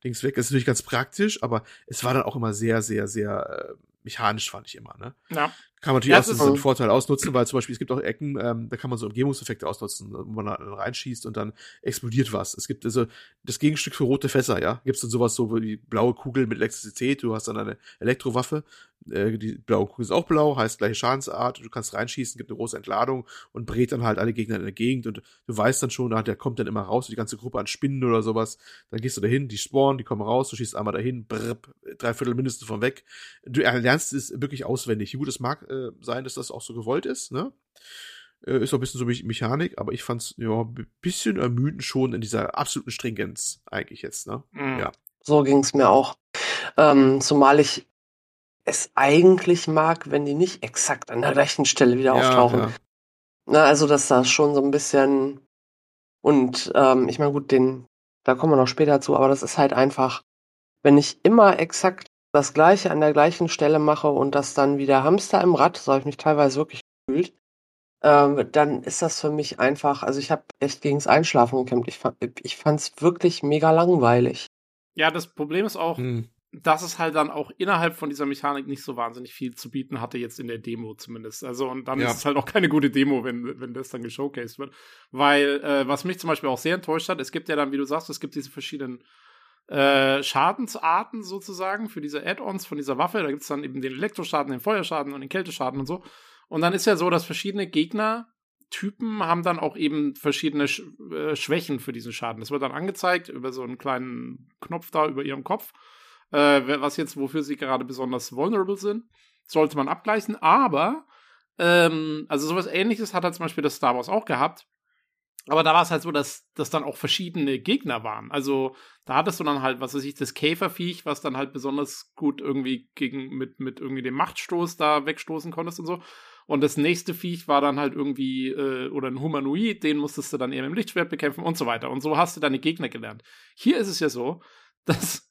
Dings weg. Das ist natürlich ganz praktisch, aber es war dann auch immer sehr, sehr, sehr äh, mechanisch, fand ich immer, ne? Ja. Kann man natürlich ja, auch so einen Vorteil ausnutzen, weil zum Beispiel es gibt auch Ecken, ähm, da kann man so Umgebungseffekte ausnutzen, wo man da reinschießt und dann explodiert was. Es gibt also das Gegenstück für rote Fässer, ja. Gibt es dann sowas so wie blaue Kugel mit Elektrizität, du hast dann eine Elektrowaffe, äh, die blaue Kugel ist auch blau, heißt gleiche Schadensart, du kannst reinschießen, gibt eine große Entladung und brät dann halt alle Gegner in der Gegend und du weißt dann schon, der kommt dann immer raus, die ganze Gruppe an Spinnen oder sowas. Dann gehst du dahin, die spawnen, die kommen raus, du schießt einmal dahin, brr, drei Viertel mindestens von weg. Du lernst es wirklich auswendig. Wie gut es mag äh, sein, dass das auch so gewollt ist, ne? Äh, ist auch ein bisschen so Mechanik, aber ich fand's ja ein bisschen ermüdend schon in dieser absoluten Stringenz eigentlich jetzt, ne? Mhm. Ja. So ging's mir auch. Ähm, zumal ich es eigentlich mag, wenn die nicht exakt an der rechten Stelle wieder ja, auftauchen. Ja. Na, also, dass das schon so ein bisschen und ähm, ich meine, gut, den, da kommen wir noch später zu, aber das ist halt einfach, wenn ich immer exakt das Gleiche an der gleichen Stelle mache und das dann wieder Hamster im Rad, so habe ich mich teilweise wirklich gefühlt, ähm, dann ist das für mich einfach, also ich habe echt gegens Einschlafen gekämpft. Ich, fand, ich fand es wirklich mega langweilig. Ja, das Problem ist auch, hm. Dass es halt dann auch innerhalb von dieser Mechanik nicht so wahnsinnig viel zu bieten hatte, jetzt in der Demo zumindest. Also, und dann ja. ist es halt auch keine gute Demo, wenn, wenn das dann geshowcased wird. Weil, äh, was mich zum Beispiel auch sehr enttäuscht hat, es gibt ja dann, wie du sagst, es gibt diese verschiedenen äh, Schadensarten sozusagen für diese Add-ons von dieser Waffe. Da gibt es dann eben den Elektroschaden, den Feuerschaden und den Kälteschaden und so. Und dann ist ja so, dass verschiedene Gegnertypen haben dann auch eben verschiedene Sch äh, Schwächen für diesen Schaden. Das wird dann angezeigt über so einen kleinen Knopf da über ihrem Kopf, äh, was jetzt, wofür sie gerade besonders vulnerable sind. Sollte man abgleichen, aber ähm, also sowas ähnliches hat halt zum Beispiel das Star Wars auch gehabt. Aber da war es halt so, dass das dann auch verschiedene Gegner waren. Also da hattest du dann halt, was weiß ich, das Käferviech, was dann halt besonders gut irgendwie gegen mit, mit irgendwie dem Machtstoß da wegstoßen konntest und so. Und das nächste Viech war dann halt irgendwie, äh, oder ein Humanoid, den musstest du dann mit dem Lichtschwert bekämpfen und so weiter. Und so hast du deine Gegner gelernt. Hier ist es ja so, [laughs] dass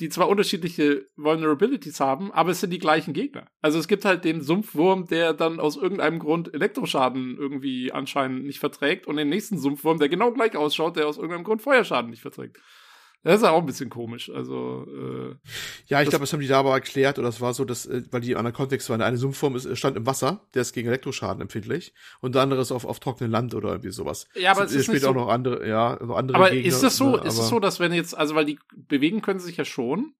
die zwar unterschiedliche Vulnerabilities haben, aber es sind die gleichen Gegner. Also es gibt halt den Sumpfwurm, der dann aus irgendeinem Grund Elektroschaden irgendwie anscheinend nicht verträgt und den nächsten Sumpfwurm, der genau gleich ausschaut, der aus irgendeinem Grund Feuerschaden nicht verträgt. Das ist ja auch ein bisschen komisch. Also äh, ja, ich glaube, das haben die da aber erklärt oder es war so, dass äh, weil die anderen Kontext waren. Eine Sumpfform ist, stand im Wasser, der ist gegen Elektroschaden empfindlich und der andere ist auf, auf trockenem Land oder irgendwie sowas. Ja, aber es, es ist spielt so, auch noch andere, ja, noch andere Aber Gegner, ist das so? Ne, ist es so, dass wenn jetzt, also weil die bewegen können sich ja schon,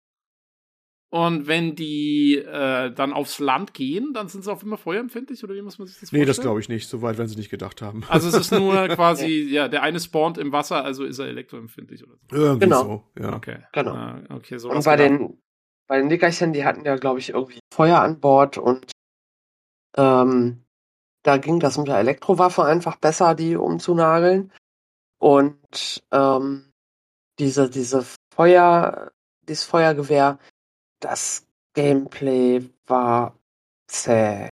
und wenn die äh, dann aufs Land gehen, dann sind sie auch immer feuerempfindlich oder wie muss man sich das vorstellen? Nee, das glaube ich nicht. So weit werden sie nicht gedacht haben. Also es ist nur [laughs] quasi, ja, der eine spawnt im Wasser, also ist er elektroempfindlich oder so. Irgendwie genau. so, ja. Okay. Genau. Ah, okay, so und bei den, bei den Nickerchen, die hatten ja, glaube ich, irgendwie Feuer an Bord und ähm, da ging das mit der Elektrowaffe einfach besser, die umzunageln. Und ähm, diese, diese Feuer, dieses Feuergewehr, das Gameplay war zäh.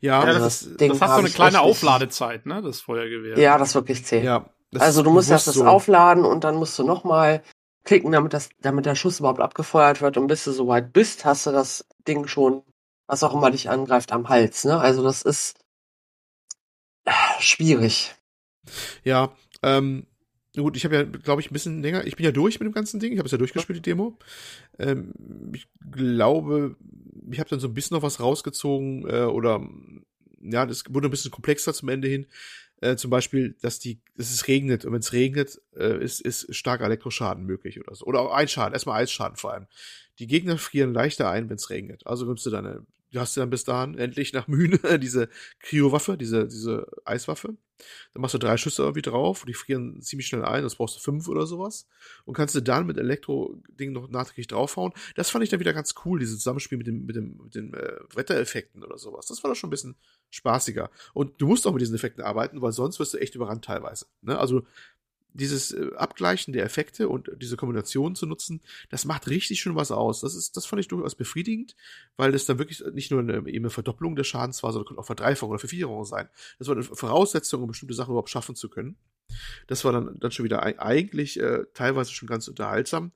Ja, also das, das, das hat so eine kleine Aufladezeit, ne, das Feuergewehr. Ja, das ist wirklich zäh. Ja, also du musst erst das so. aufladen und dann musst du nochmal klicken, damit das, damit der Schuss überhaupt abgefeuert wird und bis du soweit bist, hast du das Ding schon, was auch immer dich angreift, am Hals, ne? Also das ist äh, schwierig. Ja, ähm, Gut, ich habe ja, glaube ich, ein bisschen länger. Ich bin ja durch mit dem ganzen Ding. Ich habe es ja durchgespielt, die Demo. Ähm, ich glaube, ich habe dann so ein bisschen noch was rausgezogen äh, oder ja, das wurde ein bisschen komplexer zum Ende hin. Äh, zum Beispiel, dass die, dass es regnet und wenn es regnet, äh, ist, ist starker Elektroschaden möglich oder so. Oder auch Einschaden, erstmal Eisschaden vor allem. Die Gegner frieren leichter ein, wenn es regnet. Also nimmst du deine du hast dann bis dahin endlich nach Mühen [laughs] diese Kryo-Waffe, diese, diese Eiswaffe. Dann machst du drei Schüsse irgendwie drauf, die frieren ziemlich schnell ein, das brauchst du fünf oder sowas. Und kannst du dann mit Elektro-Ding noch nachträglich draufhauen. Das fand ich dann wieder ganz cool, dieses Zusammenspiel mit, dem, mit, dem, mit den äh, Wettereffekten oder sowas. Das war doch schon ein bisschen spaßiger. Und du musst auch mit diesen Effekten arbeiten, weil sonst wirst du echt überrannt teilweise. Ne? Also dieses äh, Abgleichen der Effekte und diese Kombination zu nutzen, das macht richtig schön was aus. Das ist, das fand ich durchaus befriedigend, weil das dann wirklich nicht nur eine, eben eine Verdopplung des Schadens war, sondern auch Verdreifachung oder Vervierung sein. Das war eine Voraussetzung, um bestimmte Sachen überhaupt schaffen zu können. Das war dann, dann schon wieder eigentlich äh, teilweise schon ganz unterhaltsam.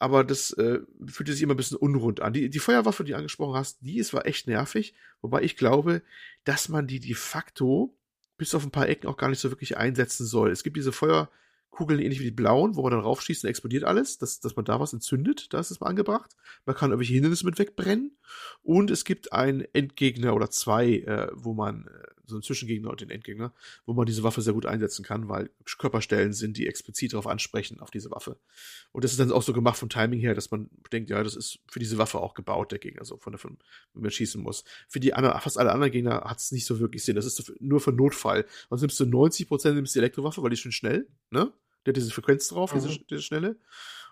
Aber das äh, fühlte sich immer ein bisschen unrund an. Die, die Feuerwaffe, die du angesprochen hast, die ist war echt nervig. Wobei ich glaube, dass man die de facto bis auf ein paar Ecken auch gar nicht so wirklich einsetzen soll. Es gibt diese Feuer, Kugeln ähnlich wie die blauen, wo man dann raufschießt und explodiert alles, dass, dass man da was entzündet, da ist es mal angebracht. Man kann irgendwelche Hindernisse mit wegbrennen. Und es gibt einen Endgegner oder zwei, äh, wo man, äh, so einen Zwischengegner und den Endgegner, wo man diese Waffe sehr gut einsetzen kann, weil Körperstellen sind, die explizit darauf ansprechen, auf diese Waffe. Und das ist dann auch so gemacht vom Timing her, dass man denkt, ja, das ist für diese Waffe auch gebaut, der Gegner, so von der, von, wenn man schießen muss. Für die anderen, fast alle anderen Gegner hat es nicht so wirklich Sinn. Das ist nur für Notfall. Und nimmst du 90 Prozent nimmst die Elektrowaffe, weil die ist schon schnell, ne? Der hat diese Frequenz drauf, mhm. diese, diese schnelle.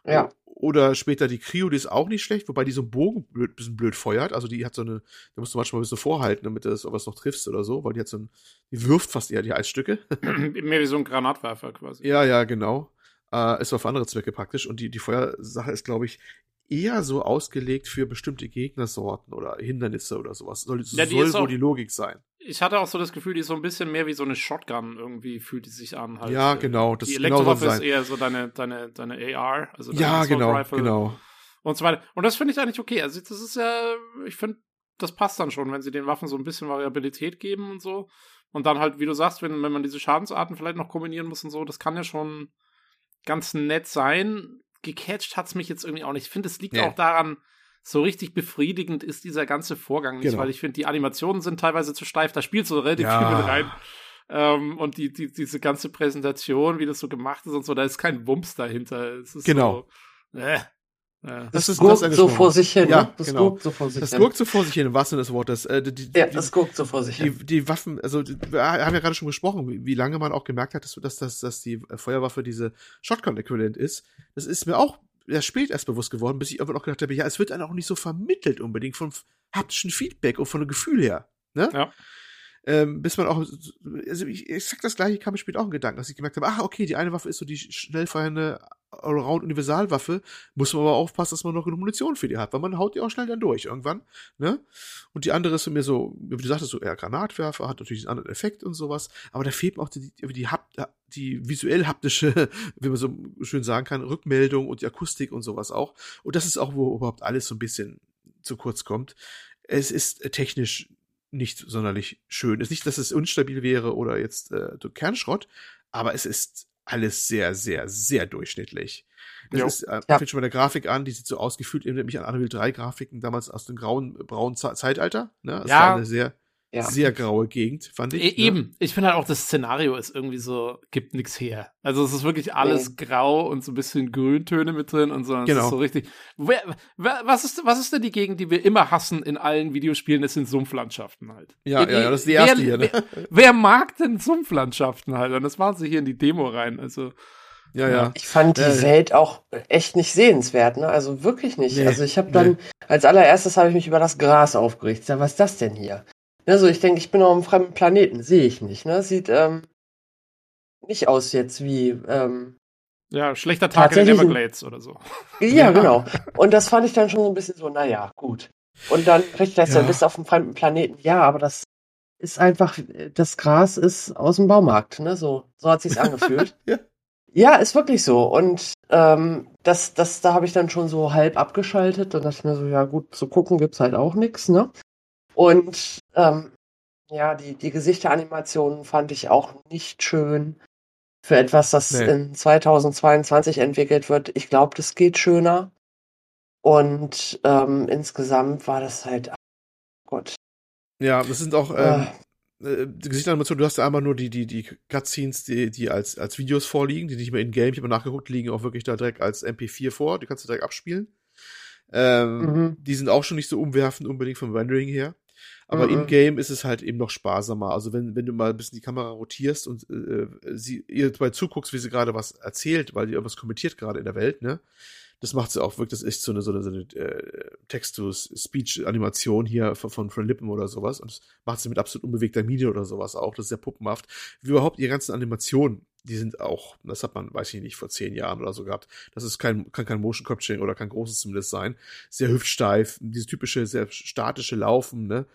Ja. Oder später die Cryo, die ist auch nicht schlecht, wobei die so einen Bogen blöd, bisschen blöd feuert. Also die hat so eine, da musst du manchmal ein bisschen vorhalten, damit du das was noch triffst oder so, weil die hat so ein, die wirft fast eher die Eisstücke. [laughs] Mehr wie so ein Granatwerfer quasi. Ja, ja, genau. Äh, ist auf andere Zwecke praktisch. Und die, die Feuersache ist, glaube ich, eher so ausgelegt für bestimmte Gegnersorten oder Hindernisse oder sowas. Soll, ja, soll wohl die Logik sein. Ich hatte auch so das Gefühl, die ist so ein bisschen mehr wie so eine Shotgun irgendwie fühlt die sich an. Halt. Ja, genau. Das die Elektrowaffe genau ist eher so deine, deine, deine AR. Also deine ja, genau, Rifle genau. Und so weiter. Und das finde ich eigentlich okay. Also das ist ja, ich finde, das passt dann schon, wenn sie den Waffen so ein bisschen Variabilität geben und so. Und dann halt, wie du sagst, wenn, wenn man diese Schadensarten vielleicht noch kombinieren muss und so, das kann ja schon ganz nett sein gecatcht hat es mich jetzt irgendwie auch nicht. Ich finde, es liegt ja. auch daran, so richtig befriedigend ist dieser ganze Vorgang nicht, genau. weil ich finde, die Animationen sind teilweise zu steif, da spielt so relativ ja. viel mit rein. Ähm, und die, die, diese ganze Präsentation, wie das so gemacht ist und so, da ist kein Wumms dahinter. genau. So, äh, ja. Das, das gurkt so vor sich hin. Ja, ne? das genau. gurkt so vor sich das hin. Das gurkt so vor sich hin, im wahrsten Sinne des Wortes. Äh, die, ja, das gurkt so vor sich hin. Die, die Waffen, also wir haben ja gerade schon gesprochen, wie, wie lange man auch gemerkt hat, dass, dass, dass, dass die Feuerwaffe diese Shotgun-Äquivalent ist. Das ist mir auch erst spät erst bewusst geworden, bis ich irgendwann auch gedacht habe, ja, es wird einem auch nicht so vermittelt unbedingt vom haptischen Feedback und von dem Gefühl her. Ne? Ja. Ähm, bis man auch, also ich, ich sag das gleiche, kam mir später auch ein Gedanken, dass ich gemerkt habe, ach, okay, die eine Waffe ist so die schnell feuernde Allround-Universalwaffe, muss man aber aufpassen, dass man noch genug Munition für die hat, weil man haut die auch schnell dann durch irgendwann, ne? Und die andere ist so mir so, wie du sagtest, so eher Granatwerfer, hat natürlich einen anderen Effekt und sowas, aber da fehlt mir auch die, die, die, die visuell haptische, [laughs] wie man so schön sagen kann, Rückmeldung und die Akustik und sowas auch. Und das ist auch, wo überhaupt alles so ein bisschen zu kurz kommt. Es ist technisch nicht sonderlich schön. Es ist nicht, dass es unstabil wäre oder jetzt äh, Kernschrott, aber es ist alles sehr, sehr, sehr durchschnittlich. Das jo. ist, äh, ja. fängt schon bei der Grafik an, die sieht so ausgefühlt, erinnert mich an Unreal 3 Grafiken damals aus dem grauen, braunen Zeitalter. Ne? Das ja. war eine sehr, ja. sehr graue Gegend, fand ich. E eben. Ne? Ich finde halt auch, das Szenario ist irgendwie so, gibt nichts her. Also es ist wirklich alles oh. grau und so ein bisschen Grüntöne mit drin und so. Genau. Es ist so richtig. Wer, wer, was, ist, was ist denn die Gegend, die wir immer hassen in allen Videospielen? Das sind Sumpflandschaften halt. Ja, ja, ja, das ist die erste wer, hier. Ne? Wer, wer mag denn Sumpflandschaften halt? Und das machen sie hier in die Demo rein. Also. Ja, ja. Ich fand die ja, Welt auch echt nicht sehenswert, ne? Also wirklich nicht. Nee, also ich habe dann, nee. als allererstes habe ich mich über das Gras aufgeregt. Sag, was ist das denn hier? Also ich denke, ich bin auf einem fremden Planeten, sehe ich nicht. Ne? Sieht ähm, nicht aus jetzt wie ähm, ja, schlechter Tag in den Everglades oder so. [laughs] Ja, ja, genau. Und das fand ich dann schon so ein bisschen so, naja, gut. Und dann kriegt das ja. ja bis auf einem fremden Planeten. Ja, aber das ist einfach, das Gras ist aus dem Baumarkt, ne? So, so hat sich's angefühlt. [laughs] ja. ja, ist wirklich so. Und ähm, das, das, da habe ich dann schon so halb abgeschaltet. Dann dachte ich mir so, ja gut, zu gucken gibt's halt auch nix, ne? Und ähm, ja, die, die Gesichteranimationen fand ich auch nicht schön. Für etwas, das nee. in 2022 entwickelt wird. Ich glaube, das geht schöner. Und ähm, insgesamt war das halt, oh Gott. Ja, das sind auch ähm, äh, die Gesichteranimationen, du hast ja einmal nur die, die, die Cutscenes, die, die als, als Videos vorliegen, die nicht mehr in Game, ich habe nachgeguckt, liegen auch wirklich da direkt als MP4 vor, die kannst du direkt abspielen. Ähm, mhm. Die sind auch schon nicht so umwerfend unbedingt vom Rendering her. Aber mhm. in-game ist es halt eben noch sparsamer. Also wenn, wenn du mal ein bisschen die Kamera rotierst und äh, sie, ihr dabei zuguckst, wie sie gerade was erzählt, weil die irgendwas kommentiert gerade in der Welt, ne? Das macht sie auch wirklich, das ist so eine, so eine, so eine äh, Text-to-Speech-Animation hier von, von, von Lippen oder sowas. Und das macht sie mit absolut unbewegter Miene oder sowas auch. Das ist sehr puppenhaft. Wie überhaupt ihre ganzen Animationen, die sind auch, das hat man, weiß ich nicht, vor zehn Jahren oder so gehabt. Das ist kein, kann kein Motion Capturing oder kein großes zumindest sein. Sehr hüftsteif, dieses typische, sehr statische Laufen, ne?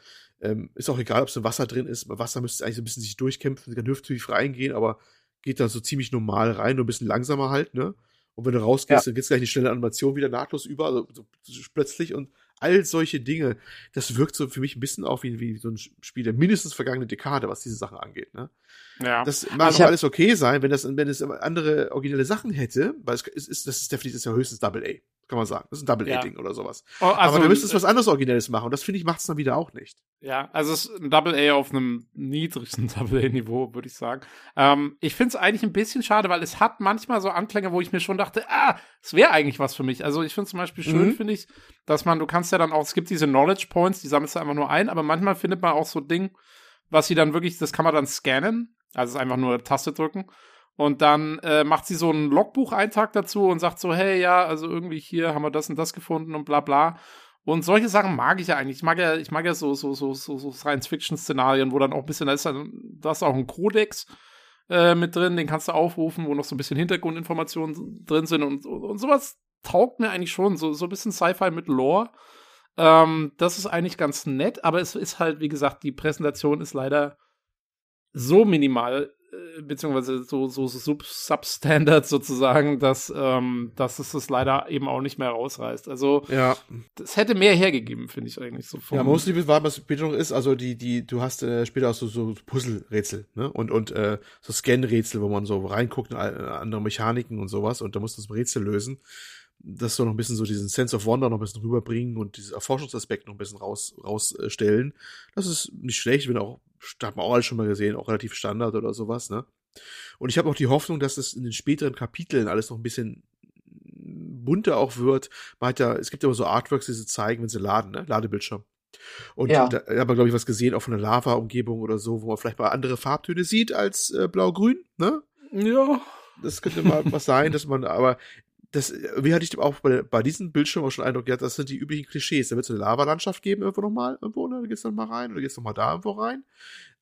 Ähm, ist auch egal, ob es im Wasser drin ist. Bei Wasser müsste es eigentlich so ein bisschen sich durchkämpfen, kann hüfttief reingehen, aber geht da so ziemlich normal rein, nur ein bisschen langsamer halt, ne? Und wenn du rausgehst, ja. dann geht's gleich eine schnelle Animation wieder nahtlos über, also so, so plötzlich und all solche Dinge, das wirkt so für mich ein bisschen auch wie, wie so ein Spiel der mindestens vergangenen Dekade, was diese Sachen angeht, ne? Ja. Das mag auch alles okay sein, wenn das, wenn es andere originelle Sachen hätte, weil es ist, das ist definitiv das ist ja höchstens Double A kann man sagen. Das ist ein Double-A-Ding ja. oder sowas. Oh, also, Aber du müsstest was anderes Originelles machen und das finde ich macht es dann wieder auch nicht. Ja, also es ist ein Double-A auf einem niedrigsten [laughs] Double-A-Niveau, würde ich sagen. Ähm, ich finde es eigentlich ein bisschen schade, weil es hat manchmal so Anklänge, wo ich mir schon dachte, ah, es wäre eigentlich was für mich. Also ich finde zum Beispiel schön, mhm. finde ich, dass man, du kannst ja dann auch, es gibt diese Knowledge Points, die sammelst du einfach nur ein, aber manchmal findet man auch so Ding, was sie dann wirklich, das kann man dann scannen. Also es ist einfach nur Taste drücken. Und dann äh, macht sie so einen Logbucheintrag dazu und sagt so, hey, ja, also irgendwie hier haben wir das und das gefunden und bla bla. Und solche Sachen mag ich ja eigentlich. Ich mag ja, ich mag ja so, so, so, so, so Science-Fiction-Szenarien, wo dann auch ein bisschen, da ist, dann, da ist auch ein Kodex äh, mit drin, den kannst du aufrufen, wo noch so ein bisschen Hintergrundinformationen drin sind und, und, und sowas taugt mir eigentlich schon. So, so ein bisschen Sci-Fi mit Lore. Ähm, das ist eigentlich ganz nett, aber es ist halt, wie gesagt, die Präsentation ist leider so minimal äh, beziehungsweise so, so, so Substandard sozusagen, dass, ähm, dass es das leider eben auch nicht mehr rausreißt. Also, ja. das hätte mehr hergegeben, finde ich eigentlich so. Ja, mostly war, was später noch ist, also die, die, du hast äh, später auch so, so Puzzle-Rätsel, ne? Und, und äh, so Scan-Rätsel, wo man so reinguckt in andere Mechaniken und sowas und da musst du das Rätsel lösen das so noch ein bisschen so diesen Sense of Wonder noch ein bisschen rüberbringen und diesen Erforschungsaspekt noch ein bisschen raus, rausstellen. Das ist nicht schlecht, wenn auch, hat man auch alles schon mal gesehen, auch relativ Standard oder sowas, ne? Und ich habe auch die Hoffnung, dass es in den späteren Kapiteln alles noch ein bisschen bunter auch wird. Man hat ja, es gibt ja immer so Artworks, die sie zeigen, wenn sie laden, ne? Ladebildschirm. Und ja. da hat man, glaube ich, was gesehen, auch von der Lava-Umgebung oder so, wo man vielleicht mal andere Farbtöne sieht als äh, blau-grün, ne? Ja. Das könnte mal was sein, dass man, aber das, wie hatte ich auch bei, bei diesem Bildschirm auch schon Eindruck gehabt, das sind die üblichen Klischees. Da wird es eine Lavalandschaft geben irgendwo nochmal, irgendwo, ne? da geht's noch mal rein, oder geht's noch mal da irgendwo rein.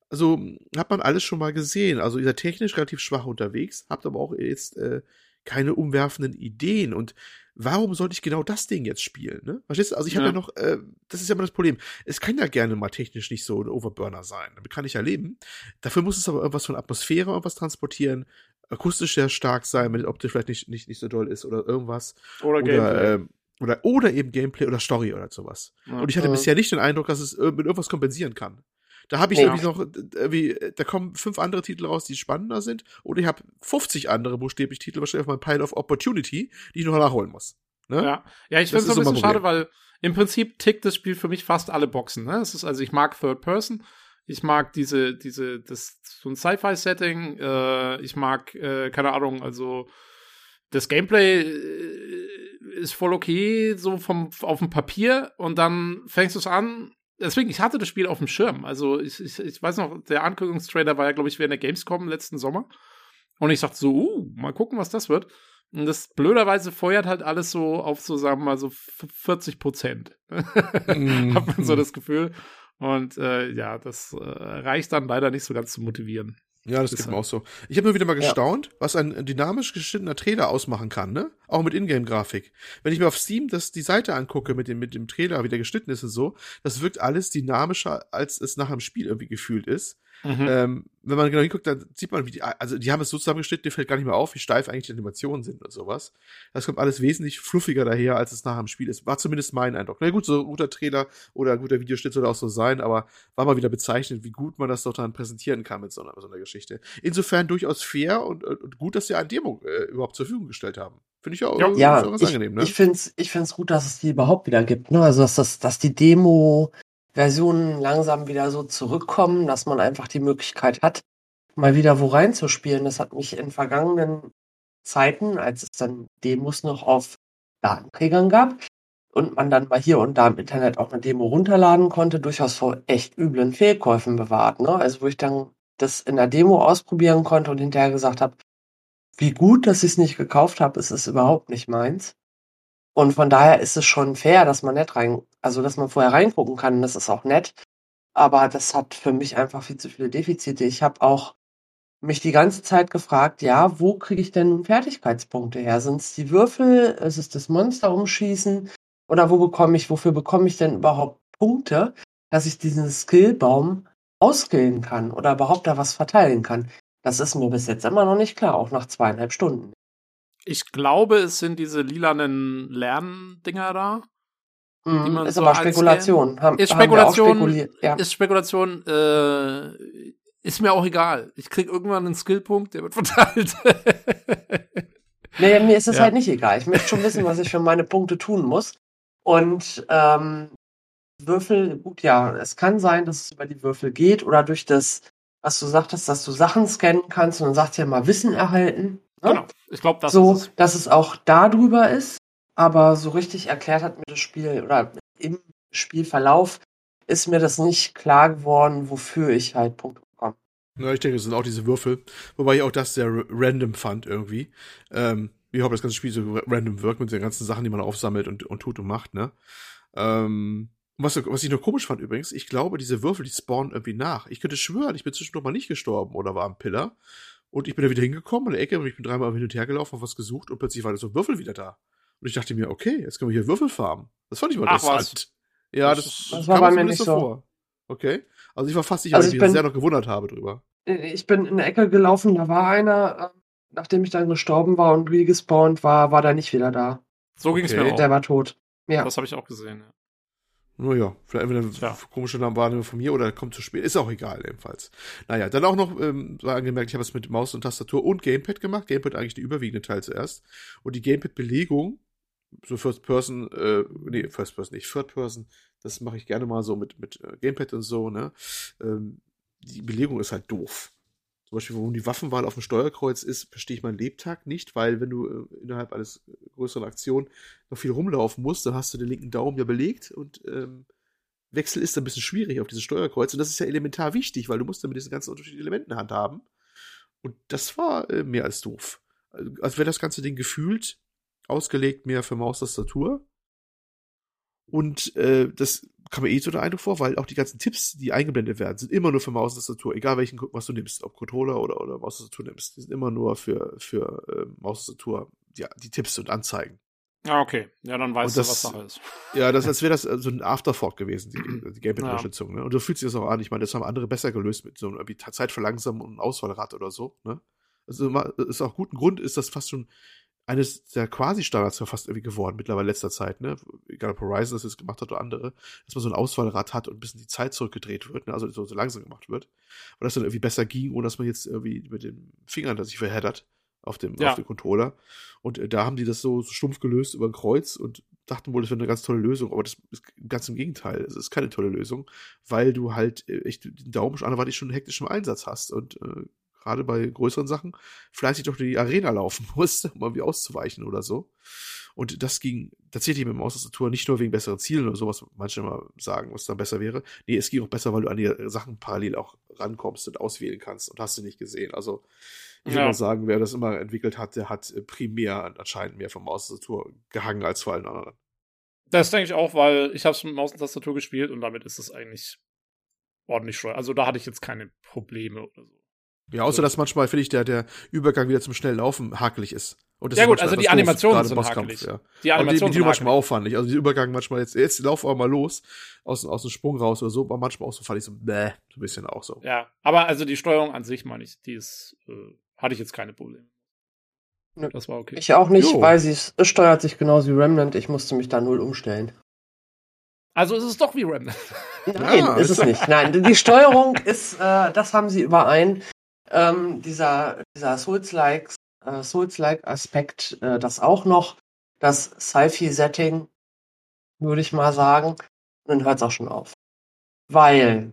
Also, hat man alles schon mal gesehen. Also, ihr seid technisch relativ schwach unterwegs, habt aber auch jetzt äh, keine umwerfenden Ideen und warum sollte ich genau das Ding jetzt spielen, ne? Verstehst du? Also ich habe ja. ja. noch, äh, das ist ja immer das Problem. Es kann ja gerne mal technisch nicht so ein Overburner sein. Damit kann ich ja leben. Dafür muss es aber irgendwas von Atmosphäre irgendwas transportieren, akustisch sehr stark sein, wenn die Optik vielleicht nicht, nicht, nicht so doll ist oder irgendwas. Oder, Gameplay. Ähm, oder, oder eben Gameplay oder Story oder sowas. Ja, und ich hatte äh. bisher nicht den Eindruck, dass es mit irgendwas kompensieren kann. Da habe ich ja. irgendwie noch, irgendwie, da kommen fünf andere Titel raus, die spannender sind. Oder ich habe 50 andere buchstäblich Titel wahrscheinlich auf meinem Pile of Opportunity, die ich noch nachholen muss. Ne? Ja, ja ich finde es so ein bisschen schade, weil im Prinzip tickt das Spiel für mich fast alle Boxen. Ne? Es ist also, ich mag Third Person. Ich mag diese, diese, das, so ein Sci-Fi-Setting. Äh, ich mag, äh, keine Ahnung, also das Gameplay äh, ist voll okay, so vom, auf dem Papier. Und dann fängst du es an. Deswegen, ich hatte das Spiel auf dem Schirm. Also, ich, ich, ich weiß noch, der Ankündigungstrailer war ja, glaube ich, während der Gamescom letzten Sommer. Und ich dachte so, uh, mal gucken, was das wird. Und das blöderweise feuert halt alles so auf so, sagen wir mal, so 40 Prozent. [laughs] Hat man so das Gefühl. Und äh, ja, das äh, reicht dann leider nicht so ganz zu motivieren. Ja, das geht mir auch so. Ich habe nur wieder mal gestaunt, ja. was ein dynamisch geschnittener Trailer ausmachen kann, ne? Auch mit Ingame-Grafik. Wenn ich mir auf Steam das, die Seite angucke mit dem, mit dem Trailer, wie der geschnitten ist und so, das wirkt alles dynamischer, als es nach dem Spiel irgendwie gefühlt ist. Mhm. Ähm, wenn man genau hinguckt, dann sieht man, wie die, also die haben es so zusammengeschnitten, dir fällt gar nicht mehr auf, wie steif eigentlich die Animationen sind oder sowas. Das kommt alles wesentlich fluffiger daher, als es nachher im Spiel ist. War zumindest mein Eindruck. Na gut, so ein guter Trailer oder ein guter Videoschnitt soll auch so sein, aber war mal wieder bezeichnet, wie gut man das doch dann präsentieren kann mit so einer, so einer Geschichte. Insofern durchaus fair und, und gut, dass sie ein Demo äh, überhaupt zur Verfügung gestellt haben. Finde ich auch, ja, ja ganz ich, angenehm, ne? Ich finde es ich find's gut, dass es die überhaupt wieder gibt, ne? Also, dass, das, dass die Demo Versionen langsam wieder so zurückkommen, dass man einfach die Möglichkeit hat, mal wieder wo reinzuspielen. Das hat mich in vergangenen Zeiten, als es dann Demos noch auf Datenträgern gab und man dann mal hier und da im Internet auch eine Demo runterladen konnte, durchaus vor echt üblen Fehlkäufen bewahrt. Ne? Also wo ich dann das in der Demo ausprobieren konnte und hinterher gesagt habe, wie gut, dass ich es nicht gekauft habe, ist es überhaupt nicht meins. Und von daher ist es schon fair, dass man nicht rein, also dass man vorher reingucken kann. Das ist auch nett. Aber das hat für mich einfach viel zu viele Defizite. Ich habe auch mich die ganze Zeit gefragt, ja, wo kriege ich denn nun Fertigkeitspunkte her? Sind es die Würfel? Ist es das Monster umschießen? Oder wo bekomme ich, wofür bekomme ich denn überhaupt Punkte, dass ich diesen Skillbaum ausskillen kann oder überhaupt da was verteilen kann? Das ist mir bis jetzt immer noch nicht klar, auch nach zweieinhalb Stunden. Ich glaube, es sind diese lilanen Lerndinger da. Mhm, ist so aber Spekulation. Haben, ist Spekulation, ja. ist Spekulation, äh, ist mir auch egal. Ich krieg irgendwann einen Skillpunkt, der wird [laughs] verteilt. nee, mir ist es ja. halt nicht egal. Ich möchte schon wissen, was ich für meine Punkte tun muss. Und ähm, Würfel, gut, ja, es kann sein, dass es über die Würfel geht oder durch das, was du sagtest, dass du Sachen scannen kannst und dann sagst ja mal Wissen erhalten. Ne? Genau, ich glaube, das so, ist es. dass es auch darüber ist, aber so richtig erklärt hat mir das Spiel oder im Spielverlauf ist mir das nicht klar geworden, wofür ich halt Punkte bekomme. Ja, ich denke, es sind auch diese Würfel, wobei ich auch das sehr random fand irgendwie. Ähm, wie hoffe, das ganze Spiel so random wirkt mit den ganzen Sachen, die man aufsammelt und, und tut und macht, ne? Ähm, was, was ich noch komisch fand übrigens, ich glaube, diese Würfel, die spawnen irgendwie nach. Ich könnte schwören, ich bin zwischendurch mal nicht gestorben oder war am Pillar. Und ich bin da wieder hingekommen in der Ecke und ich bin dreimal hin und her gelaufen, auf was gesucht und plötzlich war da so ein Würfel wieder da. Und ich dachte mir, okay, jetzt können wir hier Würfel farmen. Das fand ich mal Ach, interessant. Was? Ja, das, das, das war bei mir nicht so. Vor. Okay. Also ich war fast sicher, also weil ich, ich mich sehr noch gewundert habe drüber. Ich bin in der Ecke gelaufen, da war einer, ähm, nachdem ich dann gestorben war und gespawnt war, war der nicht wieder da. So ging es okay. mir auch. Der war tot. Ja. Das habe ich auch gesehen, ja. Naja, vielleicht entweder ja. komische Wahrnehmung von mir oder kommt zu spät. Ist auch egal, ebenfalls. Naja, dann auch noch, ähm, war angemerkt, ich habe es mit Maus und Tastatur und Gamepad gemacht. Gamepad eigentlich der überwiegende Teil zuerst. Und die Gamepad-Belegung, so First Person, äh, nee, First Person nicht, Third Person, das mache ich gerne mal so mit, mit äh, Gamepad und so, ne? Ähm, die Belegung ist halt doof. Zum Beispiel, warum die Waffenwahl auf dem Steuerkreuz ist, verstehe ich meinen Lebtag nicht, weil wenn du äh, innerhalb eines größeren Aktion noch viel rumlaufen musst, dann hast du den linken Daumen ja belegt und ähm, Wechsel ist ein bisschen schwierig auf dieses Steuerkreuz. Und das ist ja elementar wichtig, weil du musst dann mit diesen ganzen unterschiedlichen Elementen handhaben. Und das war äh, mehr als doof. Also, als wäre das ganze Ding gefühlt ausgelegt mehr für Maustastatur. Und äh, das kam mir eh so der Eindruck vor, weil auch die ganzen Tipps, die eingeblendet werden, sind immer nur für Maus und Tastatur, egal welchen, was du nimmst, ob Controller oder, oder Maus und Tastatur nimmst, die sind immer nur für, für äh, Maus und Tastatur, ja, die Tipps und Anzeigen. Ah, okay. Ja, dann weißt das, du, was Sache ist. Ja, das als wäre das so ein Afterthought gewesen, die, [clears throat] die Gamepad-Unterstützung. Ja. Ne? Und so fühlt sich das auch an. Ich meine, das haben andere besser gelöst mit so einem Zeitverlangsamen und einem Auswahlrad oder so. Ne? Also ist auch guten Grund, ist das fast schon eines der Quasi-Standards fast irgendwie geworden, mittlerweile in letzter Zeit, ne? Egal ob Horizon das jetzt gemacht hat oder andere, dass man so ein Auswahlrad hat und ein bisschen die Zeit zurückgedreht wird, ne? also so, so langsam gemacht wird. Und das dann irgendwie besser ging, ohne dass man jetzt irgendwie mit den Fingern da sich verheddert auf dem, ja. auf dem Controller. Und äh, da haben die das so, so stumpf gelöst über ein Kreuz und dachten wohl, das wäre eine ganz tolle Lösung, aber das ist ganz im Gegenteil. Es ist keine tolle Lösung, weil du halt äh, echt den Daumen schon anderweitig schon hektisch im Einsatz hast und äh, gerade bei größeren Sachen, fleißig durch die Arena laufen [laughs] musste, um irgendwie auszuweichen oder so. Und das ging tatsächlich mit dem Maustastatur nicht nur wegen besseren Zielen oder sowas, manche mal sagen, was dann besser wäre. Nee, es ging auch besser, weil du an die Sachen parallel auch rankommst und auswählen kannst und hast du nicht gesehen. Also ich ja. würde mal sagen, wer das immer entwickelt hat, der hat primär anscheinend mehr vom Maustastatur gehangen als vor allen anderen. Das denke ich auch, weil ich habe es mit Maus und Tastatur gespielt und damit ist es eigentlich ordentlich schwer. Also da hatte ich jetzt keine Probleme oder so. Ja, außer dass manchmal, finde ich, der, der Übergang wieder zum schnellen Laufen hakelig ist. Und das ja, gut, also die Animationen sind hakelig. Ja. Die Animationen die, die, die manchmal auffand Also die Übergang manchmal jetzt, jetzt lauf aber mal los, aus, aus dem Sprung raus oder so, aber manchmal auch so fand ich so, bäh, so ein bisschen auch so. Ja, aber also die Steuerung an sich, meine ich, die ist, äh, hatte ich jetzt keine Probleme. Das war okay. Ich auch nicht, jo. weil sie es steuert sich genauso wie Remnant. Ich musste mich da null umstellen. Also ist es doch wie Remnant. Nein, ja, ist es nicht. Nein, die Steuerung ist, äh, das haben sie überein ähm, dieser, dieser Souls-like äh, Souls-like Aspekt, äh, das auch noch, das Sci-Fi-Setting, würde ich mal sagen. Und dann hört es auch schon auf. Weil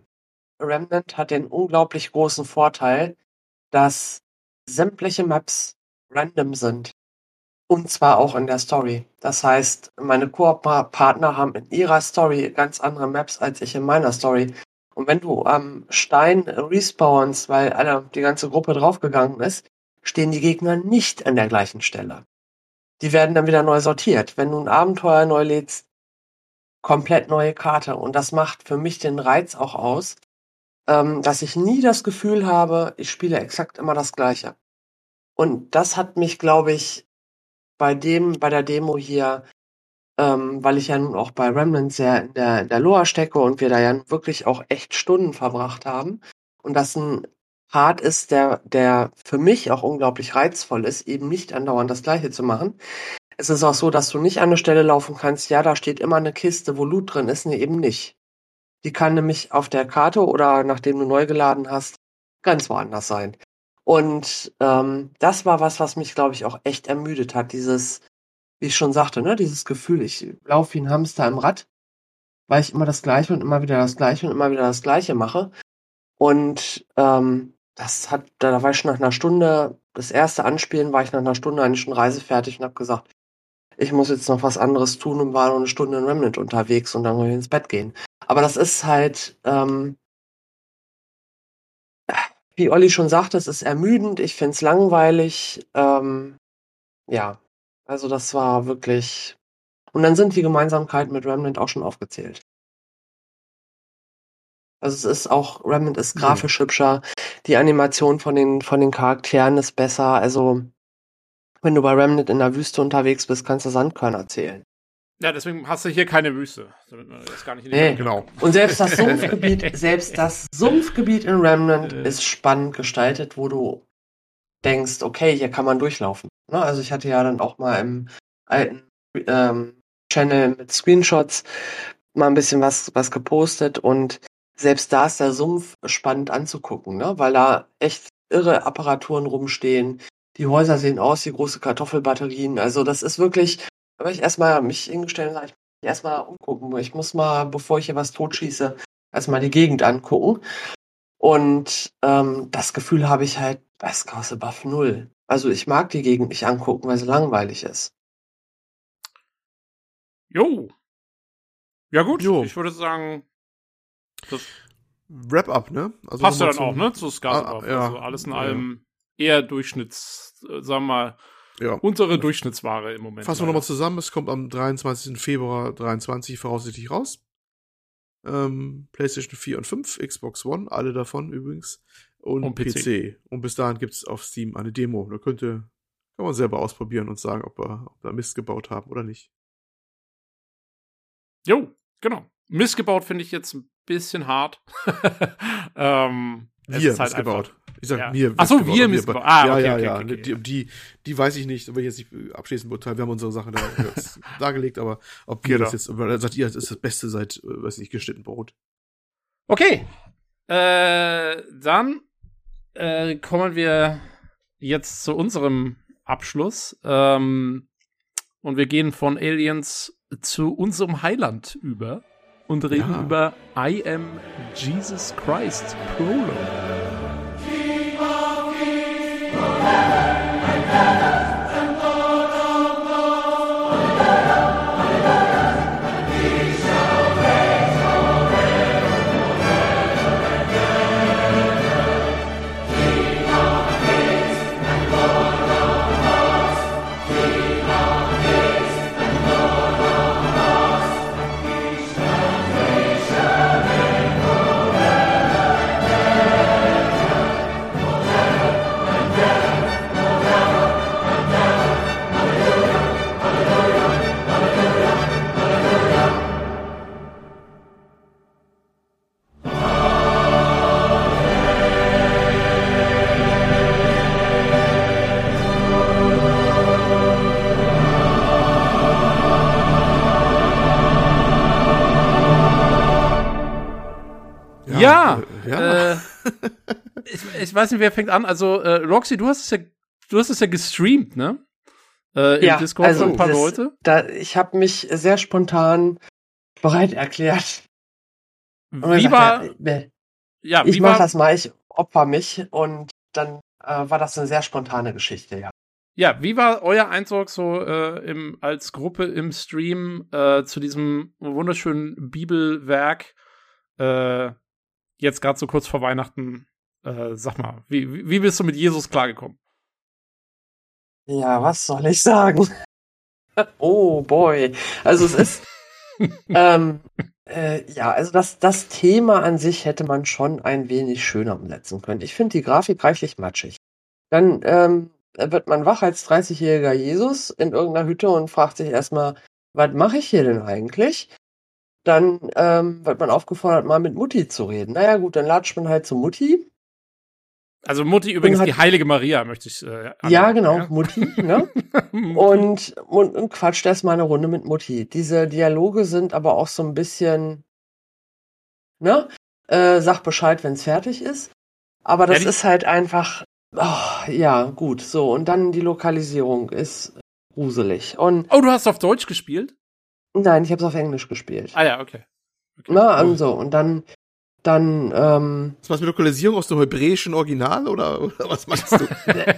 Remnant hat den unglaublich großen Vorteil, dass sämtliche Maps random sind. Und zwar auch in der Story. Das heißt, meine Koop-Partner haben in ihrer Story ganz andere Maps als ich in meiner Story. Und wenn du am Stein respawnst, weil alle, die ganze Gruppe draufgegangen ist, stehen die Gegner nicht an der gleichen Stelle. Die werden dann wieder neu sortiert. Wenn du ein Abenteuer neu lädst, komplett neue Karte. Und das macht für mich den Reiz auch aus, ähm, dass ich nie das Gefühl habe, ich spiele exakt immer das Gleiche. Und das hat mich, glaube ich, bei dem, bei der Demo hier ähm, weil ich ja nun auch bei Remnant sehr in der, in der Lore stecke und wir da ja wirklich auch echt Stunden verbracht haben und das ein Part ist, der, der für mich auch unglaublich reizvoll ist, eben nicht andauernd das Gleiche zu machen. Es ist auch so, dass du nicht an eine Stelle laufen kannst, ja, da steht immer eine Kiste, wo Loot drin ist, nee, eben nicht. Die kann nämlich auf der Karte oder nachdem du neu geladen hast, ganz woanders sein. Und ähm, das war was, was mich, glaube ich, auch echt ermüdet hat. Dieses, wie ich schon sagte, ne, dieses Gefühl, ich laufe wie ein Hamster im Rad, weil ich immer das Gleiche und immer wieder das Gleiche und immer wieder das Gleiche mache. Und ähm, das hat, da war ich schon nach einer Stunde, das erste Anspielen war ich nach einer Stunde eigentlich schon reisefertig und habe gesagt, ich muss jetzt noch was anderes tun und war noch eine Stunde in Remnant unterwegs und dann muss ich ins Bett gehen. Aber das ist halt, ähm, wie Olli schon sagte, es ist ermüdend, ich find's langweilig. Ähm, ja, also das war wirklich. Und dann sind die Gemeinsamkeiten mit Remnant auch schon aufgezählt. Also es ist auch, Remnant ist grafisch mhm. hübscher, die Animation von den, von den Charakteren ist besser, also wenn du bei Remnant in der Wüste unterwegs bist, kannst du Sandkörner zählen. Ja, deswegen hast du hier keine Wüste. Damit man das gar nicht in nee. Genau. Und selbst das [laughs] Sumpfgebiet, selbst das Sumpfgebiet in Remnant äh. ist spannend gestaltet, wo du denkst, okay, hier kann man durchlaufen. Ne? Also ich hatte ja dann auch mal im alten ähm, Channel mit Screenshots mal ein bisschen was, was gepostet und selbst da ist der Sumpf spannend anzugucken, ne? weil da echt irre Apparaturen rumstehen. Die Häuser sehen aus wie große Kartoffelbatterien. Also das ist wirklich, aber ich erstmal mich hingestellt und ich muss erstmal umgucken. Ich muss mal, bevor ich hier was totschieße, erstmal die Gegend angucken. Und ähm, das Gefühl habe ich halt bei Scouse Above null. Also ich mag die Gegend nicht angucken, weil sie langweilig ist. Jo. Ja gut, jo. ich würde sagen, das Wrap-up, ne? Also passt ja dann auch, ne? Zu Scouse ah, ja. Also alles in allem eher Durchschnitts, äh, sagen wir mal, ja. unsere Durchschnittsware im Moment. Fassen wir nochmal zusammen, es kommt am 23. Februar 23 voraussichtlich raus. Ähm, PlayStation 4 und 5, Xbox One, alle davon übrigens. Und, und PC. PC. Und bis dahin gibt es auf Steam eine Demo. Da könnte, kann man selber ausprobieren und sagen, ob wir, ob wir Mist gebaut haben oder nicht. Jo, genau. Mist gebaut finde ich jetzt ein bisschen hart. [laughs] ähm, wir halt gebaut. Ich sag ja. mir. Achso, wir haben missgebaut. Ah, ja, okay, ja, okay, ja. Okay, die, die, die weiß ich nicht, will ich jetzt nicht abschließend beurteilen. Wir haben unsere Sache da [laughs] dargelegt, aber ob ihr genau. das jetzt, sagt ihr, das ist das Beste seit, äh, weiß nicht, geschnitten Brot. Okay. Äh, dann äh, kommen wir jetzt zu unserem Abschluss. Ähm, und wir gehen von Aliens zu unserem Heiland über und reden ja. über I Am Jesus Christ Prologue. Ja, ja. Äh, ich, ich, weiß nicht, wer fängt an. Also, äh, Roxy, du hast es ja, du hast es ja gestreamt, ne? Äh, Im ja, Discord also ein paar das, Leute. Da, ich habe mich sehr spontan bereit erklärt. Wie war, ja, ja, ich mach das mal, ich opfer mich und dann äh, war das eine sehr spontane Geschichte, ja. Ja, wie war euer Eindruck so äh, im, als Gruppe im Stream äh, zu diesem wunderschönen Bibelwerk? Äh, jetzt gerade so kurz vor Weihnachten, äh, sag mal, wie, wie bist du mit Jesus klargekommen? Ja, was soll ich sagen? [laughs] oh boy. Also es ist. [laughs] ähm, äh, ja, also das, das Thema an sich hätte man schon ein wenig schöner umsetzen können. Ich finde die Grafik reichlich matschig. Dann ähm, wird man wach als 30-jähriger Jesus in irgendeiner Hütte und fragt sich erstmal, was mache ich hier denn eigentlich? Dann ähm, wird man aufgefordert, mal mit Mutti zu reden. Naja, gut, dann latscht man halt zu Mutti. Also Mutti übrigens die heilige Maria, möchte ich. Äh, ja, genau, ja? Mutti, [laughs] ne? und, und, und quatscht erstmal eine Runde mit Mutti. Diese Dialoge sind aber auch so ein bisschen, ne? Äh, sag Bescheid, wenn's fertig ist. Aber das ja, ist halt einfach, oh, ja, gut, so. Und dann die Lokalisierung ist gruselig. Und oh, du hast auf Deutsch gespielt? Nein, ich habe es auf Englisch gespielt. Ah ja, okay. okay. Na, also, und dann dann ähm, Was machst du mit Lokalisierung aus dem hebräischen Original oder, oder was machst du?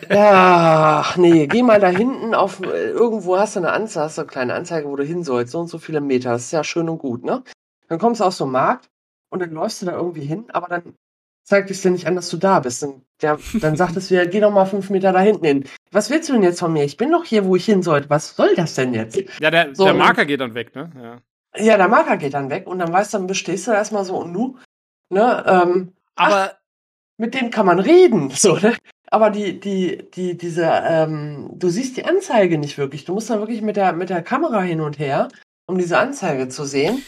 ja, [laughs] ach nee, geh mal da hinten auf irgendwo hast du eine Anzeige, hast du eine kleine Anzeige, wo du hin sollst, so und so viele Meter. Das ist ja schön und gut, ne? Dann kommst du aus so einem Markt und dann läufst du da irgendwie hin, aber dann zeigt es dir nicht an, dass du da bist. Und der, dann sagt es wieder, geh doch mal fünf Meter da hinten hin. Was willst du denn jetzt von mir? Ich bin doch hier, wo ich hin sollte. Was soll das denn jetzt? Ja, der, so, der Marker geht dann weg, ne? Ja. ja, der Marker geht dann weg und dann weißt du, dann bestehst du erstmal so und nu Ne? Ähm, aber ach, mit dem kann man reden, [laughs] so, ne? Aber die, die, die, diese, ähm, du siehst die Anzeige nicht wirklich. Du musst dann wirklich mit der, mit der Kamera hin und her, um diese Anzeige zu sehen.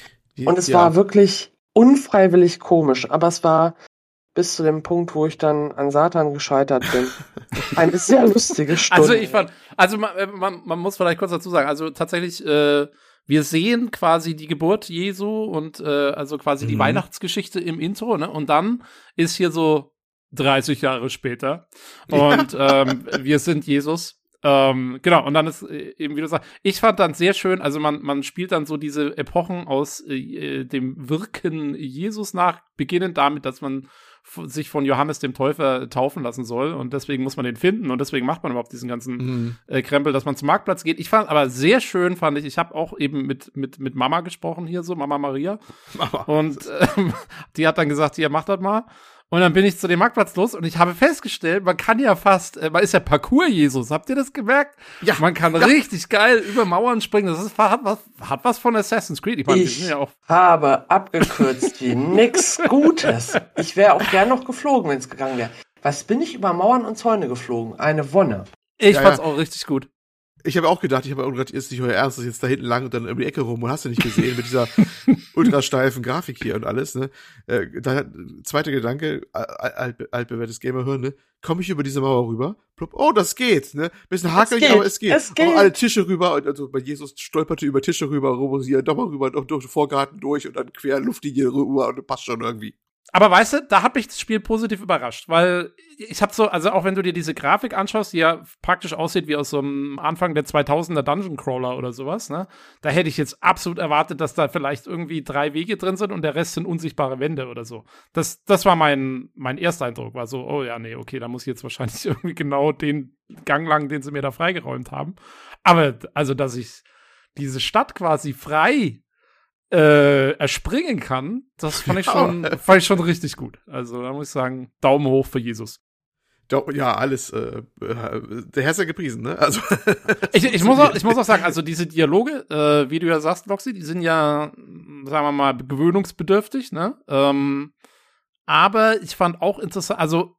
Und es ja. war wirklich unfreiwillig komisch, aber es war bis zu dem Punkt, wo ich dann an Satan gescheitert bin. [laughs] Eine sehr lustige Stunde. Also ich fand, also man, äh, man, man muss vielleicht kurz dazu sagen, also tatsächlich, äh, wir sehen quasi die Geburt Jesu und äh, also quasi mhm. die Weihnachtsgeschichte im Intro, ne? Und dann ist hier so 30 Jahre später und ja. ähm, wir sind Jesus. Ähm, genau, und dann ist äh, eben, wie du sagst, ich fand dann sehr schön, also man, man spielt dann so diese Epochen aus äh, dem Wirken Jesus nach, beginnend damit, dass man sich von Johannes dem Täufer taufen lassen soll und deswegen muss man den finden und deswegen macht man überhaupt diesen ganzen mhm. äh, Krempel, dass man zum Marktplatz geht. Ich fand aber sehr schön, fand ich, ich habe auch eben mit, mit, mit Mama gesprochen hier so, Mama Maria. Mama. Und ähm, die hat dann gesagt, hier, mach das mal. Und dann bin ich zu dem Marktplatz los und ich habe festgestellt, man kann ja fast, äh, man ist ja Parcours-Jesus. Habt ihr das gemerkt? Ja. Man kann ja. richtig geil über Mauern springen. Das ist, hat, was, hat was von Assassin's Creed. Ich, meine, ich ja habe abgekürzt wie nix Gutes. Ich wäre auch gern noch geflogen, wenn es gegangen wäre. Was bin ich über Mauern und Zäune geflogen? Eine Wonne. Ich ja, fand's auch richtig gut. Ich habe auch gedacht, ich habe auch gedacht, ist nicht euer Ernst, das ist jetzt da hinten lang und dann um die Ecke rum und hast du nicht gesehen mit dieser [laughs] ultrasteifen Grafik hier und alles, ne? Äh, da, zweiter Gedanke, alt, altbewährtes Gamerhirn, ne? Komme ich über diese Mauer rüber? Oh, das geht, ne? Bisschen hakelig, aber es geht. Es geht. Auch alle Tische rüber und also bei Jesus stolperte über Tische rüber, rüber, hier, nochmal rüber, durch, durch den Vorgarten durch und dann quer Luftlinie rüber und passt schon irgendwie. Aber weißt du, da hat mich das Spiel positiv überrascht, weil ich habe so, also auch wenn du dir diese Grafik anschaust, die ja praktisch aussieht wie aus so einem Anfang der 2000er Dungeon Crawler oder sowas, ne? Da hätte ich jetzt absolut erwartet, dass da vielleicht irgendwie drei Wege drin sind und der Rest sind unsichtbare Wände oder so. Das, das war mein, mein erster Eindruck, war so, oh ja, nee, okay, da muss ich jetzt wahrscheinlich [laughs] irgendwie genau den Gang lang, den sie mir da freigeräumt haben. Aber, also, dass ich diese Stadt quasi frei äh, erspringen kann, das fand ich [laughs] schon, fand ich schon richtig gut. Also da muss ich sagen, Daumen hoch für Jesus. Ja, alles, äh, äh, der Herr ist ja gepriesen, ne? Also. [laughs] ich, ich, muss auch, ich muss auch sagen, also [laughs] diese Dialoge, äh, wie du ja sagst, Loxy, die sind ja, sagen wir mal, gewöhnungsbedürftig, ne? Ähm, aber ich fand auch interessant, also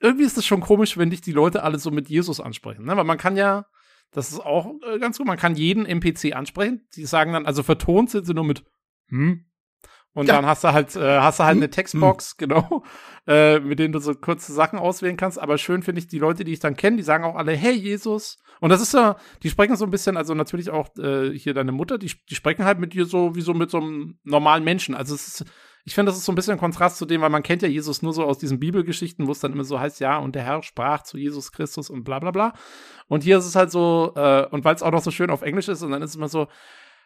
irgendwie ist es schon komisch, wenn dich die Leute alle so mit Jesus ansprechen, ne? Weil man kann ja, das ist auch äh, ganz gut. Man kann jeden NPC ansprechen. Die sagen dann, also vertont sind sie nur mit hm. Und ja. dann hast du halt, äh, hast du halt hm. eine Textbox, hm. [laughs] genau, äh, mit denen du so kurze Sachen auswählen kannst. Aber schön finde ich die Leute, die ich dann kenne, die sagen auch alle, hey Jesus. Und das ist ja, die sprechen so ein bisschen, also natürlich auch äh, hier deine Mutter, die, die sprechen halt mit dir so wie so mit so einem normalen Menschen. Also es ist, ich finde, das ist so ein bisschen Kontrast zu dem, weil man kennt ja Jesus nur so aus diesen Bibelgeschichten, wo es dann immer so heißt, ja, und der Herr sprach zu Jesus Christus und bla bla bla. Und hier ist es halt so, äh, und weil es auch noch so schön auf Englisch ist, und dann ist es immer so,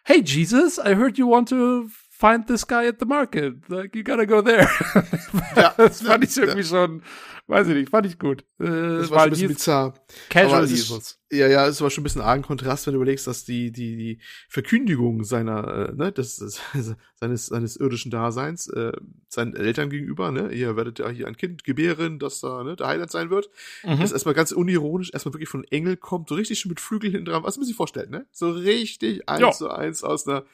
hey Jesus, I heard you want to find this guy at the market. Like, you gotta go there. [laughs] ja, das fand ich irgendwie ja. schon, weiß ich nicht, fand ich gut. Äh, das war schon ein bisschen bizarr. Casual Jesus. Ja, ja, es war schon ein bisschen argen Kontrast, wenn du überlegst, dass die, die, die Verkündigung seiner, äh, ne, des, des, [laughs] seines, seines irdischen Daseins, äh, seinen Eltern gegenüber, ne, ihr werdet ja hier ein Kind gebären, das da, ne, der Heiland sein wird, mhm. das erstmal ganz unironisch, erstmal wirklich von Engel kommt, so richtig schon mit Flügeln hinten dran, was man sich vorstellt, ne, so richtig eins zu eins aus einer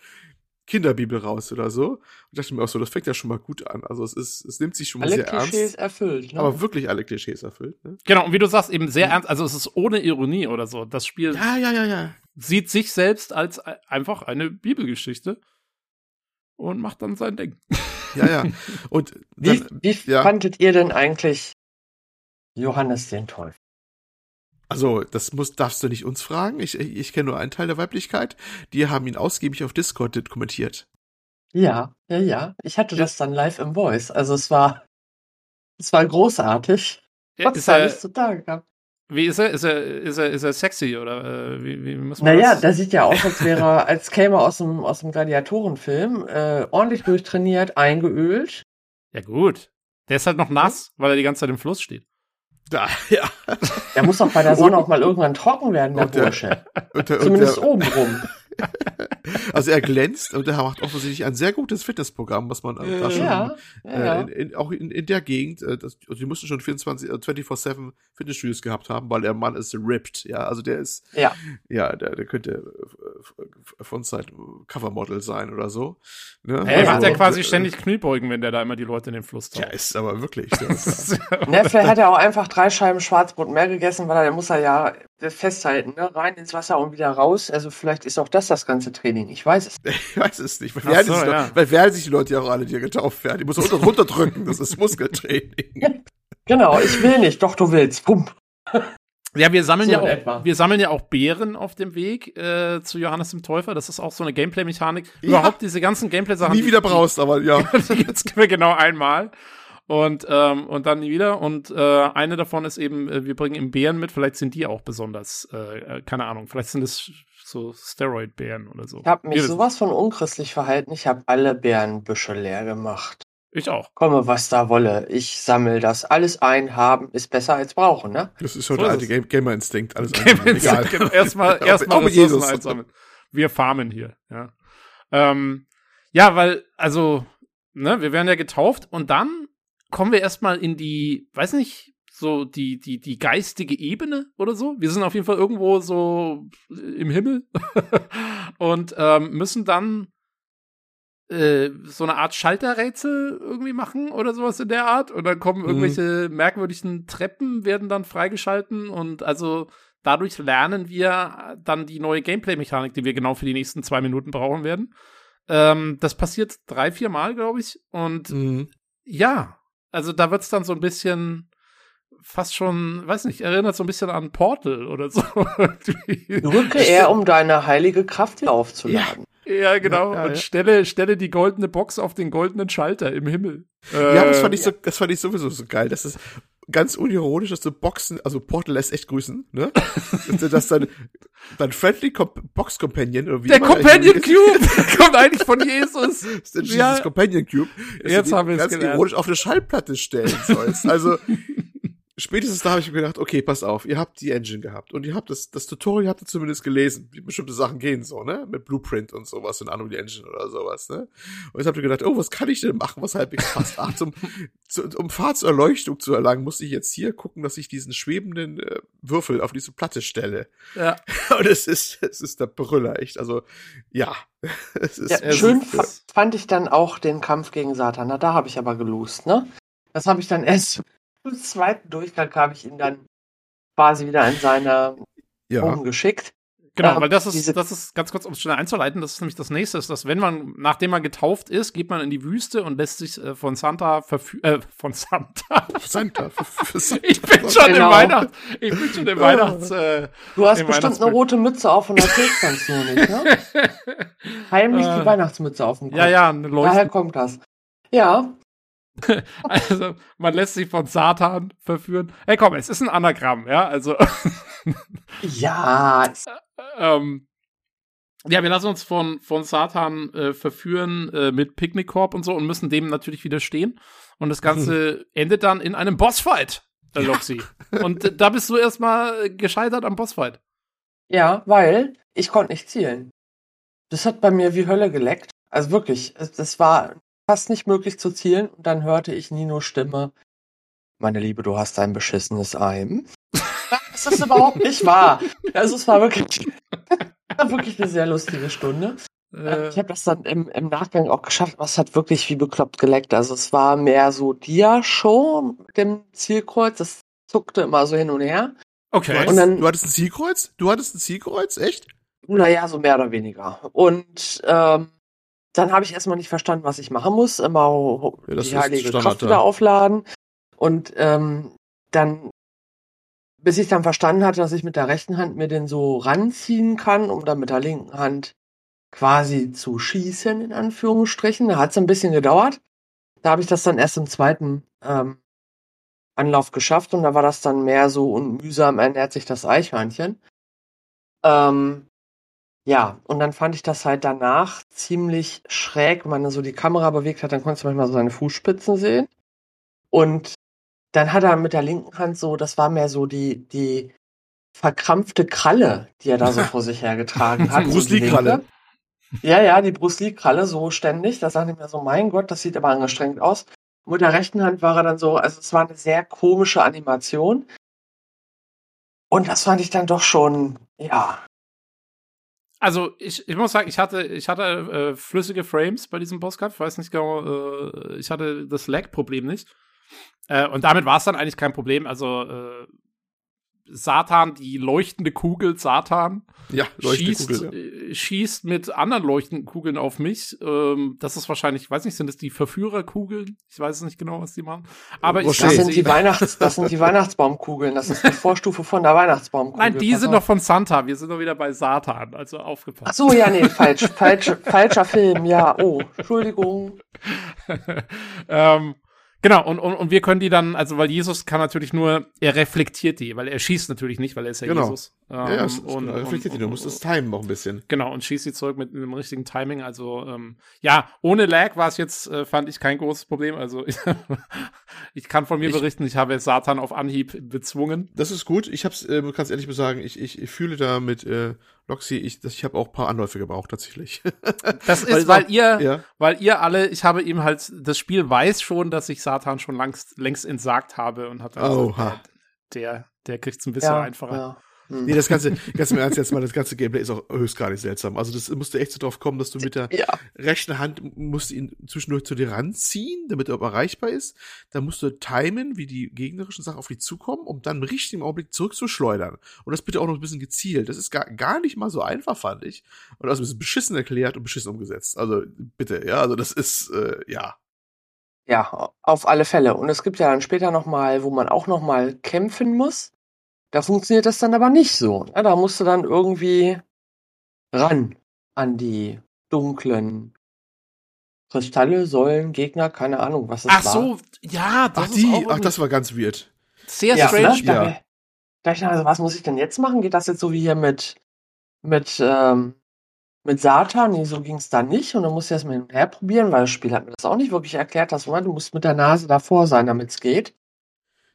Kinderbibel raus oder so. Und dachte mir auch so, das fängt ja schon mal gut an. Also es ist, es nimmt sich schon mal alle sehr Klischees ernst. Alle Klischees erfüllt, ne? Aber wirklich alle Klischees erfüllt, ne? Genau, und wie du sagst, eben sehr mhm. ernst, also es ist ohne Ironie oder so. Das Spiel ja, ja, ja, ja. sieht sich selbst als einfach eine Bibelgeschichte und macht dann sein Ding. Ja, ja. [laughs] Und dann, wie, wie ja. fandet ihr denn eigentlich Johannes den Teufel. Also, das muss, darfst du nicht uns fragen. Ich, ich, ich kenne nur einen Teil der Weiblichkeit. Die haben ihn ausgiebig auf Discord kommentiert. Ja, ja, ja. Ich hatte das dann live im Voice. Also es war, es war großartig. Ja, ist er, zutage gehabt. Wie ist er? Ist er, ist er, ist er sexy oder äh, wie, wie muss man Naja, das? der sieht ja aus, als wäre [laughs] er, als käme er aus dem, aus dem Gladiatorenfilm, äh, ordentlich durchtrainiert, eingeölt. Ja, gut. Der ist halt noch nass, weil er die ganze Zeit im Fluss steht. Da, [laughs] ja. Der muss doch bei der Sonne auch mal irgendwann trocken werden, der, der Bursche. Der, Zumindest oben rum. [laughs] Also er glänzt und er macht offensichtlich ein sehr gutes Fitnessprogramm, was man äh, da schon ja, ja. Äh, in, in, auch in, in der Gegend, äh, das, also die mussten schon 24, äh, 24-7 Fitnessstudios gehabt haben, weil der Mann ist ripped, ja, also der ist, ja, ja der, der könnte äh, von Zeit Covermodel sein oder so. Ne? Er macht ja quasi ständig Kniebeugen, wenn der da immer die Leute in den Fluss taucht. Ja, ist aber wirklich. [laughs] ne, vielleicht hat er auch einfach drei Scheiben Schwarzbrot mehr gegessen, weil er, der muss er ja festhalten, ne? rein ins Wasser und wieder raus. Also vielleicht ist auch das das ganze Training. Ich weiß es. [laughs] Ich weiß es nicht. Weil, so, ja. noch, weil werden sich die Leute ja auch alle, die getauft werden. Die muss runter, runterdrücken. Das ist Muskeltraining. [laughs] genau, ich will nicht. Doch, du willst. Pump. Ja, wir sammeln so ja auch, wir sammeln ja auch Beeren auf dem Weg äh, zu Johannes dem Täufer. Das ist auch so eine Gameplay-Mechanik. Ja. Überhaupt diese ganzen Gameplay-Sachen. Nie wieder brauchst, aber ja. [laughs] gibt's genau einmal und ähm, und dann nie wieder. Und äh, eine davon ist eben äh, wir bringen eben Bären mit. Vielleicht sind die auch besonders äh, äh keine Ahnung vielleicht sind es so Steroid Bären oder so. Ich habe mich sowas von unchristlich verhalten. Ich habe alle Bärenbüsche leer gemacht. Ich auch. Komme was da wolle. Ich sammel das. Alles ein haben ist besser als brauchen ne? Das ist schon so der alte Game Gamer Instinkt alles Gamer Instinkt, genau. erstmal [laughs] erstmal Ressourcen einsammeln. Wir farmen hier ja. Ähm, ja weil also ne wir werden ja getauft und dann kommen wir erstmal in die, weiß nicht, so die, die, die geistige Ebene oder so. Wir sind auf jeden Fall irgendwo so im Himmel [laughs] und ähm, müssen dann äh, so eine Art Schalterrätsel irgendwie machen oder sowas in der Art. Und dann kommen mhm. irgendwelche mhm. merkwürdigen Treppen, werden dann freigeschalten und also dadurch lernen wir dann die neue Gameplay-Mechanik, die wir genau für die nächsten zwei Minuten brauchen werden. Ähm, das passiert drei, vier Mal, glaube ich. Und mhm. ja, also da wird es dann so ein bisschen fast schon, weiß nicht, erinnert so ein bisschen an Portal oder so. [laughs] Drücke er, um deine heilige Kraft wieder aufzuladen. Ja, ja genau. Ja, ja, und stelle, stelle die goldene Box auf den goldenen Schalter im Himmel. Ja, das fand ich so, das fand ich sowieso so geil. Das ist ganz unironisch, dass du Boxen, also Portal lässt echt grüßen, ne? dass, dass dein, dein Friendly Box Companion, oder wie Der Companion Cube kommt eigentlich von Jesus. [laughs] Das ist der Jesus Companion Cube. Jetzt haben wir es ganz gelernt. ironisch auf eine Schallplatte stellen sollst. Also, spätestens da habe ich mir gedacht, okay, pass auf, ihr habt die Engine gehabt und ihr habt das, das Tutorial habt ihr zumindest gelesen, wie bestimmte Sachen gehen so, ne? Mit Blueprint und sowas und Unreal Engine oder sowas, ne? Und jetzt habt ihr gedacht, oh, was kann ich denn machen, was halbwegs passt? Ach, zum, [laughs] zu, um Fahrtserleuchtung zu erlangen, muss ich jetzt hier gucken, dass ich diesen schwebenden äh, Würfel auf diese Platte stelle. Ja. [laughs] Und es ist, es ist der Brüller, echt. Also, ja. [laughs] es ist, ja schön fand ich dann auch den Kampf gegen Satan. Na, da habe ich aber gelost, ne? Das habe ich dann erst im zweiten Durchgang habe ich ihn dann quasi wieder in seine ja. umgeschickt. Genau, ähm, weil das ist, das ist ganz kurz, um es schnell einzuleiten, das ist nämlich das nächste, ist, dass wenn man, nachdem man getauft ist, geht man in die Wüste und lässt sich äh, von Santa verführen, äh, von Santa. Santa, Santa. Ich bin schon genau. im Weihnachts, ich bin schon im Weihnachts, äh, Du hast bestimmt eine rote Mütze auf und erzählst ganz nur nicht, ne? Heimlich die äh, Weihnachtsmütze auf dem Kopf. Ja, ja, eine Leuchte. Daher kommt das. Ja, [laughs] also, man lässt sich von Satan verführen. Hey, komm, es ist ein Anagramm, ja, also. [laughs] ja. ähm, ja, wir lassen uns von, von Satan äh, verführen äh, mit Picknickkorb und so und müssen dem natürlich widerstehen. Und das Ganze hm. [laughs] endet dann in einem Bossfight, ja. Loxi. Und äh, da bist du erstmal gescheitert am Bossfight. Ja, weil ich konnte nicht zielen. Das hat bei mir wie Hölle geleckt. Also wirklich, das war fast nicht möglich zu zielen. Und dann hörte ich Ninos Stimme. Meine Liebe, du hast ein beschissenes Eim. [laughs] das ist überhaupt nicht wahr. Also es war wirklich, [laughs] wirklich eine sehr lustige Stunde. Äh. Ich habe das dann im, im Nachgang auch geschafft, was hat wirklich wie bekloppt geleckt. Also es war mehr so Dia-Show mit dem Zielkreuz. Das zuckte immer so hin und her. Okay. Und dann, du hattest ein Zielkreuz? Du hattest ein Zielkreuz? Echt? Naja, so mehr oder weniger. Und ähm, dann habe ich erstmal nicht verstanden, was ich machen muss. Immer ja, die heilige Kraft wieder aufladen. Und ähm, dann bis ich dann verstanden hatte, dass ich mit der rechten Hand mir den so ranziehen kann, um dann mit der linken Hand quasi zu schießen, in Anführungsstrichen. Da hat es ein bisschen gedauert. Da habe ich das dann erst im zweiten ähm, Anlauf geschafft und da war das dann mehr so und mühsam ernährt sich das Eichhörnchen. Ähm, ja, und dann fand ich das halt danach ziemlich schräg, wenn man so die Kamera bewegt hat, dann konntest du manchmal so seine Fußspitzen sehen. Und dann hat er mit der linken Hand so, das war mehr so die, die verkrampfte Kralle, die er da so [laughs] vor sich hergetragen hat. Bruce Lee Kralle. Ja, ja, die Bruce Lee Kralle so ständig. Da sagte ich mir so, mein Gott, das sieht aber angestrengt aus. Und mit der rechten Hand war er dann so, also es war eine sehr komische Animation. Und das fand ich dann doch schon, ja. Also ich, ich muss sagen, ich hatte ich hatte äh, flüssige Frames bei diesem Bosskampf. Ich weiß nicht genau, äh, ich hatte das Lag-Problem nicht. Äh, und damit war es dann eigentlich kein Problem. Also äh, Satan, die leuchtende Kugel Satan, ja, schießt, Kugel, ja. Äh, schießt mit anderen leuchtenden Kugeln auf mich. Ähm, das ist wahrscheinlich, ich weiß nicht, sind es die Verführerkugeln? Ich weiß nicht genau, was die machen. Aber ich das sind die Weihnachts, das sind die Weihnachtsbaumkugeln. Das ist die Vorstufe von der Weihnachtsbaumkugel. Nein, die sind noch von Santa. Wir sind doch wieder bei Satan. Also aufgepasst. Ach so, ja, nee, falsch, falsch, falscher Film. Ja, oh, Entschuldigung. [laughs] ähm, Genau, und, und, und wir können die dann, also weil Jesus kann natürlich nur, er reflektiert die, weil er schießt natürlich nicht, weil er ist ja genau. Jesus. Ähm, ja, ja, es, und, er reflektiert die, du musst das timen auch ein bisschen. Genau, und schießt die zurück mit einem richtigen Timing. Also ähm, ja, ohne Lag war es jetzt, äh, fand ich kein großes Problem. Also ich, [laughs] ich kann von mir ich, berichten, ich habe Satan auf Anhieb bezwungen. Das ist gut. Ich hab's, äh, kannst ehrlich sagen, ich, ich, ich fühle da mit äh, Loxy, ich, ich habe auch ein paar Anläufe gebraucht tatsächlich. [laughs] das ist, weil, weil ihr, ja. weil ihr alle, ich habe ihm halt, das Spiel weiß schon, dass ich Satan schon längst, längst entsagt habe und hat dann gesagt, der, der kriegt's ein bisschen ja, einfacher. Ja. Nee, das ganze, ganz im Ernst jetzt mal, das ganze Gameplay ist auch höchstgradig seltsam. Also das musste echt so drauf kommen, dass du mit der ja. rechten Hand musst ihn zwischendurch zu dir ranziehen, damit er erreichbar ist. Dann musst du timen, wie die gegnerischen Sachen auf dich zukommen, um dann im richtigen Augenblick zurückzuschleudern. Und das bitte auch noch ein bisschen gezielt. Das ist gar, gar nicht mal so einfach, fand ich. Und also ein bisschen beschissen erklärt und beschissen umgesetzt. Also bitte, ja, also das ist, äh, ja. Ja, auf alle Fälle. Und es gibt ja dann später noch mal, wo man auch noch mal kämpfen muss. Da funktioniert das dann aber nicht so. Ja, da musst du dann irgendwie ran an die dunklen Kristalle, Säulen, Gegner, keine Ahnung, was das ach war. Ach so, ja, das ach, die, ach, das war ganz weird. Sehr ja, strange, ne? ja. Da, da ich also, was muss ich denn jetzt machen? Geht das jetzt so wie hier mit, mit, ähm, mit Satan? Nee, so ging es da nicht. Und dann musst du erstmal hin und her probieren, weil das Spiel hat mir das auch nicht wirklich erklärt, dass du musst mit der Nase davor sein, damit es geht.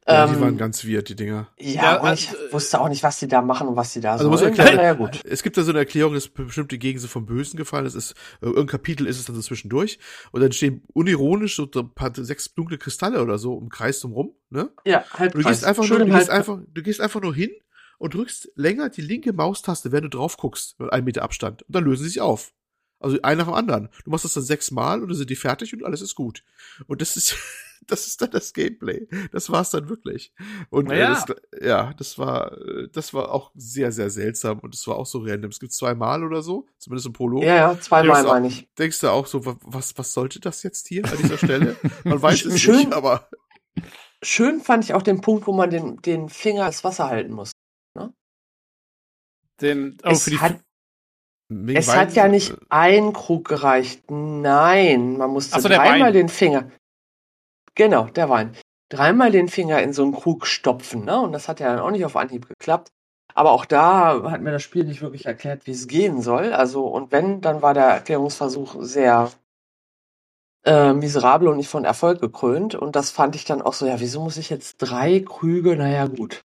Ja, die ähm, waren ganz weird, die Dinger. Ja, ja und ich äh, wusste auch nicht, was die da machen und was die da also. Muss erklären, ja, gut. Es gibt da so eine Erklärung, dass bestimmte Gegend so vom Bösen gefallen ist. ist äh, irgendein Kapitel ist es dann so zwischendurch. Und dann stehen unironisch so ein paar sechs dunkle Kristalle oder so im Kreis drumrum, ne? Ja, halt. Du gehst einfach nur, du gehst einfach, du gehst einfach nur hin und drückst länger die linke Maustaste, wenn du drauf guckst, mit einem Meter Abstand. Und dann lösen sie sich auf. Also einer nach dem anderen. Du machst das dann sechsmal und dann sind die fertig und alles ist gut. Und das ist, [laughs] das ist dann das Gameplay. Das war's dann wirklich. Und äh, naja. das, ja, das war, äh, das war auch sehr, sehr seltsam und es war auch so random. Es gibt zweimal oder so, zumindest im Prolog. Ja, ja, zweimal meine ich. Denkst du auch so, was, was sollte das jetzt hier an dieser Stelle? Man weiß es schön, nicht, aber. Schön fand ich auch den Punkt, wo man den, den Finger ins Wasser halten muss. Ne? Den, oh, es für die hat, es hat ja nicht ein Krug gereicht. Nein, man musste so, dreimal den Finger. Genau, der Wein. Dreimal den Finger in so einen Krug stopfen, ne? Und das hat ja dann auch nicht auf Anhieb geklappt. Aber auch da hat mir das Spiel nicht wirklich erklärt, wie es gehen soll. Also, und wenn, dann war der Erklärungsversuch sehr äh, miserabel und nicht von Erfolg gekrönt. Und das fand ich dann auch so, ja, wieso muss ich jetzt drei Krüge? Naja, gut.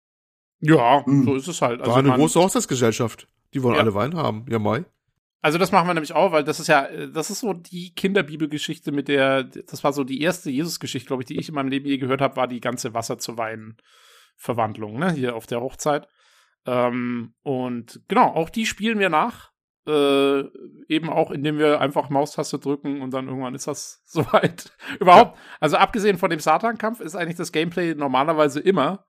Ja, hm. so ist es halt. Also war eine große Hochzeitsgesellschaft. Die wollen ja. alle Wein haben. Ja, Mai. Also das machen wir nämlich auch, weil das ist ja, das ist so die Kinderbibelgeschichte mit der, das war so die erste Jesus-Geschichte, glaube ich, die ich in meinem Leben je gehört habe, war die ganze Wasser zu Wein Verwandlung, ne, hier auf der Hochzeit. Ähm, und genau, auch die spielen wir nach. Äh, eben auch, indem wir einfach Maustaste drücken und dann irgendwann ist das [laughs] soweit. Überhaupt, ja. also abgesehen von dem Satan-Kampf ist eigentlich das Gameplay normalerweise immer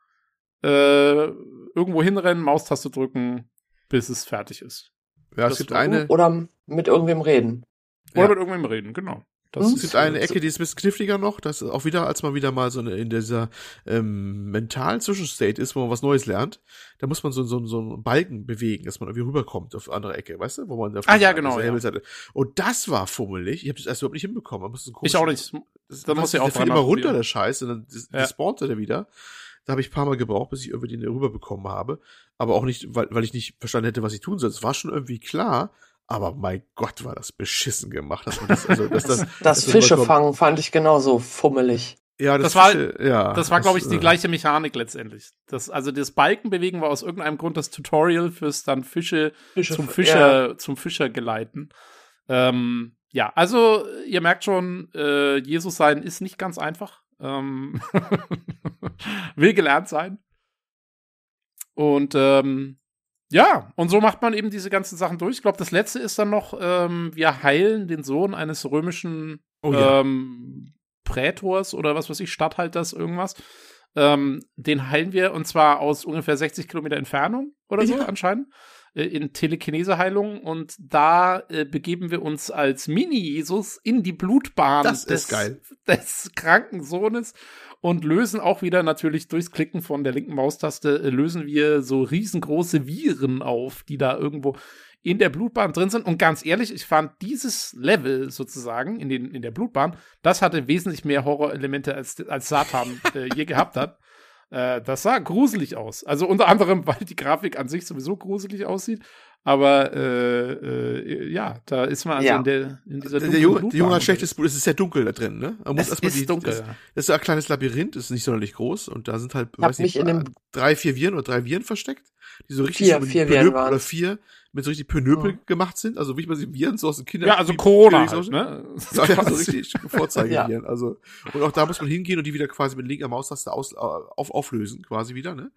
äh, irgendwo hinrennen, Maustaste drücken, bis es fertig ist. Ja, es gibt eine. Oder mit irgendwem reden. Oder ja. mit irgendwem reden, genau. Das es gibt eine Ecke, die ist ein bisschen kniffliger noch. Das ist auch wieder, als man wieder mal so eine, in dieser ähm, mentalen Zwischenstate ist, wo man was Neues lernt. Da muss man so, so, so einen Balken bewegen, dass man irgendwie rüberkommt auf andere Ecke, weißt du? Wo man ah, ja, genau. Ja. Und das war fummelig. Ich habe das erst überhaupt nicht hinbekommen. Man muss ich auch nicht. Das, da muss ich auch der immer runter, der Scheiß, und dann ja. spawnt er wieder. Da habe ich ein paar Mal gebraucht, bis ich irgendwie den rüberbekommen habe. Aber auch nicht, weil, weil ich nicht verstanden hätte, was ich tun soll. Es war schon irgendwie klar, aber mein Gott, war das beschissen gemacht. Dass das, also, dass das, das, das Fische fangen fand ich genauso fummelig. Ja, das, das Fische, war, ja, das war, glaube ich, die äh, gleiche Mechanik letztendlich. Das, also das Balkenbewegen war aus irgendeinem Grund das Tutorial fürs dann Fische, Fische zum Fischer, ja. zum Fischer geleiten. Ähm, ja, also ihr merkt schon, äh, Jesus sein ist nicht ganz einfach. Ähm [laughs] will gelernt sein. Und ähm, ja, und so macht man eben diese ganzen Sachen durch. Ich glaube, das letzte ist dann noch, ähm, wir heilen den Sohn eines römischen oh, ja. ähm, Prätors oder was weiß ich, Statthalters, irgendwas. Ähm, den heilen wir und zwar aus ungefähr 60 Kilometer Entfernung oder so ja. anscheinend äh, in Telekinese-Heilung und da äh, begeben wir uns als Mini-Jesus in die Blutbahn des, des kranken Sohnes und lösen auch wieder natürlich durchs Klicken von der linken Maustaste, äh, lösen wir so riesengroße Viren auf, die da irgendwo in der Blutbahn drin sind. Und ganz ehrlich, ich fand dieses Level sozusagen in, den, in der Blutbahn, das hatte wesentlich mehr Horrorelemente als, als Satan äh, je [laughs] gehabt hat. Äh, das sah gruselig aus. Also unter anderem, [laughs] weil die Grafik an sich sowieso gruselig aussieht. Aber äh, äh, ja, da ist man also ja. in, der, in dieser der, der Junge, der Junge hat schlechtes Blut, es ist sehr dunkel da drin, ne? Man muss es ist die, dunkel. Das, das, ist ein kleines Labyrinth, ist nicht sonderlich groß und da sind halt, weiß nicht, drei, vier Viren oder drei Viren versteckt, die so richtig vier, so vier Viren oder vier mit so richtig Pönöpel oh. gemacht sind, also wie man sie Viren so aus den Kindern. Ja, also Corona, halt, ne? [laughs] Ja, ja, so richtig Vorzeigeviren. ja. Also, und auch da muss man hingehen und die wieder quasi mit linker Maustaste aus, auf, auflösen, quasi wieder, ne?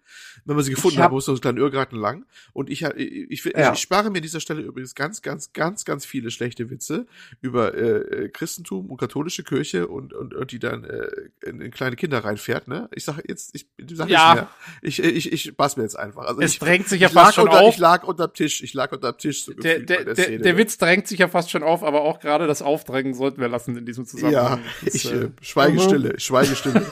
Wenn man sie gefunden hat, muss man so einen kleinen Irrgarten lang. Und ich, ich, ich, ja. ich spare mir an dieser Stelle übrigens ganz, ganz, ganz, ganz viele schlechte Witze über äh, äh Christentum und katholische Kirche und, und, und die dann äh, in, in kleine Kinder reinfährt, ne? Ich sage jetzt, ich sag ja. nicht mehr. Ich, ich, ich spaß mir jetzt einfach. Also es ich, drängt sich ja fast schon unter, auf. Ich lag unterm Tisch, ich lag lag unter Tisch. So der, der, der, Szene, der, Witz drängt sich ja fast schon auf, aber auch gerade das Aufdrängen sollten wir lassen in diesem Zusammenhang. Ja, das, ich äh, Schweigestille, uh Schweigestille. [laughs]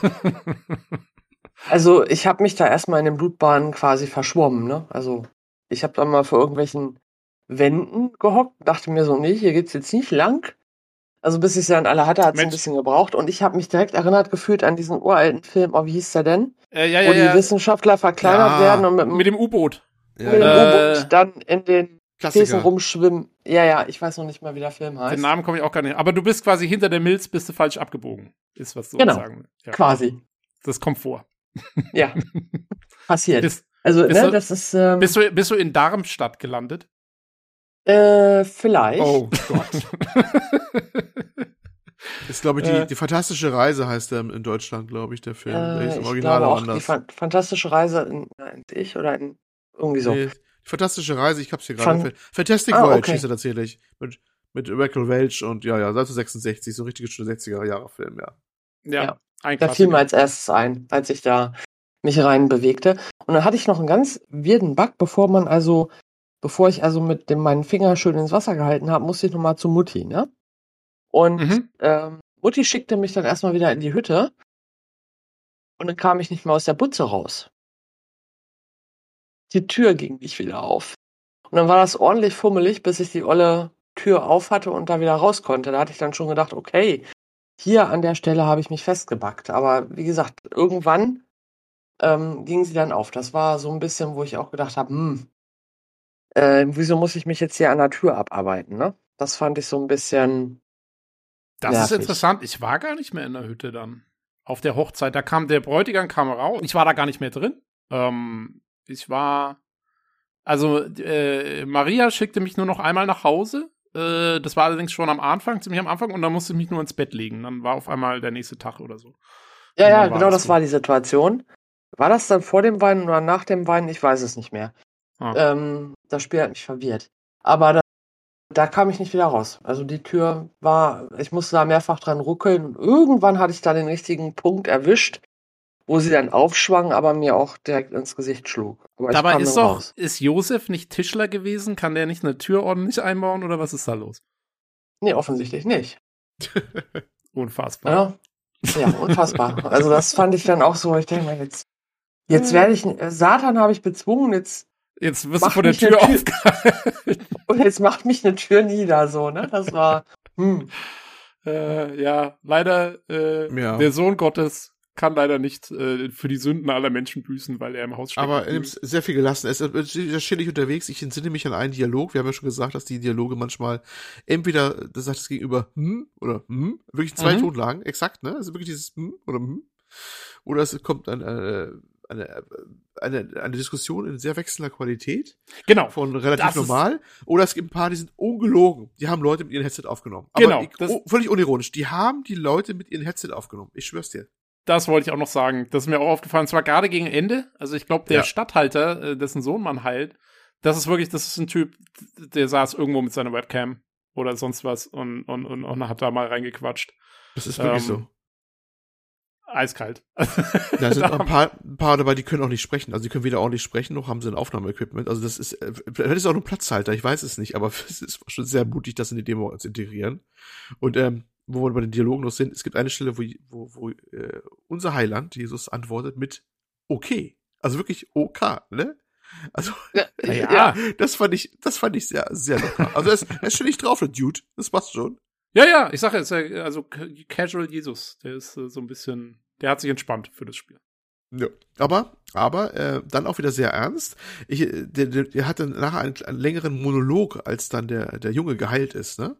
Also ich habe mich da erstmal in den Blutbahnen quasi verschwommen, ne? Also ich habe dann mal vor irgendwelchen Wänden gehockt, dachte mir so, nee, hier geht's jetzt nicht lang. Also bis ich sie dann alle hatte, hat es ein bisschen gebraucht. Und ich habe mich direkt erinnert gefühlt an diesen uralten Film, oh, wie hieß der denn? Äh, ja, ja, Wo ja. die Wissenschaftler verkleinert ja. werden und mit, mit dem U-Boot. Ja, mit dem äh, U-Boot dann in den Klassiker. rumschwimmen. Ja, ja, ich weiß noch nicht mal, wie der Film heißt. Den Namen komme ich auch gar nicht. Aber du bist quasi hinter der Milz, bist du falsch abgebogen. Ist was du genau. sagen. Ja. Quasi. Das kommt vor. Ja. [laughs] Passiert. Bist, also, bist ne, du, das ist. Ähm, bist, du, bist du in Darmstadt gelandet? Äh, vielleicht. Oh Gott. [laughs] ist, glaube ich, die, äh, die fantastische Reise heißt der in Deutschland, glaube ich, der Film. Äh, der ist im Original auch anders. Die Fa fantastische Reise in, in ich oder in irgendwie so. Nee, Fantastische Reise, ich hab's hier gerade. Fan Fantastic ah, Voyage okay. hieß er tatsächlich. Mit, mit Michael Welch und ja, ja, 1966, so ein richtiges 60er-Jahre-Film, ja. Ja, ja. Ein da fiel mir als erstes ein, als ich da mich rein bewegte. Und dann hatte ich noch einen ganz wirden Bug, bevor man also, bevor ich also mit dem, meinen Finger schön ins Wasser gehalten habe, musste ich nochmal zu Mutti, ne? Und mhm. ähm, Mutti schickte mich dann erstmal wieder in die Hütte. Und dann kam ich nicht mehr aus der Butze raus die Tür ging nicht wieder auf. Und dann war das ordentlich fummelig, bis ich die olle Tür auf hatte und da wieder raus konnte. Da hatte ich dann schon gedacht, okay, hier an der Stelle habe ich mich festgebackt. Aber wie gesagt, irgendwann ähm, ging sie dann auf. Das war so ein bisschen, wo ich auch gedacht habe, hm, äh, wieso muss ich mich jetzt hier an der Tür abarbeiten, ne? Das fand ich so ein bisschen. Das nervig. ist interessant. Ich war gar nicht mehr in der Hütte dann. Auf der Hochzeit. Da kam der Bräutigam kam raus. Ich war da gar nicht mehr drin. Ähm, ich war. Also, äh, Maria schickte mich nur noch einmal nach Hause. Äh, das war allerdings schon am Anfang, ziemlich am Anfang, und dann musste ich mich nur ins Bett legen. Dann war auf einmal der nächste Tag oder so. Ja, ja, genau das so. war die Situation. War das dann vor dem Weinen oder nach dem Weinen? Ich weiß es nicht mehr. Ah. Ähm, das Spiel hat mich verwirrt. Aber da, kam ich nicht wieder raus. Also die Tür war, ich musste da mehrfach dran ruckeln. Irgendwann hatte ich da den richtigen Punkt erwischt wo sie dann aufschwang, aber mir auch direkt ins Gesicht schlug. Aber Dabei ist doch, raus. ist Josef nicht Tischler gewesen? Kann der nicht eine Tür ordentlich einbauen oder was ist da los? Nee, offensichtlich nicht. [laughs] unfassbar. Ja. ja, unfassbar. also das fand ich dann auch so, ich denke mal jetzt, jetzt werde ich, äh, Satan habe ich bezwungen, jetzt Jetzt wirst du vor der Tür aufgehalten. Und [laughs] jetzt macht mich eine Tür nieder, so, ne? Das war, hm. [laughs] Äh, ja, leider, äh, ja. der Sohn Gottes kann leider nicht äh, für die Sünden aller Menschen büßen, weil er im Haus steht. Aber er nimmt sehr viel gelassen. Er ist ständig unterwegs. Ich entsinne mich an einen Dialog. Wir haben ja schon gesagt, dass die Dialoge manchmal entweder, das sagt das Gegenüber hm oder hm, wirklich zwei mhm. Tonlagen, exakt, ne? Also wirklich dieses hm oder hm. Oder es kommt ein, äh, eine, eine, eine Diskussion in sehr wechselnder Qualität. Genau. Von relativ normal. Oder es gibt ein paar, die sind ungelogen. Die haben Leute mit ihrem Headset aufgenommen. Aber genau. Ich, oh, völlig unironisch. Die haben die Leute mit ihrem Headset aufgenommen. Ich schwör's dir. Das wollte ich auch noch sagen. Das ist mir auch aufgefallen. Zwar gerade gegen Ende. Also ich glaube, der ja. Stadthalter, äh, dessen Sohn man heilt, das ist wirklich, das ist ein Typ, der saß irgendwo mit seiner Webcam oder sonst was und, und, und, und hat da mal reingequatscht. Das ist wirklich ähm, so eiskalt. da sind [laughs] ein paar, ein paar dabei, die können auch nicht sprechen. Also die können weder ordentlich sprechen, noch haben sie ein Aufnahmeequipment. Also das ist, äh, vielleicht ist auch ein Platzhalter, ich weiß es nicht, aber [laughs] es ist schon sehr mutig, das in die Demo zu integrieren. Und ähm, wo wir bei den Dialogen noch sind, es gibt eine Stelle, wo, wo, wo äh, unser Heiland, Jesus, antwortet mit okay. Also wirklich OK, ne? Also, [laughs] ja, ja, das fand ich, das fand ich sehr, sehr locker. Also, er ist, er ist ständig drauf, der Dude. Das passt schon. Ja, ja, ich sage jetzt, also Casual Jesus, der ist äh, so ein bisschen, der hat sich entspannt für das Spiel. Ja, aber, aber äh, dann auch wieder sehr ernst. Ich, äh, der, der, der hatte nachher einen, einen längeren Monolog, als dann der, der Junge geheilt ist, ne?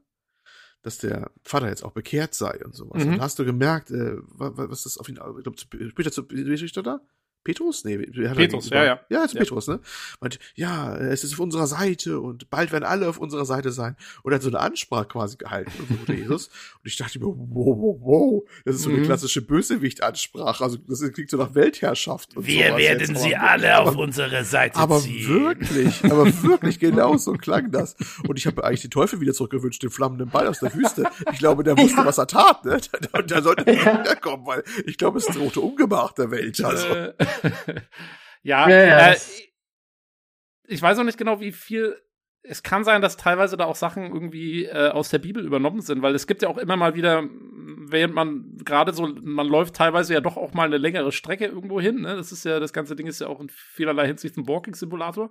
Dass der Vater jetzt auch bekehrt sei und sowas. Mhm. Und hast du gemerkt, äh, was, was das auf ihn, ich glaube, später zu, wie da? Petrus? Nee, Petrus, ja, ja. Ja, ist ja. Petrus, ne? Meint, ja, es ist auf unserer Seite und bald werden alle auf unserer Seite sein. Und er hat so eine Ansprache quasi gehalten, so [laughs] Jesus. Und ich dachte mir, wow, wow, wow, das ist so eine mhm. klassische Bösewicht-Ansprache. Also, das klingt so nach Weltherrschaft. Wir sowas. werden jetzt. sie alle aber, auf unsere Seite aber ziehen. Aber wirklich, aber wirklich, genau so klang das. Und ich habe eigentlich den Teufel wieder zurückgewünscht, den flammenden Ball aus der Wüste. Ich glaube, der wusste, ja. was er tat, ne? Und der sollte nicht ja. wiederkommen, weil ich glaube, es drohte umgemacht der Welt. Also. [laughs] Ja, ja. Äh, ich weiß auch nicht genau, wie viel. Es kann sein, dass teilweise da auch Sachen irgendwie äh, aus der Bibel übernommen sind, weil es gibt ja auch immer mal wieder, während man gerade so, man läuft teilweise ja doch auch mal eine längere Strecke irgendwo hin. Ne? Das ist ja, das ganze Ding ist ja auch in vielerlei Hinsicht ein Walking-Simulator.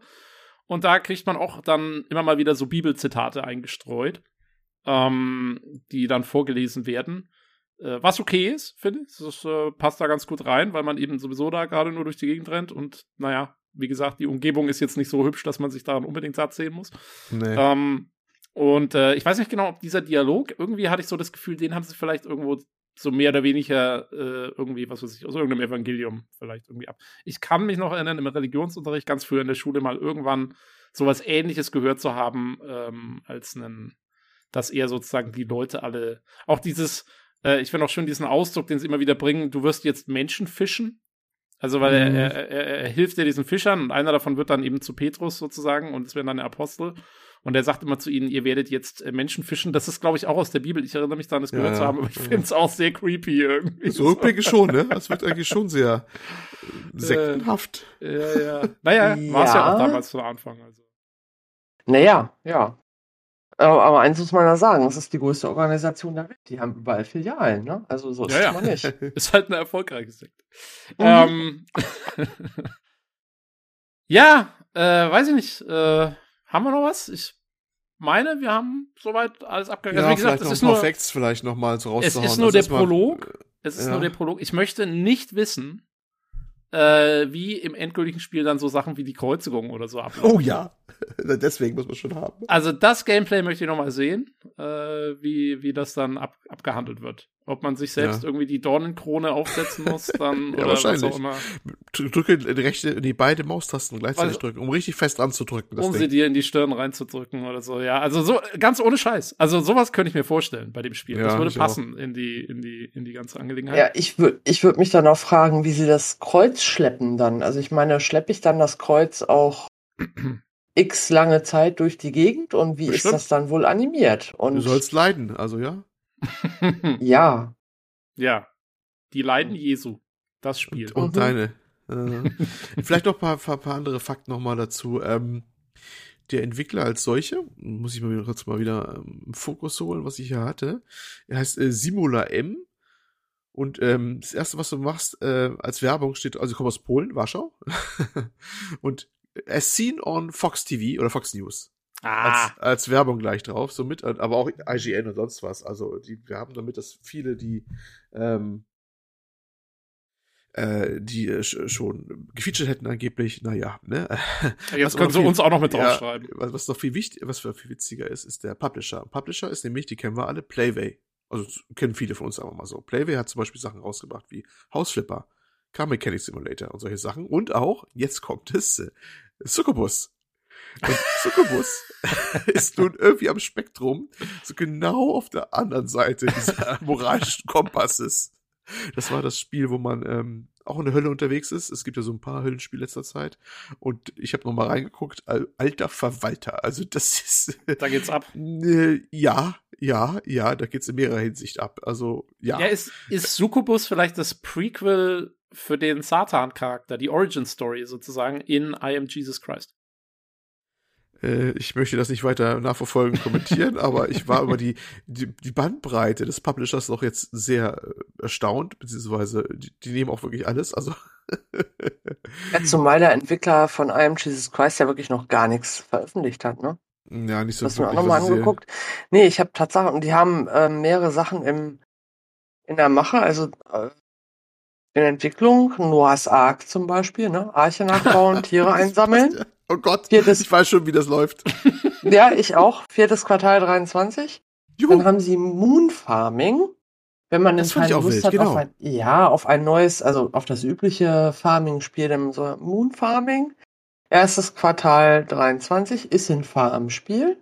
Und da kriegt man auch dann immer mal wieder so Bibelzitate eingestreut, ähm, die dann vorgelesen werden. Äh, was okay ist, finde ich. Das äh, passt da ganz gut rein, weil man eben sowieso da gerade nur durch die Gegend rennt und naja, wie gesagt, die Umgebung ist jetzt nicht so hübsch, dass man sich daran unbedingt satt sehen muss. Nee. Ähm, und äh, ich weiß nicht genau, ob dieser Dialog, irgendwie hatte ich so das Gefühl, den haben sie vielleicht irgendwo so mehr oder weniger äh, irgendwie, was weiß ich, aus irgendeinem Evangelium vielleicht irgendwie ab. Ich kann mich noch erinnern, im Religionsunterricht ganz früh in der Schule mal irgendwann sowas ähnliches gehört zu haben, ähm, als einen, dass eher sozusagen die Leute alle, auch dieses, äh, ich finde auch schön diesen Ausdruck, den sie immer wieder bringen, du wirst jetzt Menschen fischen. Also, weil mhm. er, er, er, er, hilft ja diesen Fischern und einer davon wird dann eben zu Petrus sozusagen und es werden dann Apostel. Und er sagt immer zu ihnen, ihr werdet jetzt äh, Menschen fischen. Das ist, glaube ich, auch aus der Bibel. Ich erinnere mich daran, das gehört ja, zu haben, aber ich finde es auch sehr creepy irgendwie. So rückblickend schon, ne? Das wird eigentlich schon sehr äh, sektenhaft. Äh, ja, ja. Naja, ja. war es ja auch damals zu Anfang. Also. Naja, ja. Aber eins muss man ja sagen, es ist die größte Organisation der Welt. Die haben überall Filialen, ne? Also so ist ja, ja. man nicht. [laughs] ist halt eine erfolgreiche Sekte. Mhm. Ähm, [laughs] ja, äh, weiß ich nicht. Äh, haben wir noch was? Ich meine, wir haben soweit alles abgehakt. Ja, also, wie gesagt, es ist nur Facts vielleicht noch mal so rauszuhauen. Es ist nur der Prolog. Es ist ja. nur der Prolog. Ich möchte nicht wissen, äh, wie im endgültigen Spiel dann so Sachen wie die Kreuzigung oder so ablaufen. Oh ja, [laughs] deswegen muss man schon haben. Also das Gameplay möchte ich noch mal sehen, äh, wie, wie das dann ab, abgehandelt wird. Ob man sich selbst ja. irgendwie die Dornenkrone aufsetzen muss, [laughs] dann ja, oder wahrscheinlich. was auch immer. Drücke die rechte, die beide Maustasten gleichzeitig also, drücken, um richtig fest anzudrücken. um Ding. sie dir in die Stirn reinzudrücken oder so. Ja, also so ganz ohne Scheiß. Also sowas könnte ich mir vorstellen bei dem Spiel. Ja, das würde passen auch. in die in die in die ganze Angelegenheit. Ja, ich würde ich würde mich dann auch fragen, wie sie das Kreuz schleppen dann. Also ich meine, schleppe ich dann das Kreuz auch [clears throat] x lange Zeit durch die Gegend und wie Bestimmt. ist das dann wohl animiert? Und du sollst leiden, also ja. [laughs] ja. Ja. Die Leiden Jesu. Das Spiel. Und, und mhm. deine. Äh, [laughs] vielleicht noch ein paar, paar, paar andere Fakten nochmal dazu. Ähm, der Entwickler als solche, muss ich mal wieder, kurz mal wieder ähm, im Fokus holen, was ich hier hatte. Er heißt äh, Simula M. Und ähm, das erste, was du machst, äh, als Werbung steht, also ich komme aus Polen, Warschau. [laughs] und as seen on Fox TV oder Fox News. Ah. Als, als Werbung gleich drauf, somit, aber auch IGN und sonst was. Also die werben damit, dass viele, die ähm, äh, die äh, schon gefeatured hätten angeblich, naja, ne? [laughs] Jetzt können sie uns auch noch mit draufschreiben. Ja, was, was noch viel wichtig, was viel witziger ist, ist der Publisher. Publisher ist nämlich, die kennen wir alle, Playway. Also kennen viele von uns aber mal so. Playway hat zum Beispiel Sachen rausgebracht wie Hausflipper, Car Mechanic Simulator und solche Sachen. Und auch, jetzt kommt es, äh, Succubus. Und Succubus [laughs] ist nun irgendwie am Spektrum, so genau auf der anderen Seite dieser [laughs] moralischen Kompasses. Das war das Spiel, wo man ähm, auch in der Hölle unterwegs ist. Es gibt ja so ein paar Höllenspiele letzter Zeit. Und ich habe noch mal reingeguckt. Alter Verwalter. Also das ist. [laughs] Da geht's ab. Äh, ja, ja, ja. Da geht's in mehrerer Hinsicht ab. Also ja. Ja, ist, ist Succubus vielleicht das Prequel für den Satan-Charakter, die Origin-Story sozusagen in I Am Jesus Christ? Äh, ich möchte das nicht weiter nachverfolgen, kommentieren, aber ich war über die, die, die Bandbreite des Publishers noch jetzt sehr äh, erstaunt, beziehungsweise die, die nehmen auch wirklich alles, also. [laughs] ja, zumal der Entwickler von I Am Jesus Christ ja wirklich noch gar nichts veröffentlicht hat, ne? Ja, nicht so Hast du auch nochmal angeguckt? Nee, ich habe Tatsache, und die haben äh, mehrere Sachen im, in der Mache, also äh, in Entwicklung, Noahs Ark zum Beispiel, ne? Arche nachbauen, [laughs] Tiere einsammeln. Oh Gott, Viertes, ich weiß schon, wie das läuft. [laughs] ja, ich auch. Viertes Quartal 23. Juhu. Dann haben sie Moon Farming. Wenn man das keine Lust hat genau. auf ein, ja, auf ein neues, also auf das übliche Farming-Spiel, dann so Moon Farming. Erstes Quartal 23 ist ein Farm-Spiel.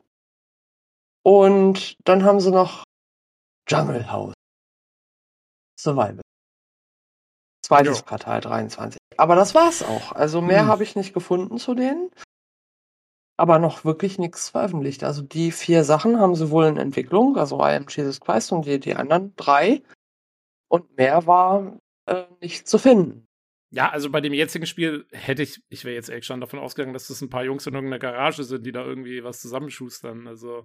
Und dann haben sie noch Jungle House. Survival. Zweites jo. Quartal 23. Aber das war's auch. Also mehr hm. habe ich nicht gefunden zu denen. Aber noch wirklich nichts veröffentlicht. Also die vier Sachen haben sie wohl in Entwicklung, also I am Jesus Christ und die, die anderen drei. Und mehr war äh, nicht zu finden. Ja, also bei dem jetzigen Spiel hätte ich, ich wäre jetzt echt schon davon ausgegangen, dass das ein paar Jungs in irgendeiner Garage sind, die da irgendwie was zusammenschustern. Also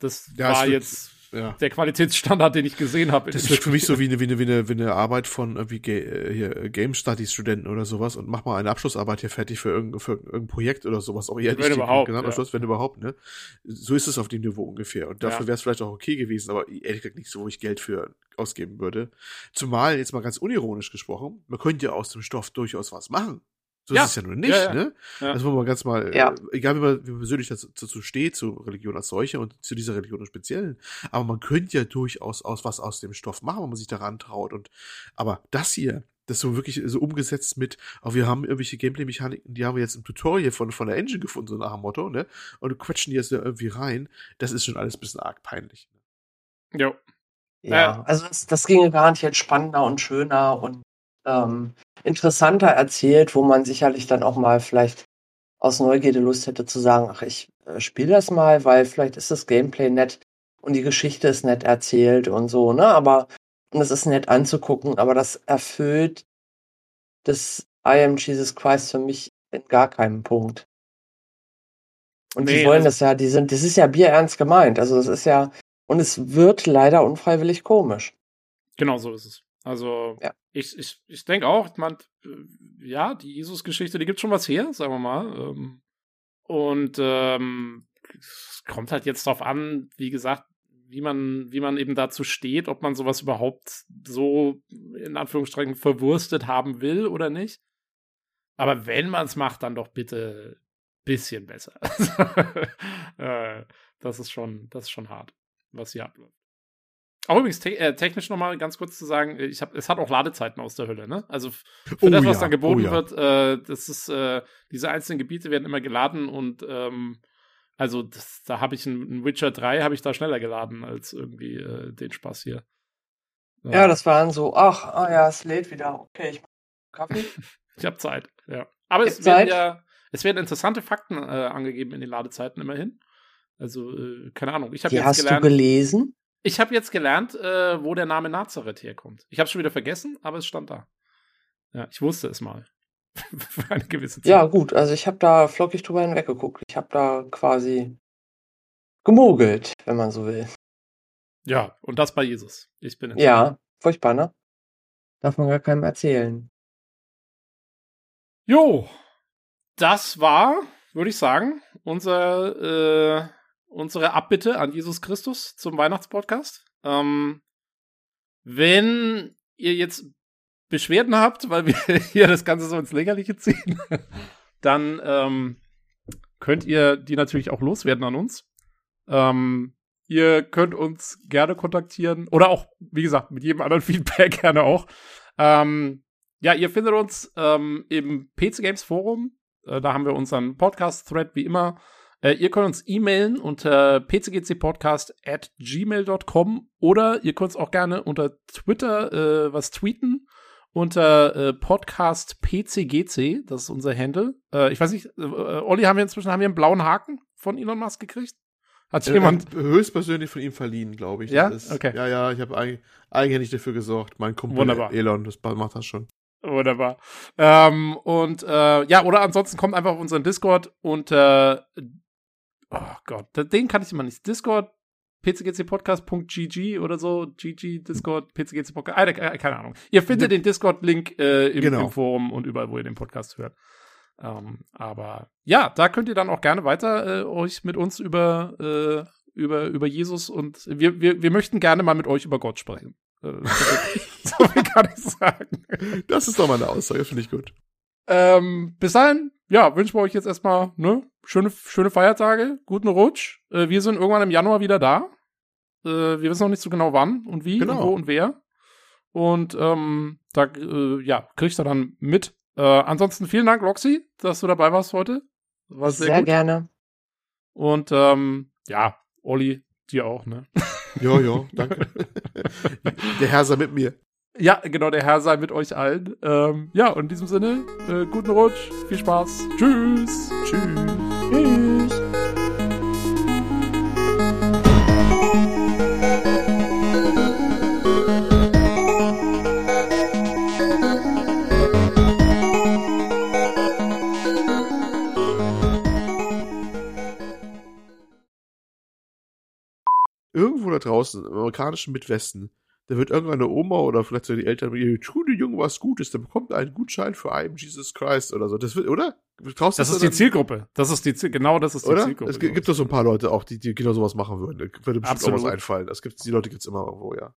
das ja, war jetzt ja. der Qualitätsstandard, den ich gesehen habe. Das wirkt für mich so wie eine, wie eine, wie eine, wie eine Arbeit von irgendwie äh, hier äh, Game Studies Studenten oder sowas und mach mal eine Abschlussarbeit hier fertig für irgendein, für irgendein Projekt oder sowas. Auch eher wenn nicht überhaupt, genannt, ja. Schluss, wenn überhaupt, ne? So ist es auf dem Niveau ungefähr. Und dafür ja. wäre es vielleicht auch okay gewesen, aber ehrlich gesagt nicht so, wo ich Geld für ausgeben würde. Zumal, jetzt mal ganz unironisch gesprochen, man könnte ja aus dem Stoff durchaus was machen. So ja. ist es ja nur nicht, ja, ja. ne? Ja. Das wollen wir ganz mal, ja. äh, egal wie man, wie man persönlich dazu, dazu steht, zu Religion als solche und zu dieser Religion im Speziellen. Aber man könnte ja durchaus aus was aus dem Stoff machen, wenn man sich daran traut. Und aber das hier, das so wirklich so umgesetzt mit, oh, wir haben irgendwelche Gameplay-Mechaniken, die haben wir jetzt im Tutorial von, von der Engine gefunden, so nach dem Motto, ne? Und quetschen die jetzt da irgendwie rein. Das ist schon alles ein bisschen arg peinlich. Ne? Jo. Ja, also das, das ginge garantiert spannender und schöner und ähm, interessanter erzählt, wo man sicherlich dann auch mal vielleicht aus Neugierde Lust hätte zu sagen, ach, ich äh, spiele das mal, weil vielleicht ist das Gameplay nett und die Geschichte ist nett erzählt und so, ne? Aber und es ist nett anzugucken, aber das erfüllt das I Am Jesus Christ für mich in gar keinem Punkt. Und nee, die wollen das ja, die sind, das ist ja bierernst gemeint. Also das ist ja, und es wird leider unfreiwillig komisch. Genau so ist es. Also ja. ich, ich, ich denke auch, man, äh, ja, die Jesus-Geschichte, die gibt schon was her, sagen wir mal. Ähm, und ähm, es kommt halt jetzt darauf an, wie gesagt, wie man, wie man eben dazu steht, ob man sowas überhaupt so in Anführungsstrichen verwurstet haben will oder nicht. Aber wenn man es macht, dann doch bitte bisschen besser. [laughs] äh, das ist schon, das ist schon hart, was hier abläuft. Auch übrigens te äh, technisch nochmal ganz kurz zu sagen, ich hab, es hat auch Ladezeiten aus der Hölle, ne? Also für oh, das, was ja. dann geboten oh, ja. wird, äh, das ist, äh, diese einzelnen Gebiete werden immer geladen und ähm, also das, da habe ich einen Witcher 3 habe ich da schneller geladen als irgendwie äh, den Spaß hier. Ja. ja, das waren so, ach, ah ja, es lädt wieder. Okay, ich mach Kaffee. [laughs] ich habe Zeit, ja. Aber es werden ja, es werden interessante Fakten äh, angegeben in den Ladezeiten immerhin. Also, äh, keine Ahnung. Ich habe jetzt hast gelernt. Hast du gelesen? Ich habe jetzt gelernt, äh, wo der Name Nazareth herkommt. Ich habe schon wieder vergessen, aber es stand da. Ja, ich wusste es mal. [laughs] Für eine gewisse Zeit. Ja, gut, also ich habe da flockig drüber hinweggeguckt. Ich habe da quasi gemogelt, wenn man so will. Ja, und das bei Jesus. Ich bin Ja, furchtbar, ne? Darf man gar keinem erzählen. Jo, das war, würde ich sagen, unser, äh, unsere Abbitte an Jesus Christus zum Weihnachtspodcast. Ähm, wenn ihr jetzt Beschwerden habt, weil wir [laughs] hier das Ganze so ins Lächerliche ziehen, [laughs] dann ähm, könnt ihr die natürlich auch loswerden an uns. Ähm, ihr könnt uns gerne kontaktieren oder auch, wie gesagt, mit jedem anderen [laughs] Feedback gerne auch. Ähm, ja, ihr findet uns ähm, im PC Games Forum. Äh, da haben wir unseren Podcast-Thread wie immer. Äh, ihr könnt uns e-mailen unter pcgcpodcast at gmail.com oder ihr könnt auch gerne unter Twitter äh, was tweeten unter äh, Podcast PCGC. Das ist unser Handle. Äh, ich weiß nicht, äh, äh, Olli, haben wir inzwischen haben wir einen blauen Haken von Elon Musk gekriegt? Hat äh, jemand höchstpersönlich von ihm verliehen, glaube ich. Ja, ist, okay. Ja, ja, ich habe eig eigenhändig dafür gesorgt. Mein Kumpel Wunderbar. Elon, das macht das schon. Wunderbar. Ähm, und äh, ja, oder ansonsten kommt einfach auf unseren Discord unter oh Gott, den kann ich immer nicht. Discord pcgcpodcast.gg oder so, GG, Discord, pcgc Podcast, äh, keine Ahnung. Ihr findet den Discord-Link äh, im, genau. im, Forum und überall, wo ihr den Podcast hört. Ähm, aber ja, da könnt ihr dann auch gerne weiter äh, euch mit uns über, äh, über, über Jesus und wir, wir, wir möchten gerne mal mit euch über Gott sprechen. Äh, [laughs] so viel kann ich sagen. Das ist doch mal eine Aussage, finde ich gut. Ähm, bis dahin, ja, wünschen wir euch jetzt erstmal, ne, schöne, schöne Feiertage, guten Rutsch. Äh, wir sind irgendwann im Januar wieder da. Äh, wir wissen noch nicht so genau wann und wie genau. und wo und wer. Und ähm, da, äh, ja, kriegst du dann mit. Äh, ansonsten vielen Dank, Roxy, dass du dabei warst heute. War sehr, sehr gerne. Und ähm, ja, Olli, dir auch, ne? [laughs] Ja, ja, danke. [laughs] Der Herr sei mit mir. Ja, genau, der Herr sei mit euch allen. Ähm, ja, und in diesem Sinne, äh, guten Rutsch, viel Spaß. Tschüss. Tschüss. Tschüss. Irgendwo da draußen, im amerikanischen Midwesten, da wird irgendeine Oma oder vielleicht so die Eltern, tu dem Jungen was Gutes, der bekommt einen Gutschein für einen Jesus Christ oder so. Das wird, oder? Traust das ist die Zielgruppe. Das ist die Ziel genau das ist die oder? Zielgruppe. Es gibt doch so ein paar Leute auch, die, die genau sowas machen würden. Da würde bestimmt Absolut. auch was einfallen. Das gibt's, die Leute gibt's immer irgendwo, ja.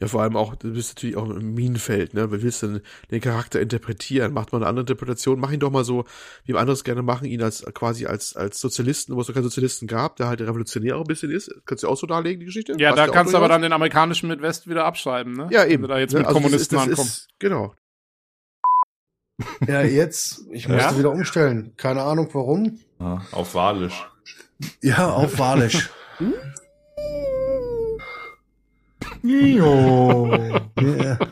Ja, vor allem auch, du bist natürlich auch im Minenfeld, ne? Wie willst du denn den Charakter interpretieren? Macht man eine andere Interpretation? Mach ihn doch mal so, wie wir anderes gerne machen, ihn als quasi als als Sozialisten, wo es doch keinen Sozialisten gab, der halt revolutionär auch ein bisschen ist. Kannst du auch so darlegen, die Geschichte? Ja, Passt da kannst du aber dann den amerikanischen Midwest wieder abschreiben, ne? Ja, eben. Wenn du da jetzt ne? mit also Kommunisten das ist, das ankommen. Ist, genau. Ja, jetzt, ich musste ja? wieder umstellen. Keine Ahnung warum. Ja, auf Walisch. Ja, auf Walisch. [laughs] Nio. yeah. [laughs]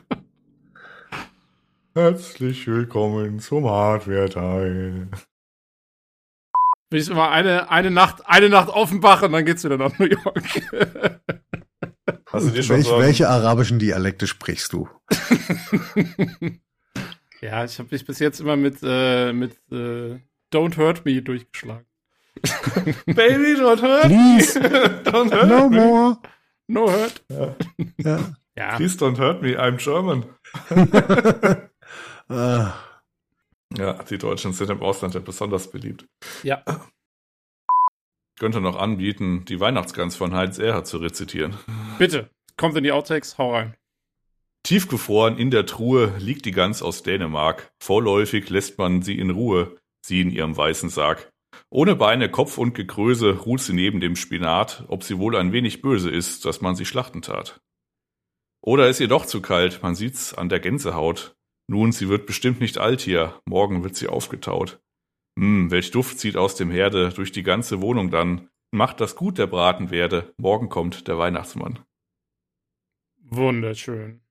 Herzlich willkommen zum Hardware-Teil. Will ich immer eine, eine Nacht, eine Nacht Offenbach und dann geht's wieder nach New York. [laughs] Hast du dir schon Welch, welche arabischen Dialekte sprichst du? [laughs] ja, ich habe mich bis jetzt immer mit, äh, mit äh, Don't Hurt Me durchgeschlagen. Baby, don't hurt Please. me. don't hurt no me. more. No hurt. Ja. ja. ja. Please don't hurt me, I'm German. [laughs] Ah. ja, die Deutschen sind im Ausland ja besonders beliebt. Ja. Könnte noch anbieten, die Weihnachtsgans von Heinz Erhard zu rezitieren. Bitte, kommt in die Outtakes, hau rein. Tiefgefroren in der Truhe liegt die Gans aus Dänemark. Vorläufig lässt man sie in Ruhe, sie in ihrem weißen Sarg. Ohne Beine, Kopf und Gegröße ruht sie neben dem Spinat, ob sie wohl ein wenig böse ist, dass man sie schlachten tat. Oder ist ihr doch zu kalt, man sieht's an der Gänsehaut. Nun, sie wird bestimmt nicht alt hier, morgen wird sie aufgetaut. Hm, welch Duft zieht aus dem Herde durch die ganze Wohnung dann. Macht das gut, der Braten werde, morgen kommt der Weihnachtsmann. Wunderschön.